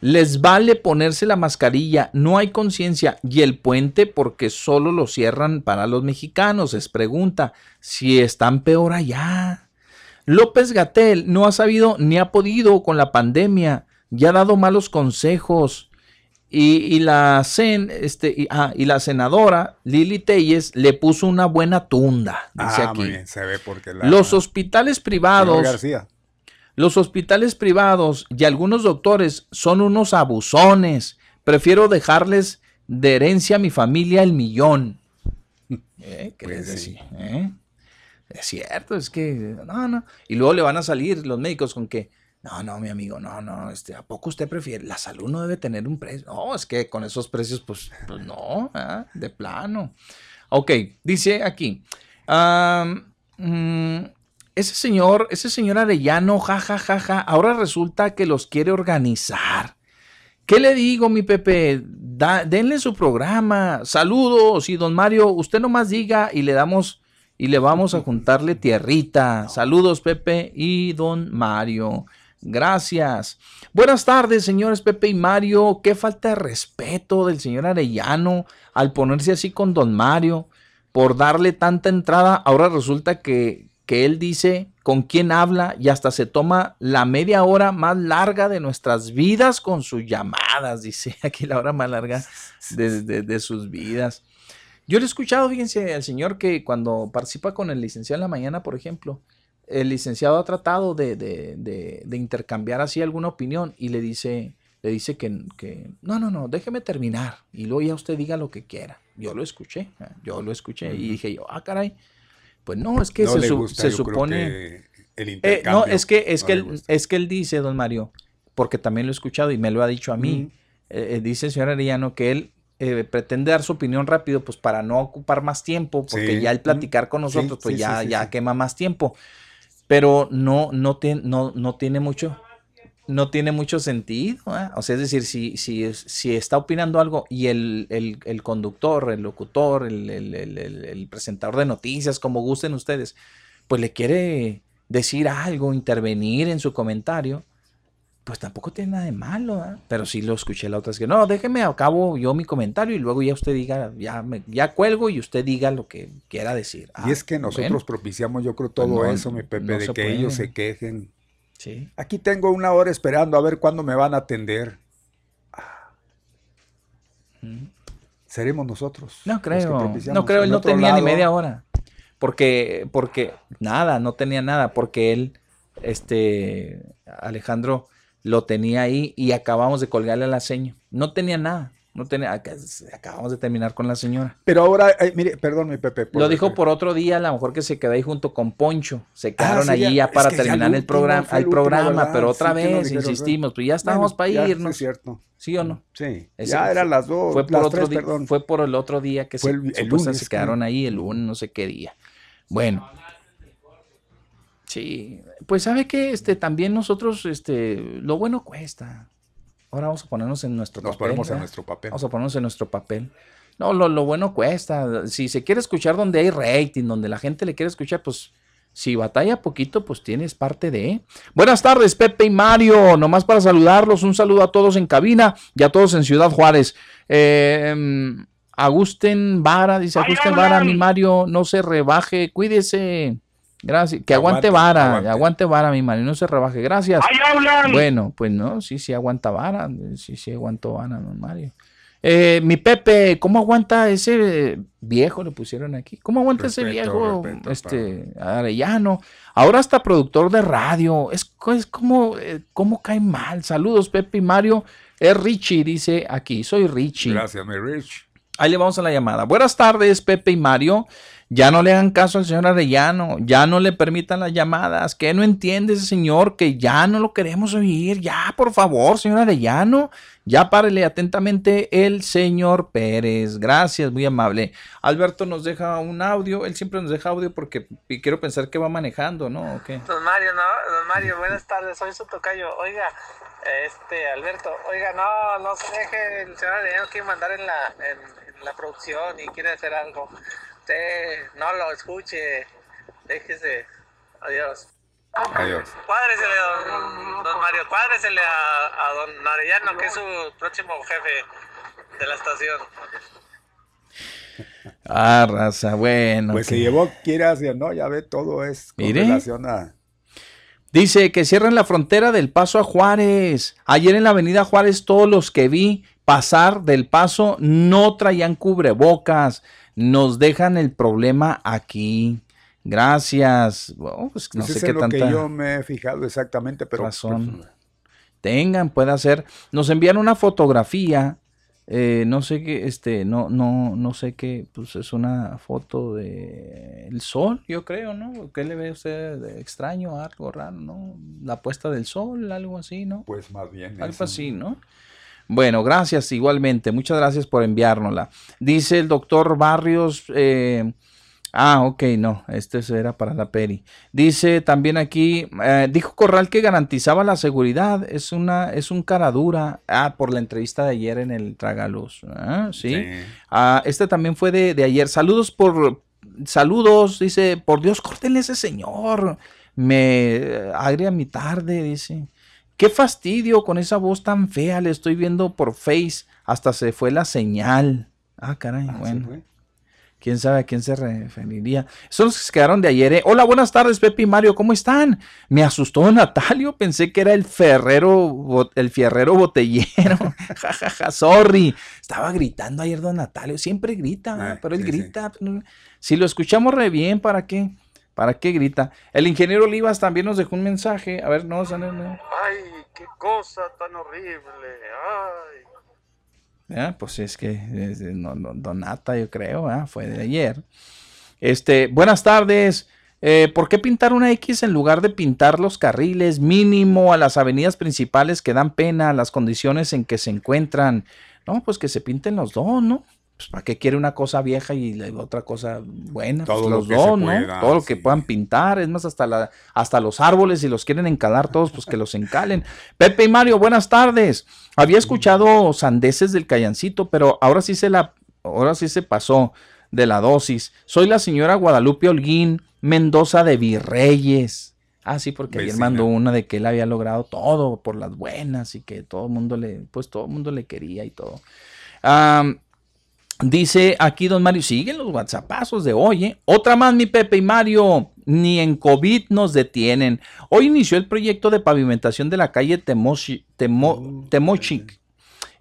les vale ponerse la mascarilla, no hay conciencia. Y el puente porque solo lo cierran para los mexicanos. Es pregunta si están peor allá. López Gatel no ha sabido ni ha podido con la pandemia. Ya ha dado malos consejos. Y, la, este, y, ah, y, la senadora Lili Telles le puso una buena tunda. Dice ah, aquí. se ve porque Los hospitales privados. Los hospitales privados y algunos doctores son unos abusones. Prefiero dejarles de herencia a mi familia el millón. ¿Eh? ¿Qué les pues decía? ¿Eh? Es cierto, es que no, no. Y luego le van a salir los médicos con que, no, no, mi amigo, no, no, este, ¿a poco usted prefiere? La salud no debe tener un precio. No, es que con esos precios, pues, pues no, ¿eh? de plano. Ok, dice aquí. Um, ese señor, ese señor Arellano, jajajaja, ja, ja, ahora resulta que los quiere organizar. ¿Qué le digo, mi Pepe? denle su programa. Saludos. Y don Mario, usted nomás diga y le damos y le vamos a juntarle tierrita. Saludos, Pepe y don Mario. Gracias. Buenas tardes, señores Pepe y Mario. Qué falta de respeto del señor Arellano al ponerse así con don Mario por darle tanta entrada. Ahora resulta que, que él dice con quién habla y hasta se toma la media hora más larga de nuestras vidas con sus llamadas, dice aquí la hora más larga de, sus vidas. Yo le he escuchado, fíjense, al señor que cuando participa con el licenciado en la mañana, por ejemplo, el licenciado ha tratado de, intercambiar así alguna opinión y le dice, le dice que, que, no, no, no, déjeme terminar y luego ya usted diga lo que quiera. Yo lo escuché, yo lo escuché y dije yo, ah, caray, pues no, es que se, supone... el eh, no, es que, es, que él, es que él dice, don Mario, porque también lo he escuchado y me lo ha dicho a mí, eh, eh, dice el señor Arellano que él pretende dar su opinión rápido, pues para no ocupar más tiempo, porque ya el platicar con nosotros, pues ya, ya quema más tiempo. Pero no, no, no, no tiene mucho no tiene mucho sentido. ¿eh? O sea, es decir, si, si, si está opinando algo y el, el, conductor, el locutor, el, el, presentador de noticias, como gusten ustedes, pues le quiere decir algo, intervenir en su comentario, pues tampoco tiene nada de malo. ¿eh? Pero sí lo escuché la otra vez que no, déjeme acabo yo mi comentario y luego ya usted diga, ya, me, ya cuelgo y usted diga lo que quiera decir. y es que ah, nosotros propiciamos, yo creo, todo pues eso, mi Pepe, de que ellos se quejen Aquí tengo una hora esperando a ver cuándo me van a atender. Mm. Seremos nosotros. No creo. No creo, él no tenía ni media hora. Porque, porque, nada, no tenía nada, porque él, este, Alejandro, lo tenía ahí y acabamos de colgarle la seña. No tenía nada. No tenía, acabamos de terminar con la señora. Pero ahora, eh, mire, perdón, mi Pepe. Lo dijo por otro día, a lo mejor que se quedó ahí junto con Poncho. Se ah, quedaron allí ya, para terminar el, programa, el, programa, pero otra vez insistimos, pues ya estábamos para irnos. es cierto. ¿Sí o no? Sí. ya eran las dos. Fue por, otro, día, fue por el otro día que se, se quedaron ahí, el lunes, no sé qué día. Bueno. Sí, pues sabe que este también nosotros, este, lo bueno cuesta. Ahora vamos a ponernos en nuestro Nos papel. ponemos en nuestro papel. Vamos a ponernos en nuestro papel. No, lo, bueno cuesta. Si se quiere escuchar donde hay rating, donde la gente le quiere escuchar, pues si batalla poquito, pues tienes parte de. Buenas tardes, Pepe y Mario. Nomás para saludarlos. Un saludo a todos en cabina y a todos en Ciudad Juárez. Em, Agusten Vara, dice Agusten Vara, mi Mario, no se rebaje, cuídese. Gracias. Que aguante, vara, aguante. vara, mi Mario, no se rebaje. Gracias. Bueno, pues no, sí, sí aguanta vara, sí, sí aguantó vara, mi Mario. Eh, mi Pepe, ¿cómo aguanta ese viejo? Le pusieron aquí. ¿Cómo aguanta ese viejo? este, Arellano. Ahora está productor de radio. Es, es como, eh, ¿cómo cae mal? Saludos, Pepe y Mario. Es Richie, dice aquí. Soy Richie. Gracias, mi Rich. Ahí le vamos a la llamada. Buenas tardes, Pepe y Mario. Ya no le hagan caso al señor Arellano, ya no le permitan las llamadas. ¿Qué no entiende ese señor que ya no lo queremos oír? Ya, por favor, señor Arellano. Ya párele atentamente el señor Pérez. Gracias, muy amable. Alberto nos deja un audio. Él siempre nos deja audio porque quiero pensar que va manejando, ¿no? Don Mario, no, don Mario, buenas tardes. Soy su tocayo. Oiga, este, Alberto, oiga, no, no se deje, el señor Arellano quiere mandar en la, en la producción y quiere hacer algo. Usted no lo escuche. Déjese. Adiós. Adiós. Cuádresele, don, don Mario, cuádresele a, a, don Arellano, que es su próximo jefe de la estación. Ah, raza, bueno. Pues se llevó, quieras, no, ya ve, todo es con relación a... Dice que cierran la frontera del paso a Juárez. Ayer en la avenida Juárez todos los que vi pasar del paso no traían cubrebocas. Nos dejan el problema aquí. Gracias. pues no sé qué lo que yo me he fijado exactamente, pero razón. Pues, tengan, puede hacer. Nos envían una fotografía. Eh, no sé qué, este, no, no, no sé qué, pues es una foto de el sol, yo creo, ¿no? ¿Qué le ve usted de extraño, algo raro, no? La puesta del sol, algo así, ¿no? Pues más bien. Algo así, ¿no? Bueno, gracias igualmente. Muchas gracias por enviárnosla. Dice el doctor Barrios. Eh, ah, ok, no, este era para la peri. Dice también aquí, eh, dijo Corral que garantizaba la seguridad. Es una, es un cara dura. Ah, por la entrevista de ayer en el Tragaluz. Ah, sí. Ah, este también fue de, de, ayer. Saludos por, saludos, dice, por Dios, córtenle ese señor. Me agria mi tarde, dice. Qué fastidio con esa voz tan fea, le estoy viendo por Face, hasta se fue la señal. Ah, caray, ah, bueno. ¿Quién sabe a quién se referiría? Son los que se quedaron de ayer. ¿eh? Hola, buenas tardes, Pepe y Mario, ¿cómo están? Me asustó Natalio, pensé que era el ferrero, el fierrero botellero. Ja, ja, ja, sorry. Estaba gritando ayer don Natalio, siempre grita, ah, pero él grita. Si lo escuchamos re bien, ¿para qué? ¿Para qué grita? El ingeniero Olivas también nos dejó un mensaje. A ver, no, no. Ay, qué cosa tan horrible. Ay. pues es que no, Donata, yo creo, fue de ayer. Este, buenas tardes. Eh, ¿Por qué pintar una X en lugar de pintar los carriles mínimo a las avenidas principales que dan pena, las condiciones en que se encuentran? No, pues que se pinten los dos, ¿no? Pues, ¿para qué quiere una cosa vieja y otra cosa buena? Pues, Todo los dos, ¿no? Todo lo que puedan pintar, es más, hasta, la, hasta los árboles, si los quieren encalar todos, pues que los encalen. Pepe y Mario, buenas tardes. Había escuchado sandeces del callancito, pero ahora sí se la, ahora sí se pasó de la dosis. Soy la señora Guadalupe Holguín Mendoza de Virreyes. Ah, sí, porque ayer mandó una de que él había logrado todo por las buenas y que todo el mundo le, pues todo el mundo le quería y todo. Dice aquí don Mario, siguen los WhatsAppazos de hoy. ¿eh? Otra más, mi Pepe y Mario, ni en COVID nos detienen. Hoy inició el proyecto de pavimentación de la calle Temochic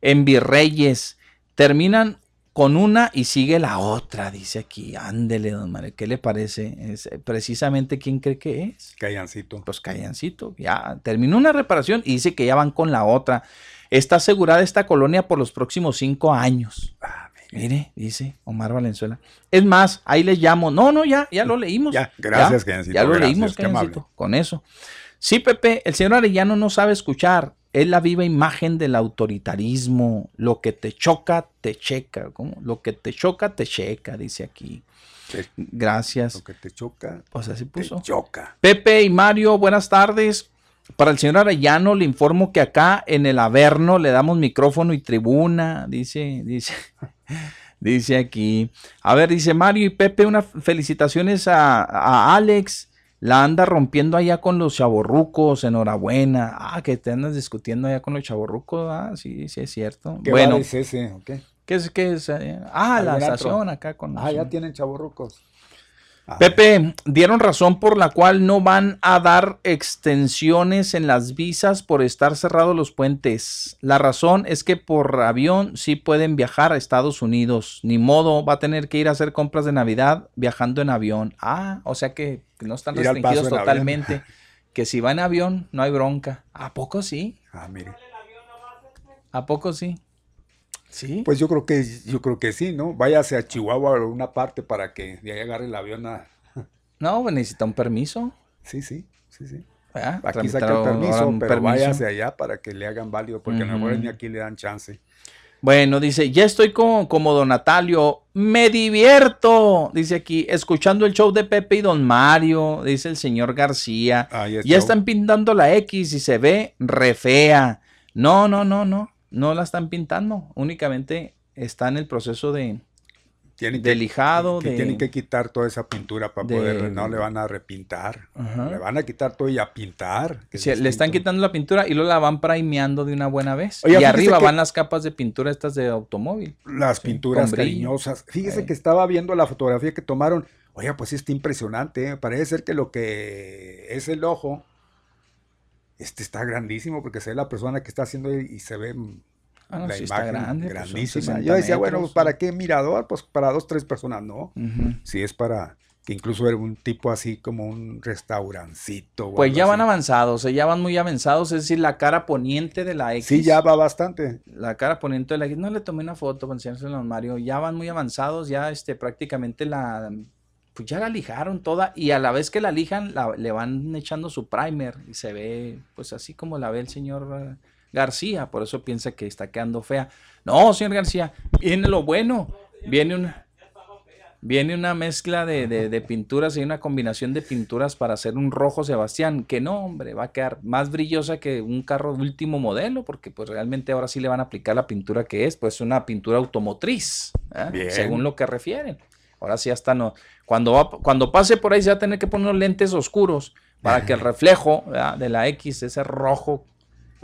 en Virreyes. Terminan con una y sigue la otra, dice aquí. Ándele, don Mario, ¿qué le parece? Es eh, precisamente quién cree que es. Callancito. Pues Callancito. Ya terminó una reparación y dice que ya van con la otra. Está asegurada esta colonia por los próximos cinco años. Ah, Mire, dice Omar Valenzuela. Es más, ahí les llamo. No, no, ya, ya lo leímos. Ya, gracias, Ya, ya lo leímos, con eso. Sí, Pepe, el señor Arellano no sabe escuchar. Es la viva imagen del autoritarismo. Lo que te choca, te checa. ¿Cómo? Lo que te choca, te checa, dice aquí. Gracias. Lo que te choca. Pues así puso. Te choca. Pepe y Mario, buenas tardes. Para el señor Arellano le informo que acá en el Averno le damos micrófono y tribuna, dice, dice, dice aquí. A ver, dice Mario y Pepe, unas felicitaciones a, Alex. La anda rompiendo allá con los chaborrucos, enhorabuena. Ah, que te andas discutiendo allá con los chaborrucos, ah, sí, sí es cierto. ¿Qué bueno, es ese? ¿Qué es? ¿Qué es? Ah, la estación acá con... Ah, ya tienen chaburrucos. Ah. Pepe, dieron razón por la cual no van a dar extensiones en las visas por estar cerrados los puentes. La razón es que por avión sí pueden viajar a Estados Unidos. Ni modo, va a tener que ir a hacer compras de Navidad viajando en avión. Ah, o sea que no están restringidos totalmente. Que si va en avión, no hay bronca. ¿A poco sí? Ah, mire. ¿A poco sí? Sí. Pues yo creo que yo creo que sí, ¿no? Váyase a Chihuahua o una parte para que de ahí agarre el avión a. No, pues necesita un permiso. Sí, sí, sí, sí. Ah, aquí saca el permiso, pero váyase allá para que le hagan válido, porque a lo mejor ni aquí le dan chance. Bueno, dice, ya estoy como, como Don Natalio, me divierto, dice aquí, escuchando el show de Pepe y Don Mario, dice el señor García. ya están pintando la X y se ve re fea. No, no, no, no no la están pintando, únicamente está en el proceso de, de lijado. Que tienen que quitar toda esa pintura para poder, no le van a repintar, le van a quitar todo y a pintar. le están quitando la pintura y luego la van primeando de una buena vez. y arriba van las capas de pintura estas de automóvil. Las pinturas cariñosas. Fíjese que estaba viendo la fotografía que tomaron. Oye, pues está impresionante. ¿eh? Parece ser que lo que es el ojo este está grandísimo porque se ve la persona que está haciendo y se ve ah, la imagen grande, pues, grandísima. Yo decía, bueno, ¿para qué mirador? Pues para dos, tres personas, no. Si es para que incluso era un tipo así como un restaurancito. Pues ya van avanzados, ya van muy avanzados, es decir, la cara poniente de la X. Sí, ya va bastante. La cara poniente de la X, no le tomé una foto para enseñárselo a Mario, ya van muy avanzados, ya este prácticamente la pues ya la lijaron toda y a la vez que la lijan le van echando su primer y se ve pues así como la ve el señor eh, García, por eso piensa que está quedando fea. No, señor García, viene lo bueno, viene una, viene una mezcla de, de, pinturas y una combinación de pinturas para hacer un rojo Sebastián, que no, hombre, va a quedar más brillosa que un carro de último modelo, porque pues realmente ahora sí le van a aplicar la pintura que es, pues una pintura automotriz, ¿eh? según lo que refieren. Ahora sí hasta no. Cuando, va, cuando pase por ahí se va a tener que poner lentes oscuros para que el reflejo de la X, ese rojo,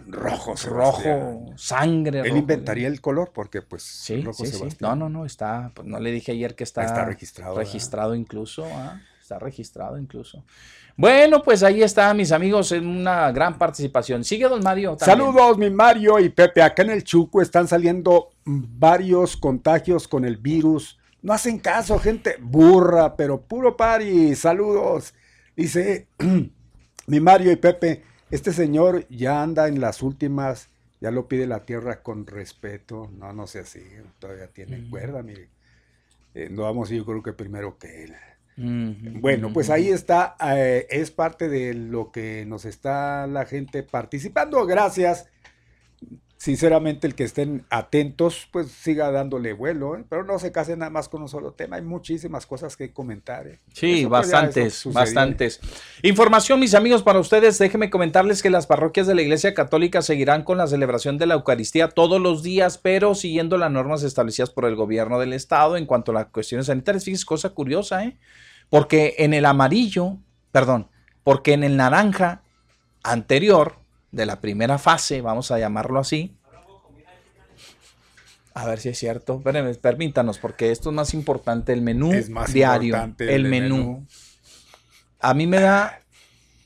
rojo, rojo, sangre. Él inventaría el color porque pues sí, sí, sí. No, no, no, está, pues, no le dije ayer que está, está registrado. Registrado incluso, ¿ah? está registrado incluso. Bueno, pues ahí está, mis amigos, en una gran participación. Sigue, don Mario. Saludos, mi Mario y Pepe. Acá en el Chuco están saliendo varios contagios con el virus no hacen caso, gente burra, pero puro pari. Saludos. Dice mi Mario y Pepe, este señor ya anda en las últimas, ya lo pide la tierra con respeto. No, no sé así, todavía tiene cuerda, mire. Eh, no vamos, yo creo que primero que él. bueno, pues ahí está, eh, es parte de lo que nos está la gente participando. Gracias sinceramente el que estén atentos, pues siga dándole vuelo, ¿eh? pero no se casen nada más con un solo tema, hay muchísimas cosas que comentar. ¿eh? Sí, bastantes, bastantes. Información, mis amigos, para ustedes, déjenme comentarles que las parroquias de la Iglesia Católica seguirán con la celebración de la Eucaristía todos los días, pero siguiendo las normas establecidas por el gobierno del Estado en cuanto a las cuestiones sanitarias. Fíjense, cosa curiosa, ¿eh? Porque en el amarillo, perdón, porque en el naranja anterior, de la primera fase, vamos a llamarlo así. A ver si es cierto. permítanos, porque esto es más importante, el menú diario. El, menú. A mí me da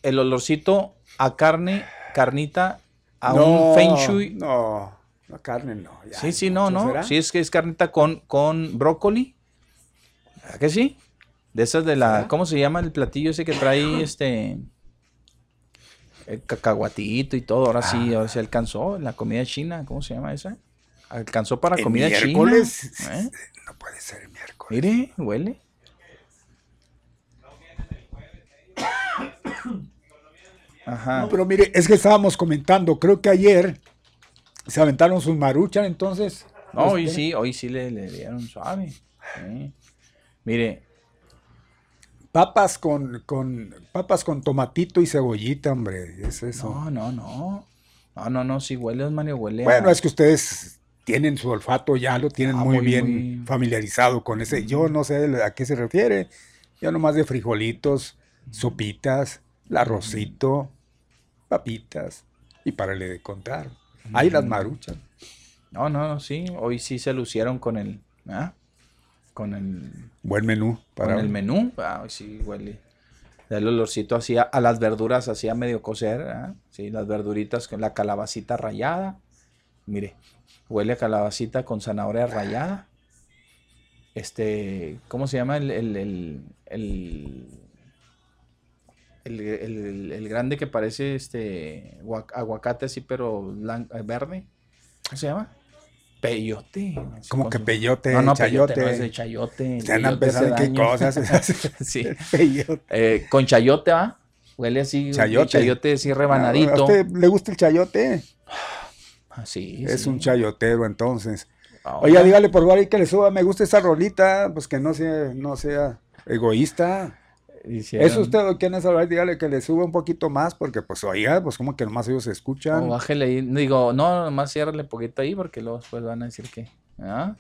el olorcito a carne, carnita, a un feng shui. No, no, carne no. sí, sí, no, no. Sí, es que es carnita con, con brócoli. ¿A que sí? De esas de la. ¿Cómo se llama el platillo ese que trae este el cacahuatito y todo. Ahora sí, ahora sí alcanzó la comida china. ¿Cómo se llama esa? Alcanzó para comida china. ¿eh? No puede ser el miércoles. Mire, huele. Ajá. No, pero mire, es que estábamos comentando, creo que ayer se aventaron sus maruchan, entonces. No, hoy sí, hoy sí le, le dieron suave. Mire, Papas con, con, papas con tomatito y cebollita, hombre. Es eso. No, no, no. No, no, no. Si huele, Mario, huele. Bueno, es que ustedes tienen su olfato, ya lo tienen ah, muy, bien familiarizado con ese. Yo no sé a qué se refiere. Yo nomás de frijolitos, sopitas, el arrocito, papitas. Y para le de contar. Ahí las maruchas. No, no, no, sí. Hoy sí se lucieron con el. ¿ah? Con el. Buen menú. Para con el menú. Ah, sí, huele. El olorcito hacía a las verduras, hacía medio cocer. ¿ah? Sí, las verduritas con la calabacita rayada. Mire, huele a calabacita con zanahoria rayada. Este, ¿cómo se llama el, el, el, el, el grande que parece este aguacate así, pero verde? ¿Cómo se llama? Peyote. Como que peyote, no, no, chayote. Peyote, no es de chayote. Se andan pensando qué cosas. sí. Eh, con chayote, ¿va? Huele así. Chayote. Chayote así rebanadito. ¿A usted le gusta el chayote? Así. Es un chayotero, entonces. Oye, dígale por favor que le suba, me gusta esa rolita, pues que no sea, no sea egoísta. Eso usted, ¿quién es hablar? Dígale que le suba un poquito más, porque pues oiga, pues como que nomás ellos se escuchan. O bájele ahí, digo, no, nomás ciérrale un poquito ahí, porque luego después van a decir que. ¿ah?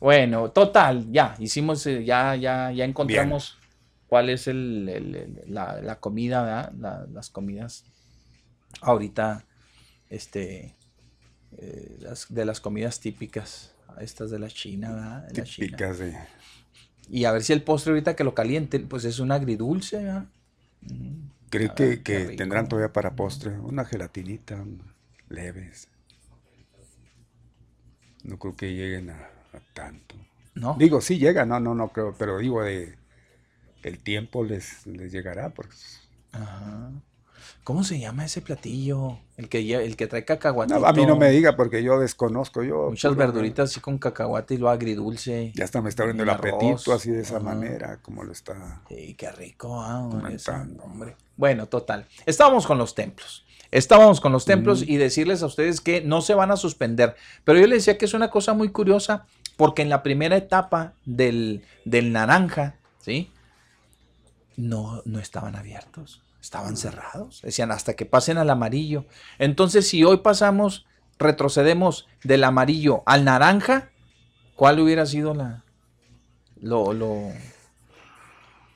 Bueno, total, ya, hicimos, eh, ya, ya, ya encontramos cuál es el, la, comida, ¿verdad? las comidas ahorita, este, eh, de las comidas típicas, estas de la China, ¿verdad? típicas, de y a ver si el postre ahorita que lo calienten, pues es un agridulce. Mm. ¿Cree que, tendrán todavía para postre? Una gelatinita, leves. No creo que lleguen a, tanto. ¿No? Digo, sí llegan, no, no, no creo, pero digo de el tiempo les, les llegará. Porque... Ajá. ¿Cómo se llama ese platillo? El que, el que trae cacahuate. a mí no me diga porque yo desconozco. yo Muchas verduritas así con cacahuate y lo agridulce. Ya está, me está abriendo el, apetito así de esa manera, como lo está. Sí, qué rico. Ah, hombre. Bueno, total. Estábamos con los templos. Estábamos con los templos y decirles a ustedes que no se van a suspender. Pero yo les decía que es una cosa muy curiosa porque en la primera etapa del, del naranja, ¿sí? No, no estaban abiertos estaban cerrados. Decían hasta que pasen al amarillo. Entonces, si hoy pasamos, retrocedemos del amarillo al naranja, ¿cuál hubiera sido la, lo, lo,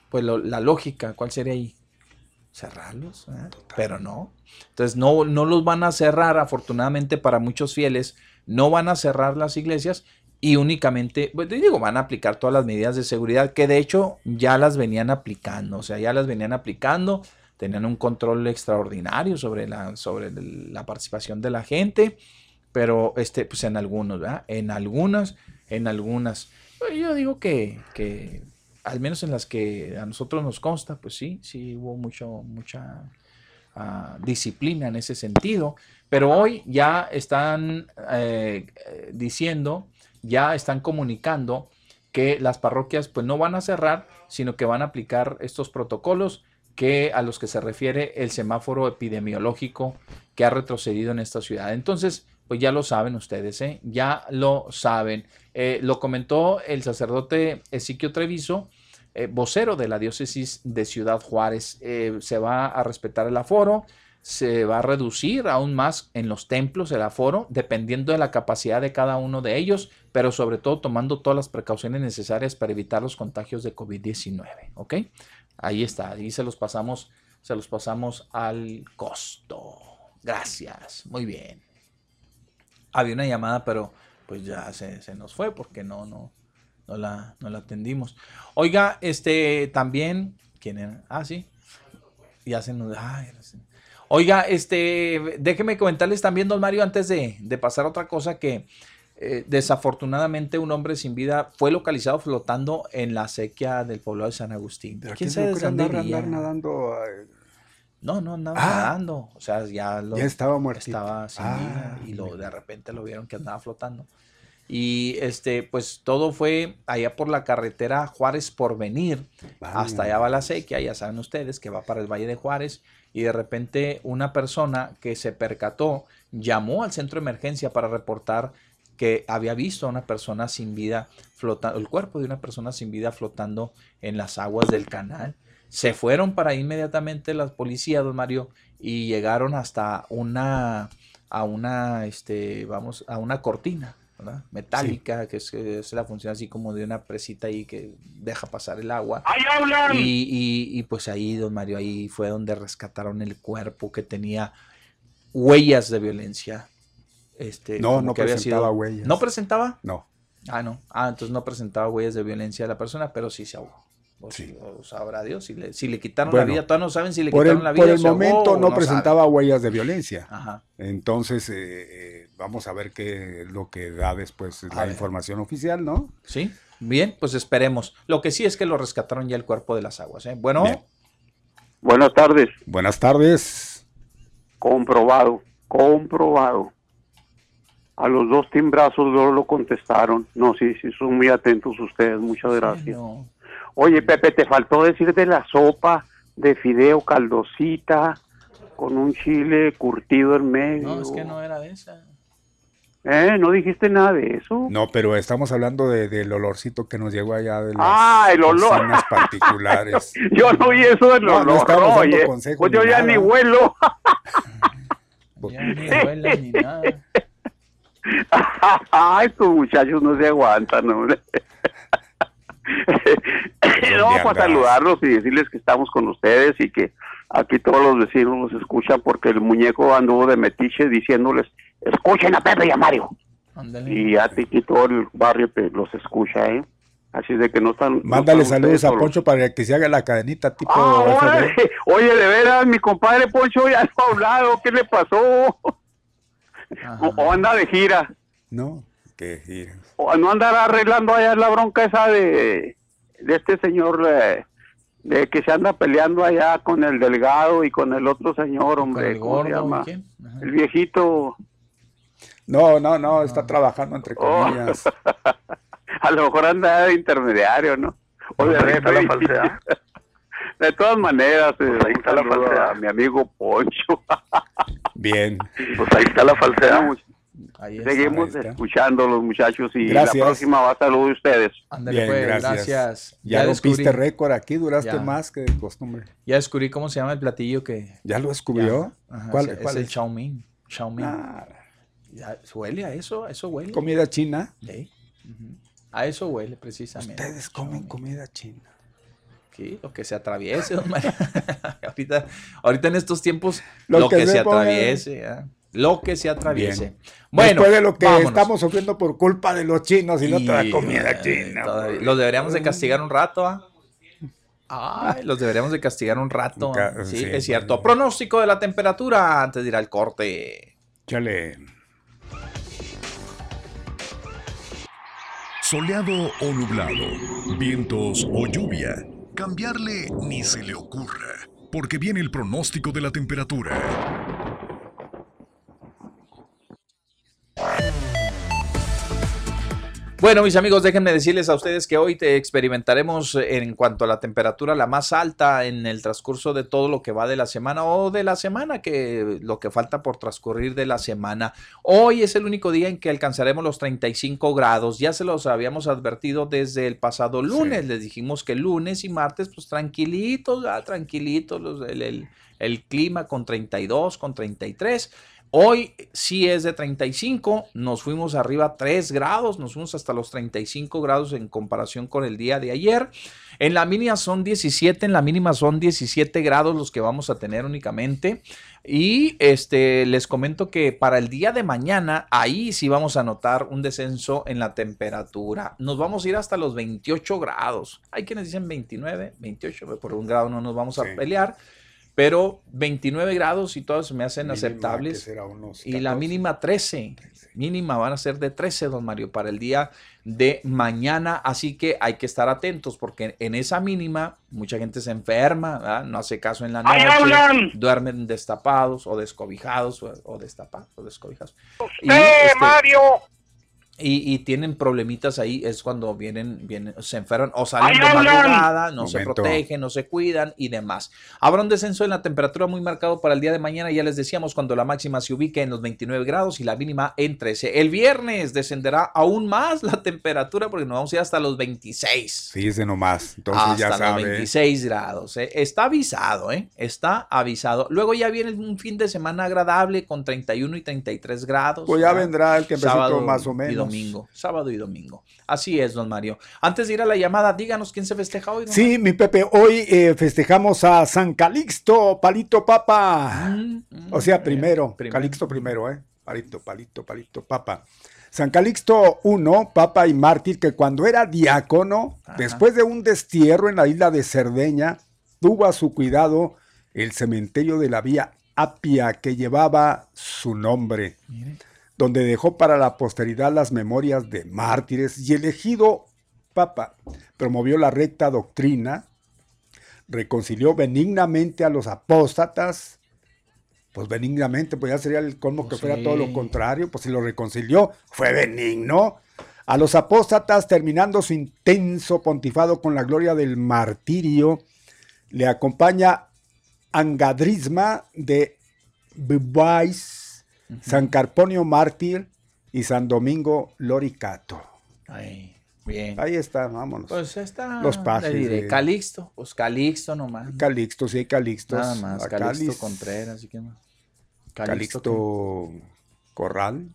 pues la lógica? ¿Cuál sería ahí? Cerrarlos, ¿eh? pero no. Entonces, no, no los van a cerrar, afortunadamente para muchos fieles, no van a cerrar las iglesias y únicamente, pues digo, van a aplicar todas las medidas de seguridad que de hecho ya las venían aplicando, o sea, ya las venían aplicando tenían un control extraordinario sobre la, sobre la participación de la gente, pero este, pues en algunos. En algunas, en algunas. Yo digo que, que, al menos en las que a nosotros nos consta, pues sí, sí hubo mucho, mucha ah, disciplina en ese sentido, pero hoy ya están eh, diciendo, ya están comunicando que las parroquias pues no van a cerrar, sino que van a aplicar estos protocolos que a los que se refiere el semáforo epidemiológico que ha retrocedido en esta ciudad. Entonces, pues ya lo saben ustedes, ¿eh? ya lo saben. Eh, lo comentó el sacerdote Ezequiel Treviso, eh, vocero de la diócesis de Ciudad Juárez. se va a respetar el aforo, se va a reducir aún más en los templos el aforo, dependiendo de la capacidad de cada uno de ellos, pero sobre todo tomando todas las precauciones necesarias para evitar los contagios de COVID-19. ¿Ok? Ahí está, ahí se los pasamos, se los pasamos al costo. Gracias, muy bien. Había una llamada, pero pues ya se, nos fue porque no, no, no la, no la atendimos. Oiga, este también, ¿quién era? Ah, sí. Ya se nos. Oiga, este, déjeme comentarles también, don Mario, antes de, de pasar a otra cosa que eh, desafortunadamente un hombre sin vida fue localizado flotando en la sequía del pueblo de San Agustín. ¿Quién sabe andar, andar, nadando? No, no andaba ah. nadando. O sea, ya, lo, estaba muerto. Estaba sin vida ah, y lo, de repente lo vieron que andaba flotando. Y este, pues todo fue allá por la carretera Juárez por venir. Hasta allá va la sequía, ya saben ustedes que va para el Valle de Juárez. Y de repente una persona que se percató llamó al centro de emergencia para reportar que había visto a una persona sin vida flotando, el cuerpo de una persona sin vida flotando en las aguas del canal. Se fueron para inmediatamente las policías, don Mario, y llegaron hasta una, a una, este, vamos, a una cortina, metálica, que es, la función así como de una presita ahí que deja pasar el agua. Y, y, y, pues ahí, don Mario, ahí fue donde rescataron el cuerpo que tenía huellas de violencia Este, no, no presentaba huellas. ¿No presentaba? No. Ah, no. Ah, entonces no presentaba huellas de violencia de la persona, pero sí se ahogó. O, sí. o sabrá Dios, si le, si le quitaron la vida, todavía no saben si le quitaron la vida. Por el momento no, presentaba huellas de violencia. Ajá. Entonces, eh, eh, vamos a ver qué es lo que da después la información oficial, ¿no? Sí, bien, pues esperemos. Lo que sí es que lo rescataron ya el cuerpo de las aguas. ¿eh? Bueno. Buenas tardes. Buenas tardes. Comprobado, comprobado. A los dos timbrazos no lo contestaron. No, sí, sí, son muy atentos ustedes. Muchas gracias. Oye, Pepe, te faltó decir de la sopa de fideo caldosita con un chile curtido en medio. No, es que no era de esa. ¿Eh? ¿No dijiste nada de eso? No, pero estamos hablando de, del olorcito que nos llegó allá de las ah, el olor. particulares. yo no oí eso del olor. No estamos dando consejos pues yo ya ni huelo. ya ni huelo ni nada. Ay, estos muchachos no se aguantan, hombre. no, para saludarlos y decirles que estamos con ustedes y que aquí todos los vecinos nos escuchan porque el muñeco anduvo de metiche diciéndoles, escuchen a Pepe y a Mario. Y a ti y todo el barrio los escucha, ¿eh? Así de que no están... Mándale saludos a Poncho para que se haga la cadenita tipo... Ah, oye, de veras, mi compadre Poncho ya no ha hablado, ¿qué le pasó? O anda de gira. No, que O no andar arreglando allá la bronca esa de, de este señor eh, de que se anda peleando allá con el delgado y con el otro señor, hombre, el ¿cómo se llama? El viejito. No, no, no, está trabajando entre oh. comillas. a lo mejor anda de intermediario, ¿no? O de, la de todas maneras, eh, ahí está la falsedad. A mi amigo Poncho. Bien. Pues ahí está la falsedad. Seguimos escuchando los muchachos y la próxima va a salud de ustedes. Bien, pues, gracias. Ya, lo rompiste récord aquí, duraste más que de costumbre. Ya descubrí cómo se llama el platillo que... ¿Ya lo descubrió? ¿Cuál, es, el Xiao Ming. Ah. Ya, huele a eso, a eso huele. ¿Comida china? Sí. A eso huele precisamente. Ustedes comen comida china. Sí, lo que se atraviese, ahorita, ahorita en estos tiempos, lo, que, se, atraviese lo que se atraviese. Bueno, después de lo que estamos sufriendo por culpa de los chinos y, no toda comida china. los deberíamos de castigar un rato, ¿ah? Ay, los deberíamos de castigar un rato. sí, es cierto. Pronóstico de la temperatura antes de ir al corte. Chale. Soleado o nublado, vientos o lluvia. Cambiarle ni se le ocurra, porque viene el pronóstico de la temperatura. Bueno, mis amigos, déjenme decirles a ustedes que hoy te experimentaremos en cuanto a la temperatura la más alta en el transcurso de todo lo que va de la semana o de la semana, que lo que falta por transcurrir de la semana. Hoy es el único día en que alcanzaremos los 35 grados. Ya se los habíamos advertido desde el pasado lunes. Les dijimos que lunes y martes, pues tranquilitos, ah, tranquilitos, el, el, el clima con 32, con 33. Hoy sí es de 35, nos fuimos arriba 3 grados, nos fuimos hasta los 35 grados en comparación con el día de ayer. En la mínima son 17, en la mínima son 17 grados los que vamos a tener únicamente. Y este les comento que para el día de mañana ahí sí vamos a notar un descenso en la temperatura. Nos vamos a ir hasta los 28 grados. Hay quienes dicen 29, 28, por un grado no nos vamos a pelear pero 29 grados y todas me hacen aceptables. y la mínima 13, mínima van a ser de 13, don Mario, para el día de mañana. Así que hay que estar atentos porque en esa mínima mucha gente se enferma, no hace caso en la noche, duermen destapados o descobijados o, destapados o descobijados. Este, Mario! Y, tienen problemitas ahí, es cuando vienen, vienen se enferman o salen de madrugada, no se protegen, no se cuidan y demás. Habrá un descenso en la temperatura muy marcado para el día de mañana, ya les decíamos, cuando la máxima se ubique en los 29 grados y la mínima en 13. El viernes descenderá aún más la temperatura porque nos vamos a ir hasta los 26. Fíjese nomás, entonces hasta ya sabe. los 26 grados. ¿eh? Está avisado, ¿eh? Está avisado. Luego ya viene un fin de semana agradable con 31 y 33 grados. Pues ya vendrá el que más o menos domingo, sábado y domingo. Así es, don Mario. Antes de ir a la llamada, díganos quién se festeja hoy. sí, mi Pepe, hoy eh, festejamos a San Calixto, Palito Papa. Mm, mm, o sea, primero, Calixto primero, ¿eh? palito, palito, palito, papa. San Calixto I, papa y mártir, que cuando era diácono, después de un destierro en la isla de Cerdeña, tuvo a su cuidado el cementerio de la vía Apia que llevaba su nombre, donde dejó para la posteridad las memorias de mártires y elegido papa. Promovió la recta doctrina, reconcilió benignamente a los apóstatas, pues benignamente, pues ya sería el colmo que pues fuera todo lo contrario, pues si lo reconcilió, fue benigno. A los apóstatas, terminando su intenso pontifado con la gloria del martirio, le acompaña Angadrisma de San Carponio Mártir y San Domingo Loricato. Ahí, bien. Ahí está, vámonos. Pues está. Los. De... Calixto, pues Calixto nomás. Calixto, sí hay Calixtos. Nada más, Calixto Contreras, ¿y qué más? Calixto, Corral.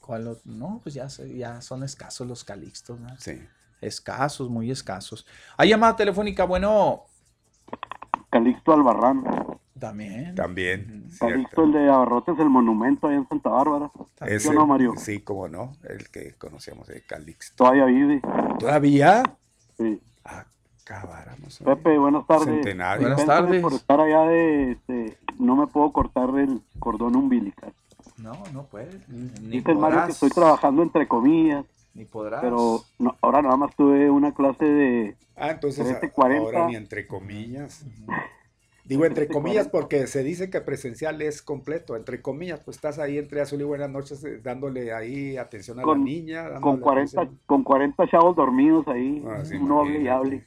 ¿Cuál No, pues ya, ya son escasos los Calixtos, ¿no? Sí. Escasos, muy escasos. Hay llamada telefónica, bueno. Calixto Albarrán. También. También. Calixto, el de Abarrotes, el monumento allá en Santa Bárbara. ¿Sí no, Mario? Sí, cómo no, el que conocíamos de Calixto. Todavía vive. ¿Todavía? Sí. Ah, cabáramos. Pepe, buenas tardes. Centenario. Buenas tardes. Por estar allá de, este, no me puedo cortar el cordón umbilical. No, no puedes. Dice el Mario que estoy trabajando entre comillas. Ni podrás. Pero no, ahora nada más tuve una clase de Ah, entonces 13, 40. ahora ni entre comillas. Digo entre comillas porque se dice que presencial es completo, entre comillas, pues estás ahí entre azul y buenas noches eh, dándole ahí atención a con, la niña. Con 40, atención. con 40 chavos dormidos ahí, Ah, sí, uno hable y hable.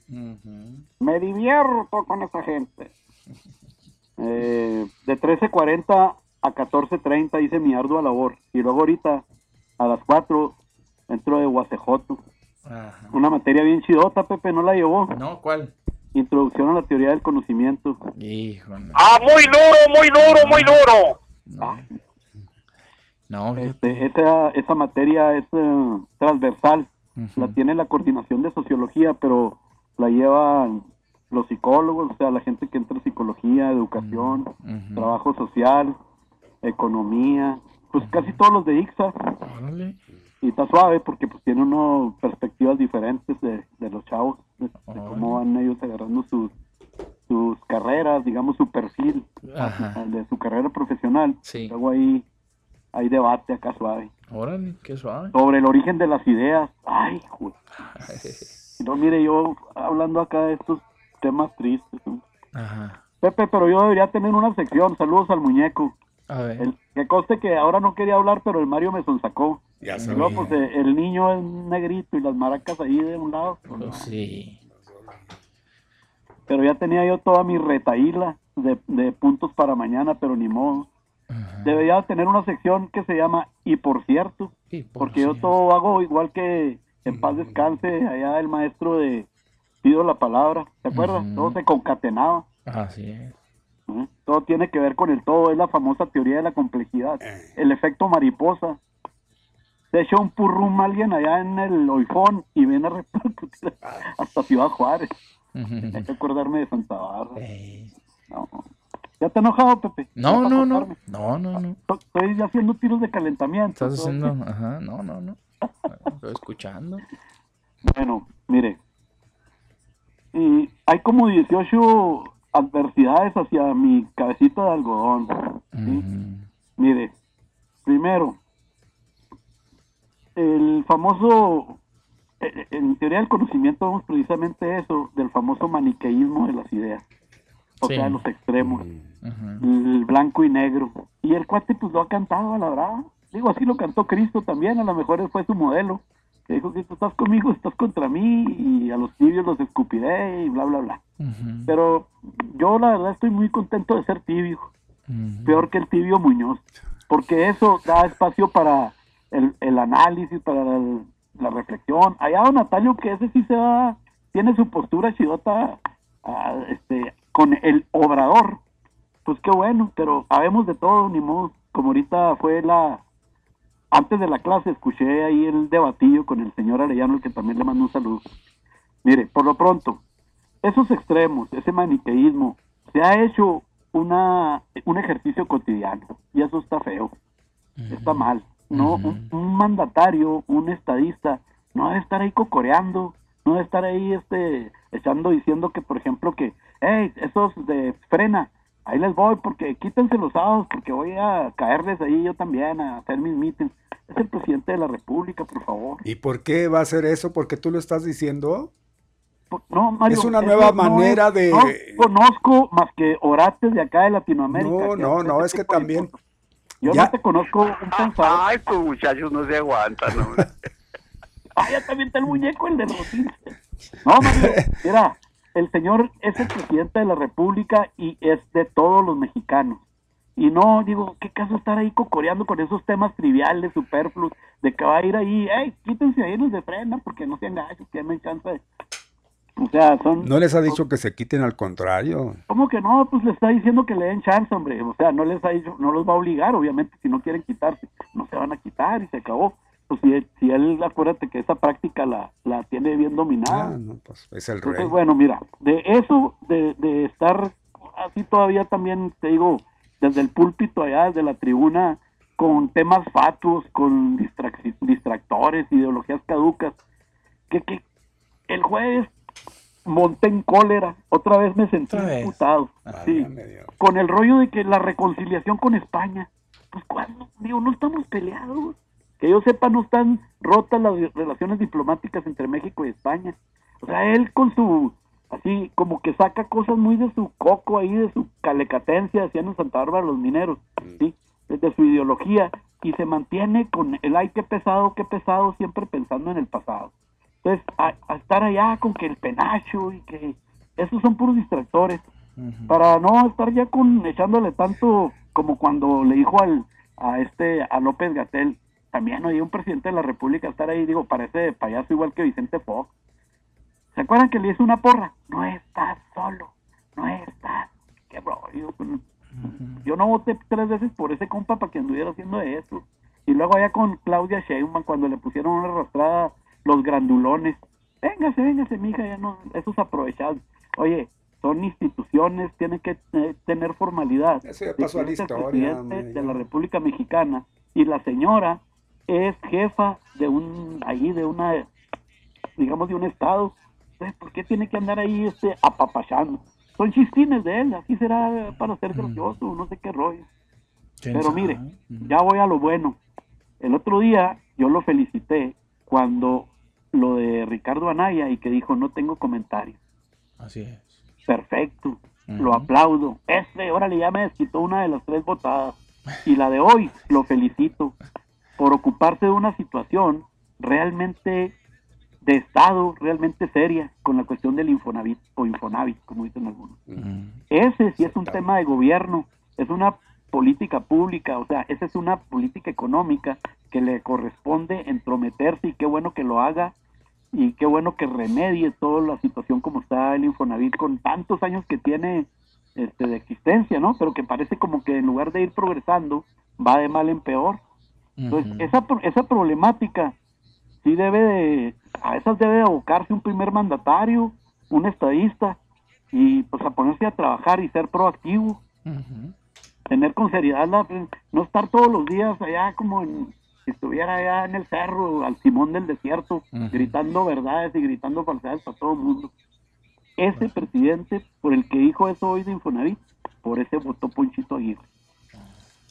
Me divierto con esa gente. Eh, de 13.40 a 14.30 hice mi ardua labor y luego ahorita a las 4 entro de Guasejoto. Ajá. Una materia bien chidota, Pepe, ¿no la llevó? No, ¿cuál? Introducción a la teoría del conocimiento. Híjole. Ah, muy duro, muy duro, muy duro. No, Este, esa, esa materia es eh, transversal. La tiene la coordinación de sociología, pero la llevan los psicólogos, o sea, la gente que entra en psicología, educación, trabajo social, economía, pues casi todos los de IXA. Órale. Y está suave porque pues tiene unas perspectivas diferentes de, de los chavos, de, de cómo van ellos agarrando sus, sus carreras, digamos su perfil Ajá. de su carrera profesional. Sí. Luego ahí hay debate acá suave. Órale, qué suave. Sobre el origen de las ideas. Ay, güey. No, mire, yo hablando acá de estos temas tristes. ¿no? Ajá. Pepe, pero yo debería tener una sección. Saludos al muñeco. A ver. El, que conste que ahora no quería hablar, pero el Mario me sonsacó. Ya sabía. luego, pues eh, el niño es negrito y las maracas ahí de un lado. Pues sí. Pero ya tenía yo toda mi retaíla de, de puntos para mañana, pero ni modo. Debería tener una sección que se llama Y por cierto, Y por porque yo todo hago igual que en paz descanse allá el maestro de Pido la Palabra, ¿te acuerdas? Todo se concatenaba. Así es. ¿Eh? Todo tiene que ver con el todo, es la famosa teoría de la complejidad, el efecto mariposa. Se echó un purrum alguien allá en el Oifón y viene a repercutir hasta Ciudad Juárez. Hay que acordarme de Santa Bárbara. No. ¿Ya te enojado, Pepe? No, no, no. No, no, no. Estoy haciendo tiros de calentamiento. Estás haciendo. Ajá, no, no, no. Estoy escuchando. Bueno, mire. Y hay como 18 adversidades hacia mi cabecita de algodón. ¿sí? Mire, primero, el famoso, eh, en teoría del conocimiento vemos precisamente eso, del famoso maniqueísmo de las ideas. O Sí. sea, los extremos, el blanco y negro. Y el cuate pues lo ha cantado a la brava. Digo, así lo cantó Cristo también, a lo mejor fue su modelo. Que dijo que tú estás conmigo, estás contra mí, y a los tibios los escupiré, y bla, bla, bla. Pero yo la verdad estoy muy contento de ser tibio, peor que el tibio Muñoz, porque eso da espacio para el, el análisis, para el- la reflexión. Allá don Natalio, que ese sí se da, tiene su postura chidota ah, este, con el obrador, pues qué bueno, pero habemos de todo, ni modo, como ahorita fue la... Antes de la clase escuché ahí el debatillo con el señor Arellano, el que también le mando un saludo. Mire, por lo pronto, esos extremos, ese maniqueísmo, se ha hecho una, un ejercicio cotidiano y eso está feo, está mal. No, un, un, mandatario, un estadista, no debe estar ahí cocoreando, no debe estar ahí este echando diciendo que por ejemplo que, hey, esos de frena, ahí les voy porque quítense los sábados porque voy a caerles ahí yo también a hacer mis meetings. Es el presidente de la República, por favor. ¿Y por qué va a hacer eso? ¿Porque tú lo estás diciendo? No, Mario, es una nueva manera de. No conozco más que orates de acá de Latinoamérica. No, no, no, es que también. Yo no te conozco un pensador. Ay, pues muchachos no se aguantan, ¿no? ah, ya también está el muñeco, el de Rosín. No, Mario, mira, el señor es el presidente de la República y es de todos los mexicanos. Y no, digo, ¿qué caso estar ahí cocoreando con esos temas triviales, superfluos, de que va a ir ahí, hey, quítense ahí los de frena porque no sean gachos, que me encanta. O sea, son... ¿No les ha dicho que se quiten al contrario? ¿Cómo que no? Pues le está diciendo que le den chance, hombre. O sea, no les ha dicho, no los va a obligar, obviamente, si no quieren quitarse. No se van a quitar y se acabó. Pues si, si él, acuérdate que esa práctica la, la tiene bien dominada. Ah, no, pues es el Entonces, rey. bueno, mira, de eso, de, de estar así todavía también, te digo, desde el púlpito allá, desde la tribuna, con temas fatuos, con distrac- distractores, ideologías caducas, que, que el jueves monté en cólera, otra vez me sentí Otra vez. imputado, sí, con el rollo de que la reconciliación con España, pues cuando, digo, no estamos peleados, que yo sepa no están rotas las relaciones diplomáticas entre México y España, o sea, él con su, así como que saca cosas muy de su coco ahí, de su calecatencia, decían en Santa Bárbara los mineros, ¿sí? de su ideología, y se mantiene con el ay, qué pesado, qué pesado, siempre pensando en el pasado. Entonces, a, a estar allá con que el penacho y que esos son puros distractores, para no estar ya con echándole tanto como cuando le dijo al a este a López Gatel, también oye un presidente de la República estar ahí, digo, parece payaso igual que Vicente Fox. ¿Se acuerdan que le hizo una porra? No estás solo, no estás. Qué rollo. pues, Yo no voté tres veces por ese compa para que anduviera haciendo eso. Y luego allá con Claudia Sheinbaum cuando le pusieron una arrastrada los grandulones. Véngase, véngase, mija, ya no, esos aprovechados. Oye, son instituciones, tienen que eh, tener formalidad. Eso ya pasó a la Presidente, el historia, presidente hombre, de la República Mexicana y la señora es jefa de un, ahí de una, digamos de un estado. Entonces, ¿por qué tiene que andar ahí este apapachando? Son chistines de él, así será para ser gracioso, no sé qué rollo. ¿Quién Pero mire, ya voy a lo bueno. El otro día yo lo felicité cuando lo de Ricardo Anaya y que dijo no tengo comentarios. Así es. Perfecto, lo aplaudo. Este, órale, ya me desquitó una de las tres votadas. Y la de hoy, lo felicito por ocuparse de una situación realmente de Estado, realmente seria, con la cuestión del Infonavit o Infonavit, como dicen algunos. Ese sí es un tema de gobierno, es una política pública, o sea, esa es una política económica que le corresponde entrometerse y qué bueno que lo haga y qué bueno que remedie toda la situación como está el Infonavit con tantos años que tiene este, de existencia, ¿no? Pero que parece como que en lugar de ir progresando, va de mal en peor. Entonces, esa, esa problemática sí debe de, a esas debe de abocarse un primer mandatario, un estadista, y pues a ponerse a trabajar y ser proactivo, tener con seriedad, la, no estar todos los días allá como en, si estuviera allá en el cerro, al timón del desierto, gritando verdades y gritando falsedades para todo el mundo. Ese presidente por el que dijo eso hoy de Infonavit, por ese votó Ponchito Aguirre.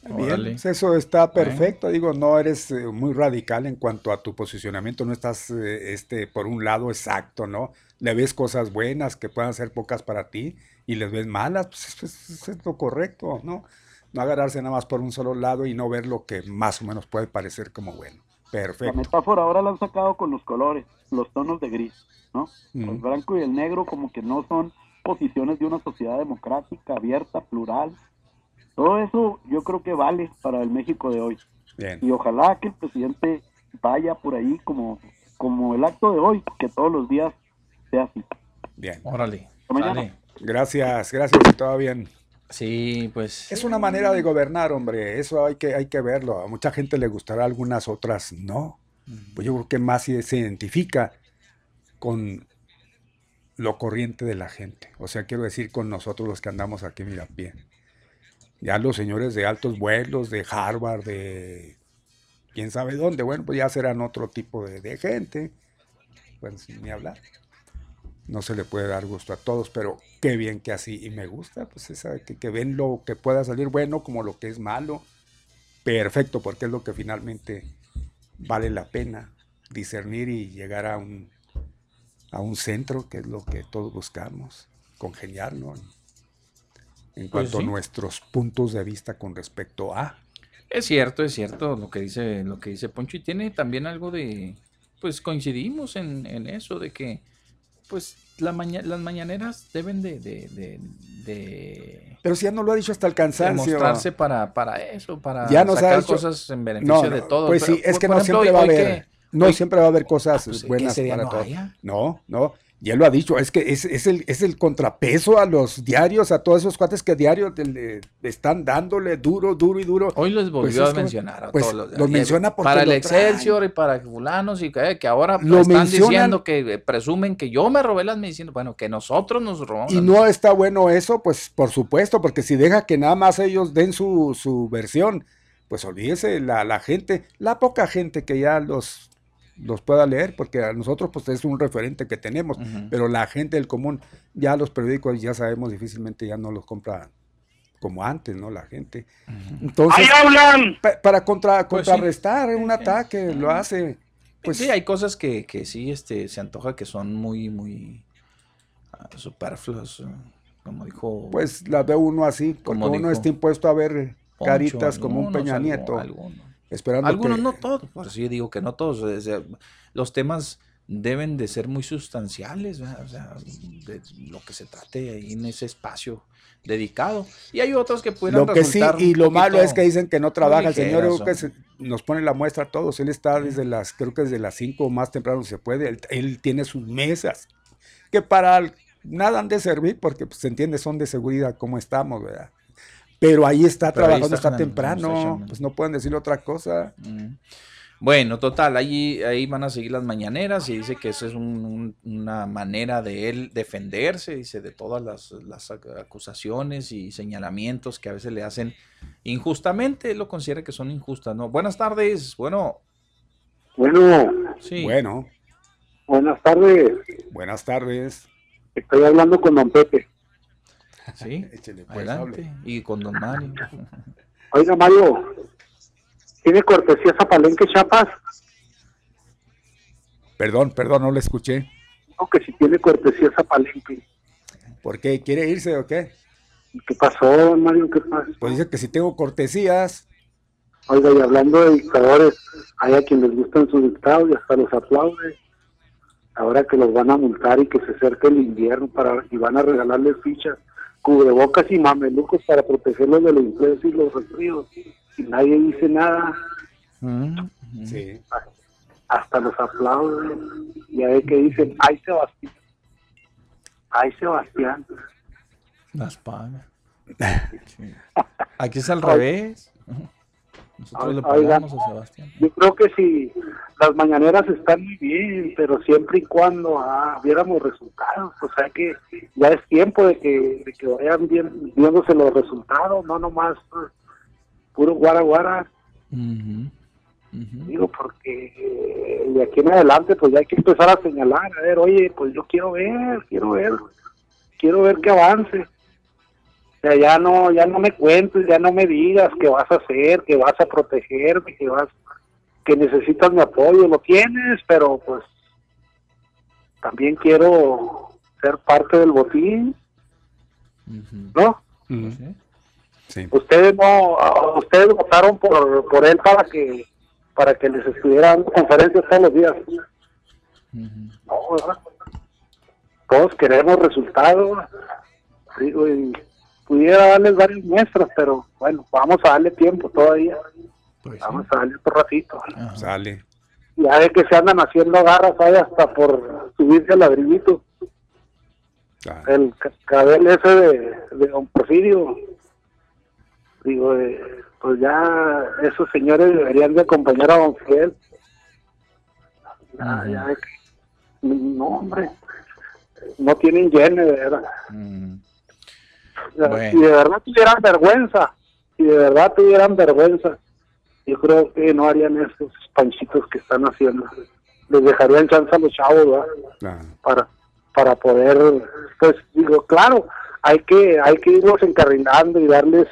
Bien, pues eso está perfecto. Digo, no eres eh, muy radical en cuanto a tu posicionamiento, no estás eh, este, por un lado exacto, ¿no? Le ves cosas buenas que puedan ser pocas para ti y les ves malas, pues eso es, lo correcto, ¿no? No agarrarse nada más por un solo lado y no ver lo que más o menos puede parecer como bueno. La Perfecto. metáfora ahora la han sacado con los colores, los tonos de gris, ¿no? Mm. El blanco y el negro como que no son posiciones de una sociedad democrática, abierta, plural. Todo eso yo creo que vale para el México de hoy. Bien. Y ojalá que el presidente vaya por ahí como, como el acto de hoy, que todos los días sea así. Bien. Órale. Dale. Gracias, gracias y todo bien. Sí, pues. Es una manera de gobernar, hombre. Eso hay que, hay que verlo. A mucha gente le gustará, a algunas otras no. Pues yo creo que más se identifica con lo corriente de la gente. O sea, quiero decir con nosotros los que andamos aquí, mira, bien. Ya los señores de altos vuelos, de Harvard, de quién sabe dónde, bueno, pues ya serán otro tipo de, gente. Pues ni hablar. No se le puede dar gusto a todos, pero qué bien que así. Y me gusta, pues esa, que, que ven lo que pueda salir bueno como lo que es malo. Perfecto, porque es lo que finalmente vale la pena discernir y llegar a un, a un centro, que es lo que todos buscamos, congeniarlo en, pues cuanto a nuestros puntos de vista con respecto a. Es cierto, es cierto lo que dice, lo que dice Poncho, y tiene también algo de, pues coincidimos en, en eso, de que pues la las mañaneras deben de, de, de, Pero si ya no lo ha dicho hasta el cansancio. mostrarse para, para eso, para ya sacar cosas en beneficio de todos. Pues sí, es que no siempre va a haber... no siempre va a haber cosas pues, buenas para todos. No, no. Ya lo ha dicho, es que es, es, el, es el contrapeso a los diarios, a todos esos cuates que diarios le, están dándole duro, duro y duro. Hoy les pues volvió a mencionar a pues todos los. menciona Para el Excelsior y para fulanos y que, que ahora lo están diciendo que presumen que yo me robé las medicinas. Bueno, que nosotros nos robamos. Y no está bueno eso, pues por supuesto, porque si deja que nada más ellos den su, su versión, pues olvídese la, la gente, la poca gente que ya los los pueda leer, porque a nosotros pues es un referente que tenemos, pero la gente del común, ya los periódicos ya sabemos difícilmente ya no los compra como antes, ¿no? La gente. Entonces, para contra, pues contrarrestar un ataque, lo hace. Pues sí, hay cosas que, que sí este, se antoja que son muy, muy uh, superfluas, como dijo. Pues la ve uno así, como uno está impuesto a ver caritas como un Peña Nieto. Algunos, no todos, por eso yo digo que no todos. los temas deben de ser muy sustanciales, o sea, de lo que se trate ahí en ese espacio dedicado. Y hay otros que pueden Lo que sí, y lo malo es que dicen que no trabaja. El señor que nos pone la muestra a todos. Él está desde las, creo que desde las 5 más temprano se puede. Él, tiene sus mesas, que para nada han de servir, porque pues, se entiende, son de seguridad como estamos, ¿verdad? Pero ahí está trabajando, está, temprano, pues no pueden decir otra cosa. Mm. Bueno, total, ahí, ahí van a seguir las mañaneras y dice que esa es una manera de él defenderse, dice, de todas las, acusaciones y señalamientos que a veces le hacen injustamente, él lo considera que son injustas, ¿no? Buenas tardes, bueno. Bueno. Sí. Bueno. Buenas tardes. Buenas tardes. Estoy hablando con don Pepe. Sí, pues, adelante. Y con don Mario. Oiga, Mario, ¿tiene cortesía Zapalenque Chapas? Perdón, perdón, no le escuché. No, que si tiene cortesía Zapalenque. ¿Por qué? ¿Quiere irse o qué? ¿Qué pasó, Mario? ¿Qué pasa? Pues dice que si tengo cortesías. Oiga, y hablando de dictadores, hay a quienes les gustan sus dictados y hasta los aplaude. Ahora que los van a multar y que se acerque el invierno para y van a regalarles fichas cubrebocas y mamelucos para protegerlos de los influencia y los resfríos. Y nadie dice nada. Mm, sí. Hasta los aplauden. Y a ver qué dicen, ay Sebastián. Ay Sebastián. Las paga. Aquí es al revés. Nosotros le pagamos a Sebastián. Yo creo que si las mañaneras están muy bien, pero siempre y cuando ah, viéramos resultados, o sea que ya es tiempo de que, de que vayan bien, viéndose los resultados, no nomás puro guara guara. Digo, porque eh, de aquí en adelante pues ya hay que empezar a señalar, a ver, oye, pues yo quiero ver, quiero ver, quiero ver que avance sea, ya no, ya no me cuentes, ya no me digas qué vas a hacer, que vas a protegerme, que vas, que necesitas mi apoyo, lo tienes, pero pues también quiero ser parte del botín, ¿no? sí. Ustedes no, ustedes votaron por, por él para que, para que les estuvieran conferencias todos los días. No, ¿verdad? Todos queremos resultados, digo, y pudiera darles varias muestras, pero bueno, vamos a darle tiempo todavía. Pues vamos a darle otro ratito. Sale. Ya de que se andan haciendo garras ahí hasta por subirse al ladrillito. El cabel ese de, de Don Porfirio. Digo, eh, pues ya esos señores deberían de acompañar a Don Fidel. Ya, ya no, hombre, no tienen llene, de verdad. Si de verdad tuvieran vergüenza, si de verdad tuvieran vergüenza, yo creo que no harían esos panchitos que están haciendo. Les dejarían chance a los chavos, ¿verdad? Para, para poder, pues digo, claro, hay que, hay que irlos encarrilando y darles,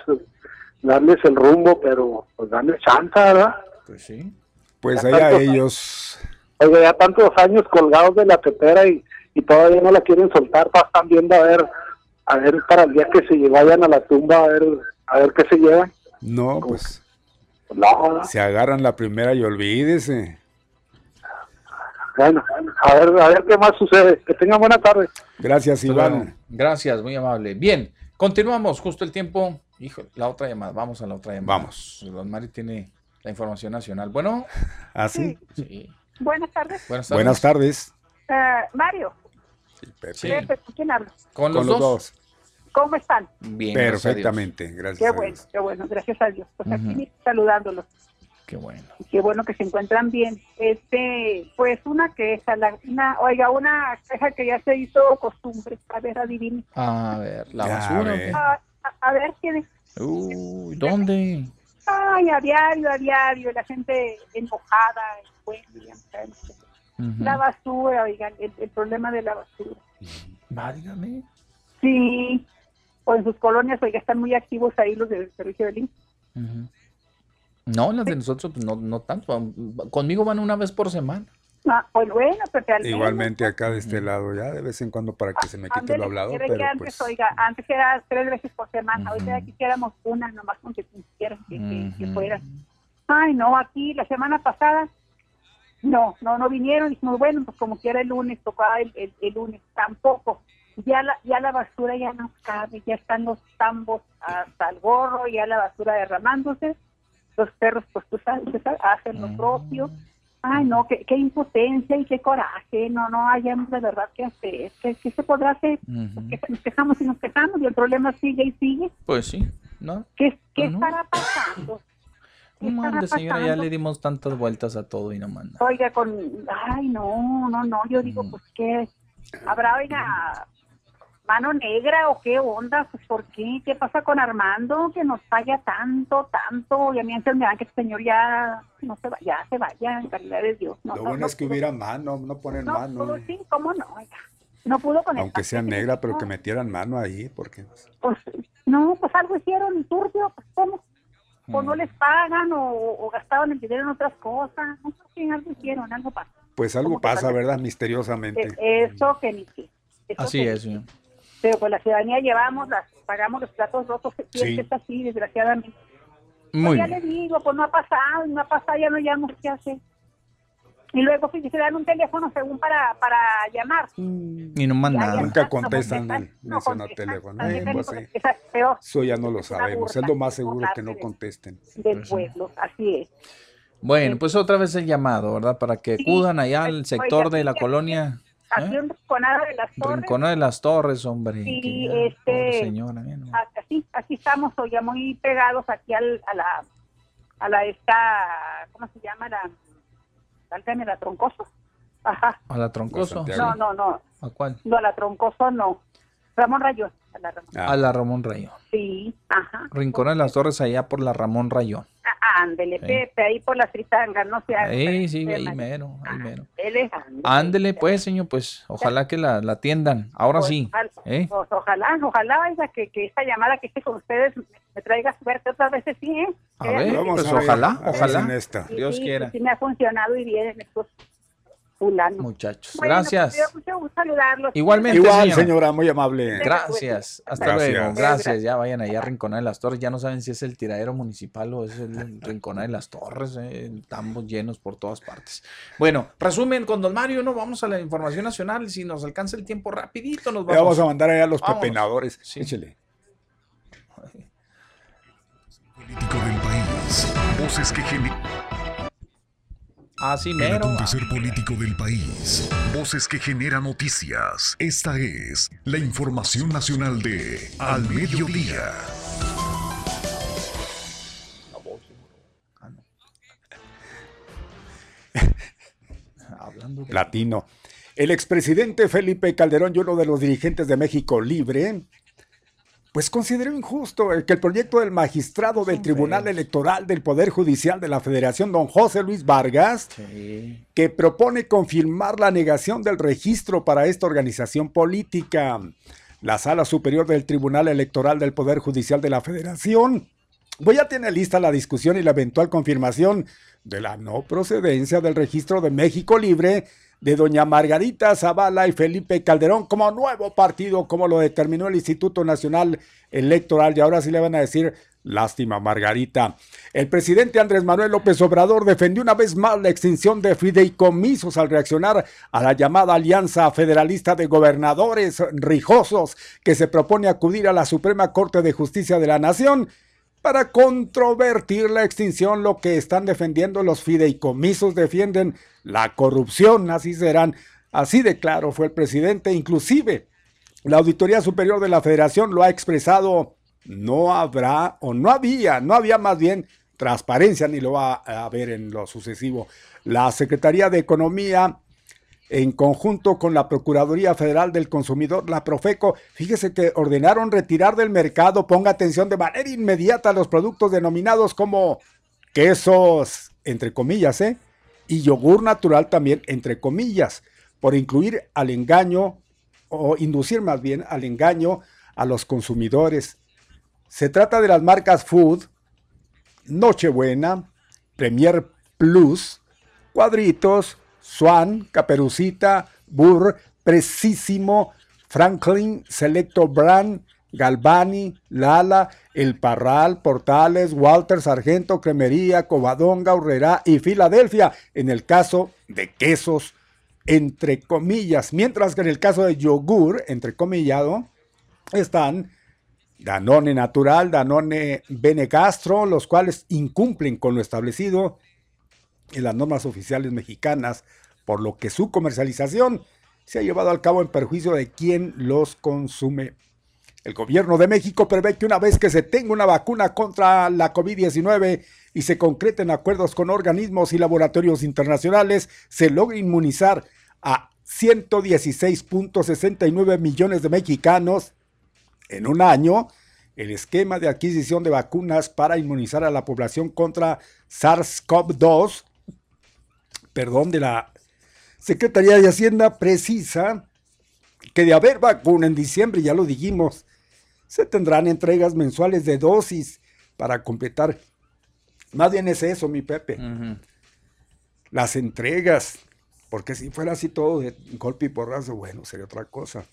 darles el rumbo, pero pues darles chance, ¿verdad? Pues sí. Pues allá ellos. Oye, ya tantos años colgados de la tetera y, y todavía no la quieren soltar, están viendo a ver, a ver para el día que se vayan a la tumba a ver, a ver qué se llevan. No, pues. No. Se agarran la primera y olvídese. Bueno, a ver, a ver qué más sucede. Que tengan buena tarde. Gracias, Iván. Gracias, muy amable. Bien, continuamos justo el tiempo. Hijo, la otra llamada. Vamos a la otra llamada. Vamos. Don Mari tiene la información nacional. Bueno. ¿Ah, sí? Sí. Buenas tardes. Buenas tardes. Buenas tardes. Eh, Mario. Sí. Pepe, ¿con quién hablo? Con, Con los dos. ¿Cómo están? Bien. Perfectamente, gracias. Qué a bueno, Dios. qué bueno, gracias a Dios. Pues aquí saludándolos. Qué bueno. Y Qué bueno que se encuentran bien. Este, pues una queja, la, una, oiga, una queja que ya se hizo costumbre. A ver, adivine. A ver, la basura. a ¿o ver. qué? A, ver, ¿quién es? Uy, ¿dónde? Ay, a diario, a diario, la gente enojada. ya saben. Ujú. La basura, oigan, el, el problema de la basura. Válgame. Sí, o en sus colonias, oiga, están muy activos ahí los del servicio del. Ujú. No, las de nosotros pues, no, no tanto. Conmigo van una vez por semana. Ah, pues bueno, pero al menos, Igualmente acá de este lado, ya de vez en cuando para que se me quite ándele, lo hablado, quiere pero que antes, pues oiga, antes era tres veces por semana, ahorita ya quisiéramos una, nomás con que quisieran que, que, que fueran. Ay, no, aquí la semana pasada, no, no, no vinieron, dijimos, bueno, pues como quiera el lunes, tocaba el, el, el lunes, tampoco. Ya la, ya la basura ya no cabe, ya están los tambos hasta el gorro, ya la basura derramándose, los perros, pues tú sabes, hacen lo propio. Ay, no, qué, qué impotencia y qué coraje, no, no hayamos de verdad que hacer, ¿qué, qué se podrá hacer? Que nos quejamos y nos quejamos y el problema sigue y sigue. Pues sí, ¿no? ¿Qué, qué no. estará pasando? ¿Qué estará mande, señora, ya le dimos tantas vueltas a todo y no manda. Oiga, con, ay, no, no, no, yo digo, pues, ¿qué? ¿Habrá, oiga, mano negra o qué onda? Pues, ¿por qué? ¿Qué pasa con Armando? Que nos falla tanto, tanto, y a mí antes me dan que el señor ya no se va, ya se vaya, en realidad de Dios. No, lo no, bueno no es que pudo. hubiera mano, no ponen No, mano, pudo, sí, ¿cómo no? Oiga, no pudo con aunque sea negra, pero que metieran mano ahí, porque pues no, pues algo hicieron turbio, pues cómo, o no les pagan o, o gastaban el dinero en otras cosas, no sé si algo hicieron, algo pasó. pues algo pasa, ¿verdad? Misteriosamente. Eh, Eso que ni qué. Eso Así que es, señor. Pero pues la ciudadanía llevamos, las, pagamos los platos rotos, que Sí. que es así, desgraciadamente. Muy pues ya le digo, pues no ha pasado, no ha pasado, ya no llamamos, ¿qué hacer? Y luego pues, se dan un teléfono según para, para llamar. Y no manda Ya, ya nada. Nunca no contestan no contestan, teléfono. también Eh, pues, sí. Eso ya no lo sabemos. Es lo más seguro que no contesten. del pueblo, así es. Bueno, pues otra vez el llamado, ¿verdad? Para que acudan allá pues, al sector de la colonia Aquí en Rinconada de las Torres. Rincona de las Torres, hombre. Sí, ya, este, señora, Así, aquí estamos, oiga, muy pegados aquí al, a la, a la esta, ¿cómo se llama? La, válgame, la troncoso. Ajá. a la Troncoso. No, no, no, ¿A cuál? no, a la troncoso no. Ramón Rayón, a la Ramón. A la Ramón Rayón. Sí, ajá. Rincona de las Torres allá por la Ramón Rayón. Ah, Ándele, Sí. Pepe, ahí por las fritangas, no se haga. Ahí sí, ahí Pepe, mero, ahí mero. ándele, pues, señor, pues ojalá que la, la atiendan. Ahora Pues, sí. ojalá, ¿eh? pues, ojalá, ojalá, oiga, que, que esta llamada que hice con ustedes me, traiga suerte otras veces, sí, ¿eh? A ver, pues a ver, ojalá, ojalá. en esta. sí, Dios sí, quiera. Sí, me ha funcionado y bien en estos Muchachos, Bueno, gracias. pues, me dio mucho gusto saludarlos. Igualmente, Igual, señora. señora, muy amable. Gracias, hasta Gracias. luego. Gracias, ya vayan allá a Rincona de las Torres. Ya no saben si es el tiradero municipal o es el Rincona de las Torres. eh, Estamos llenos por todas partes. Bueno, resumen con Don Mario, ¿no? Vamos a la información nacional. Si nos alcanza el tiempo rapidito, nos Le vamos. vamos a mandar allá a los Vámonos. pepenadores. Échele. Político del país. Voces que generan. Así El mero. acontecer político del país. Voces que generan noticias. Esta es la información nacional de Al Mediodía. Latino. El expresidente Felipe Calderón y uno de los dirigentes de México Libre pues consideró injusto que el proyecto del magistrado del Tribunal Electoral del Poder Judicial de la Federación, don José Luis Vargas, que propone confirmar la negación del registro para esta organización política. La Sala Superior del Tribunal Electoral del Poder Judicial de la Federación Voy ya tiene lista la discusión y la eventual confirmación de la no procedencia del registro de México Libre de doña Margarita Zavala y Felipe Calderón como nuevo partido, como lo determinó el Instituto Nacional Electoral. Y ahora sí le van a decir, lástima Margarita. El presidente Andrés Manuel López Obrador defendió una vez más la extinción de fideicomisos al reaccionar a la llamada Alianza Federalista de Gobernadores Rijosos que se propone acudir a la Suprema Corte de Justicia de la Nación para controvertir la extinción, lo que están defendiendo los fideicomisos defienden la corrupción, así serán, así de claro fue el presidente, inclusive la Auditoría Superior de la Federación lo ha expresado, no habrá o no había, no había más bien transparencia ni lo va a haber en lo sucesivo. La Secretaría de Economía en conjunto con la Procuraduría Federal del Consumidor, la Profeco, fíjese que ordenaron retirar del mercado, ponga atención de manera inmediata a los productos denominados como quesos, entre comillas, ¿eh? y yogur natural también, entre comillas, por incluir al engaño, o inducir más bien al engaño a los consumidores. Se trata de las marcas Food, Nochebuena, Premier Plus, Cuadritos, Swan, Caperucita, Burr, Precisísimo, Franklin, Selecto Brand, Galvani, Lala, El Parral, Portales, Walter, Sargento, Cremería, Covadonga, Urrera y Filadelfia, en el caso de quesos, entre comillas, mientras que en el caso de yogur, entre comillado, están Danone Natural, Danone Benecastro, los cuales incumplen con lo establecido en las normas oficiales mexicanas, por lo que su comercialización se ha llevado al cabo en perjuicio de quien los consume. El gobierno de México prevé que una vez que se tenga una vacuna contra la COVID-19 y se concreten acuerdos con organismos y laboratorios internacionales, se logre inmunizar a 116.69 millones de mexicanos en un año el esquema de adquisición de vacunas para inmunizar a la población contra SARS-CoV-2 perdón, de la Secretaría de Hacienda precisa que de haber vacuna en diciembre, ya lo dijimos, se tendrán entregas mensuales de dosis para completar. Más bien es eso, mi Pepe. Las entregas, porque si fuera así todo de golpe y porrazo, bueno, sería otra cosa.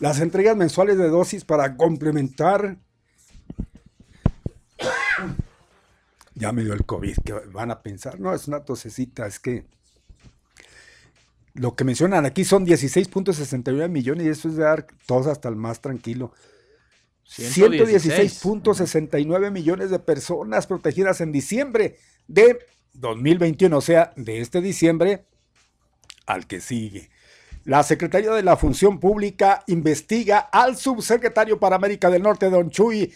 Las entregas mensuales de dosis para complementar ya me dio el COVID, que van a pensar, no, es una tosecita, es que lo que mencionan aquí son 16.69 millones y eso es de dar tos hasta el más tranquilo. 116.69 millones de personas protegidas en diciembre de 2021, o sea, de este diciembre al que sigue. La Secretaría de la Función Pública investiga al subsecretario para América del Norte, don Chuy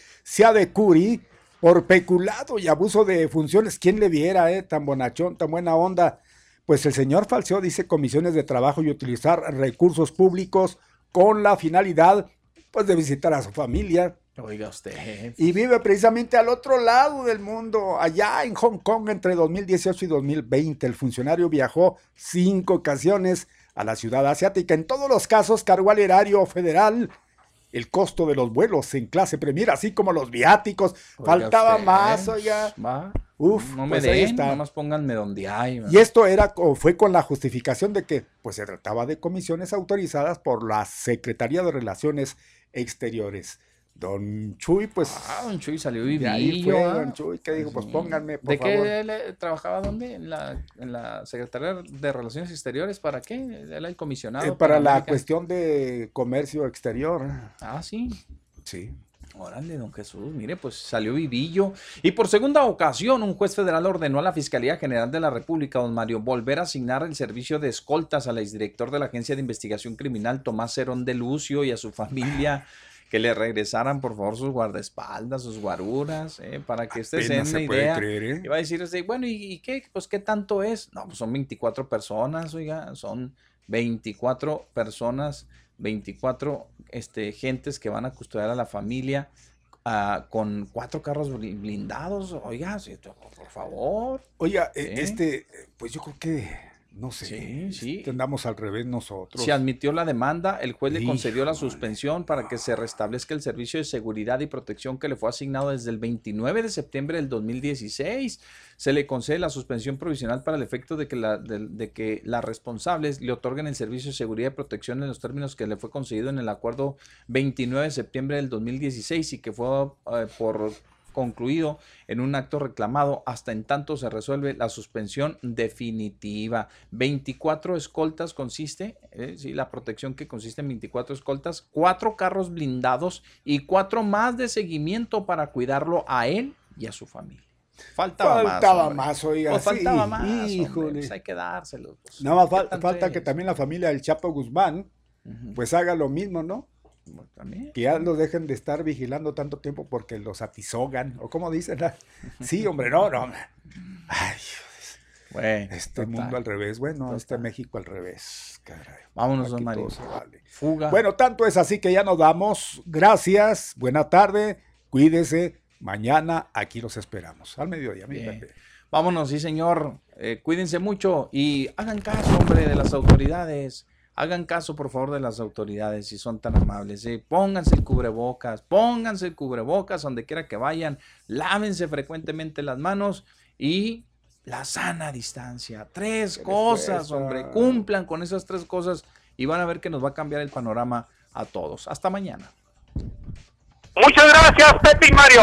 Curi, por peculado y abuso de funciones. ¿Quién le viera, eh? Tan bonachón, tan buena onda. Pues el señor falseó, dice, comisiones de trabajo y utilizar recursos públicos con la finalidad, pues, de visitar a su familia. Oiga usted. Y vive precisamente al otro lado del mundo, allá en Hong Kong, entre 2018 y 2020. El funcionario viajó cinco ocasiones a la ciudad asiática. En todos los casos cargó al erario federal el costo de los vuelos en clase premier, así como los viáticos. Faltaba más, oiga. Uf, no me pues den, más pónganme donde hay. Y esto era fue con la justificación de que pues se trataba de comisiones autorizadas por la Secretaría de Relaciones Exteriores. Don Chuy, pues. Ah, Don Chuy salió vivillo. fue Don Chuy que dijo, pues pónganme, por ¿De qué trabajaba dónde? ¿En la, ¿En la, Secretaría de Relaciones Exteriores? ¿Para qué? Él el comisionado. Eh, para, la cuestión de comercio exterior. Ah, sí. Sí. Órale, don Jesús, mire, pues salió vivillo. Y por segunda ocasión, un juez federal ordenó a la Fiscalía General de la República, don Mario, volver a asignar el servicio de escoltas al exdirector de la Agencia de Investigación Criminal, Tomás Cerón de Lucio, y a su familia que le regresaran por favor sus guardaespaldas, sus guaruras, eh, para que usted se una idea. ¿eh? Iba a decir, bueno, ¿y, qué? Pues qué tanto es? No, pues son 24 personas, oiga, son 24 personas 24 este, gentes que van a custodiar a la familia uh, con cuatro carros blindados. Oiga, por favor. Oiga, e, este, pues yo creo que no sé. Sí, sí. Andamos al revés nosotros. Se admitió la demanda, el juez le concedió la suspensión para que se restablezca el servicio de seguridad y protección que le fue asignado desde el 29 de septiembre del 2016. Se le concede la suspensión provisional para el efecto de que, la, de, que las responsables le otorguen el servicio de seguridad y protección en los términos que le fue concedido en el acuerdo 29 de septiembre del 2016 y que fue eh, por concluido en un acto reclamado. Hasta en tanto se resuelve la suspensión definitiva. 24 escoltas consiste, eh, la protección que consiste en 24 escoltas, cuatro carros blindados y cuatro más de seguimiento para cuidarlo a él y a su familia. Faltaba, faltaba más, oiga. Pues faltaba más. Híjole. Pues hay que dárselo. Pues. Nada más falta que también la familia del Chapo Guzmán, pues haga lo mismo, ¿no? Que ya los dejen de estar vigilando tanto tiempo porque los atizogan, o como dicen. Sí, hombre, no, no. Ay, bueno, este mundo al revés, bueno, este México al revés. Caray. Vámonos, don Mario. Fuga. Bueno, tanto es así que ya nos vamos. Gracias, buena tarde, cuídese. Mañana aquí los esperamos. Al mediodía, Vámonos, sí, señor. Eh, cuídense mucho y hagan caso, hombre, de las autoridades. Hagan caso, por favor, de las autoridades si son tan amables. ¿eh? Pónganse el cubrebocas, pónganse el cubrebocas donde quiera que vayan, lávense frecuentemente las manos y la sana distancia. Tres cosas, hombre, cumplan con esas tres cosas y van a ver que nos va a cambiar el panorama a todos. Hasta mañana. Muchas gracias, Pepe y Mario.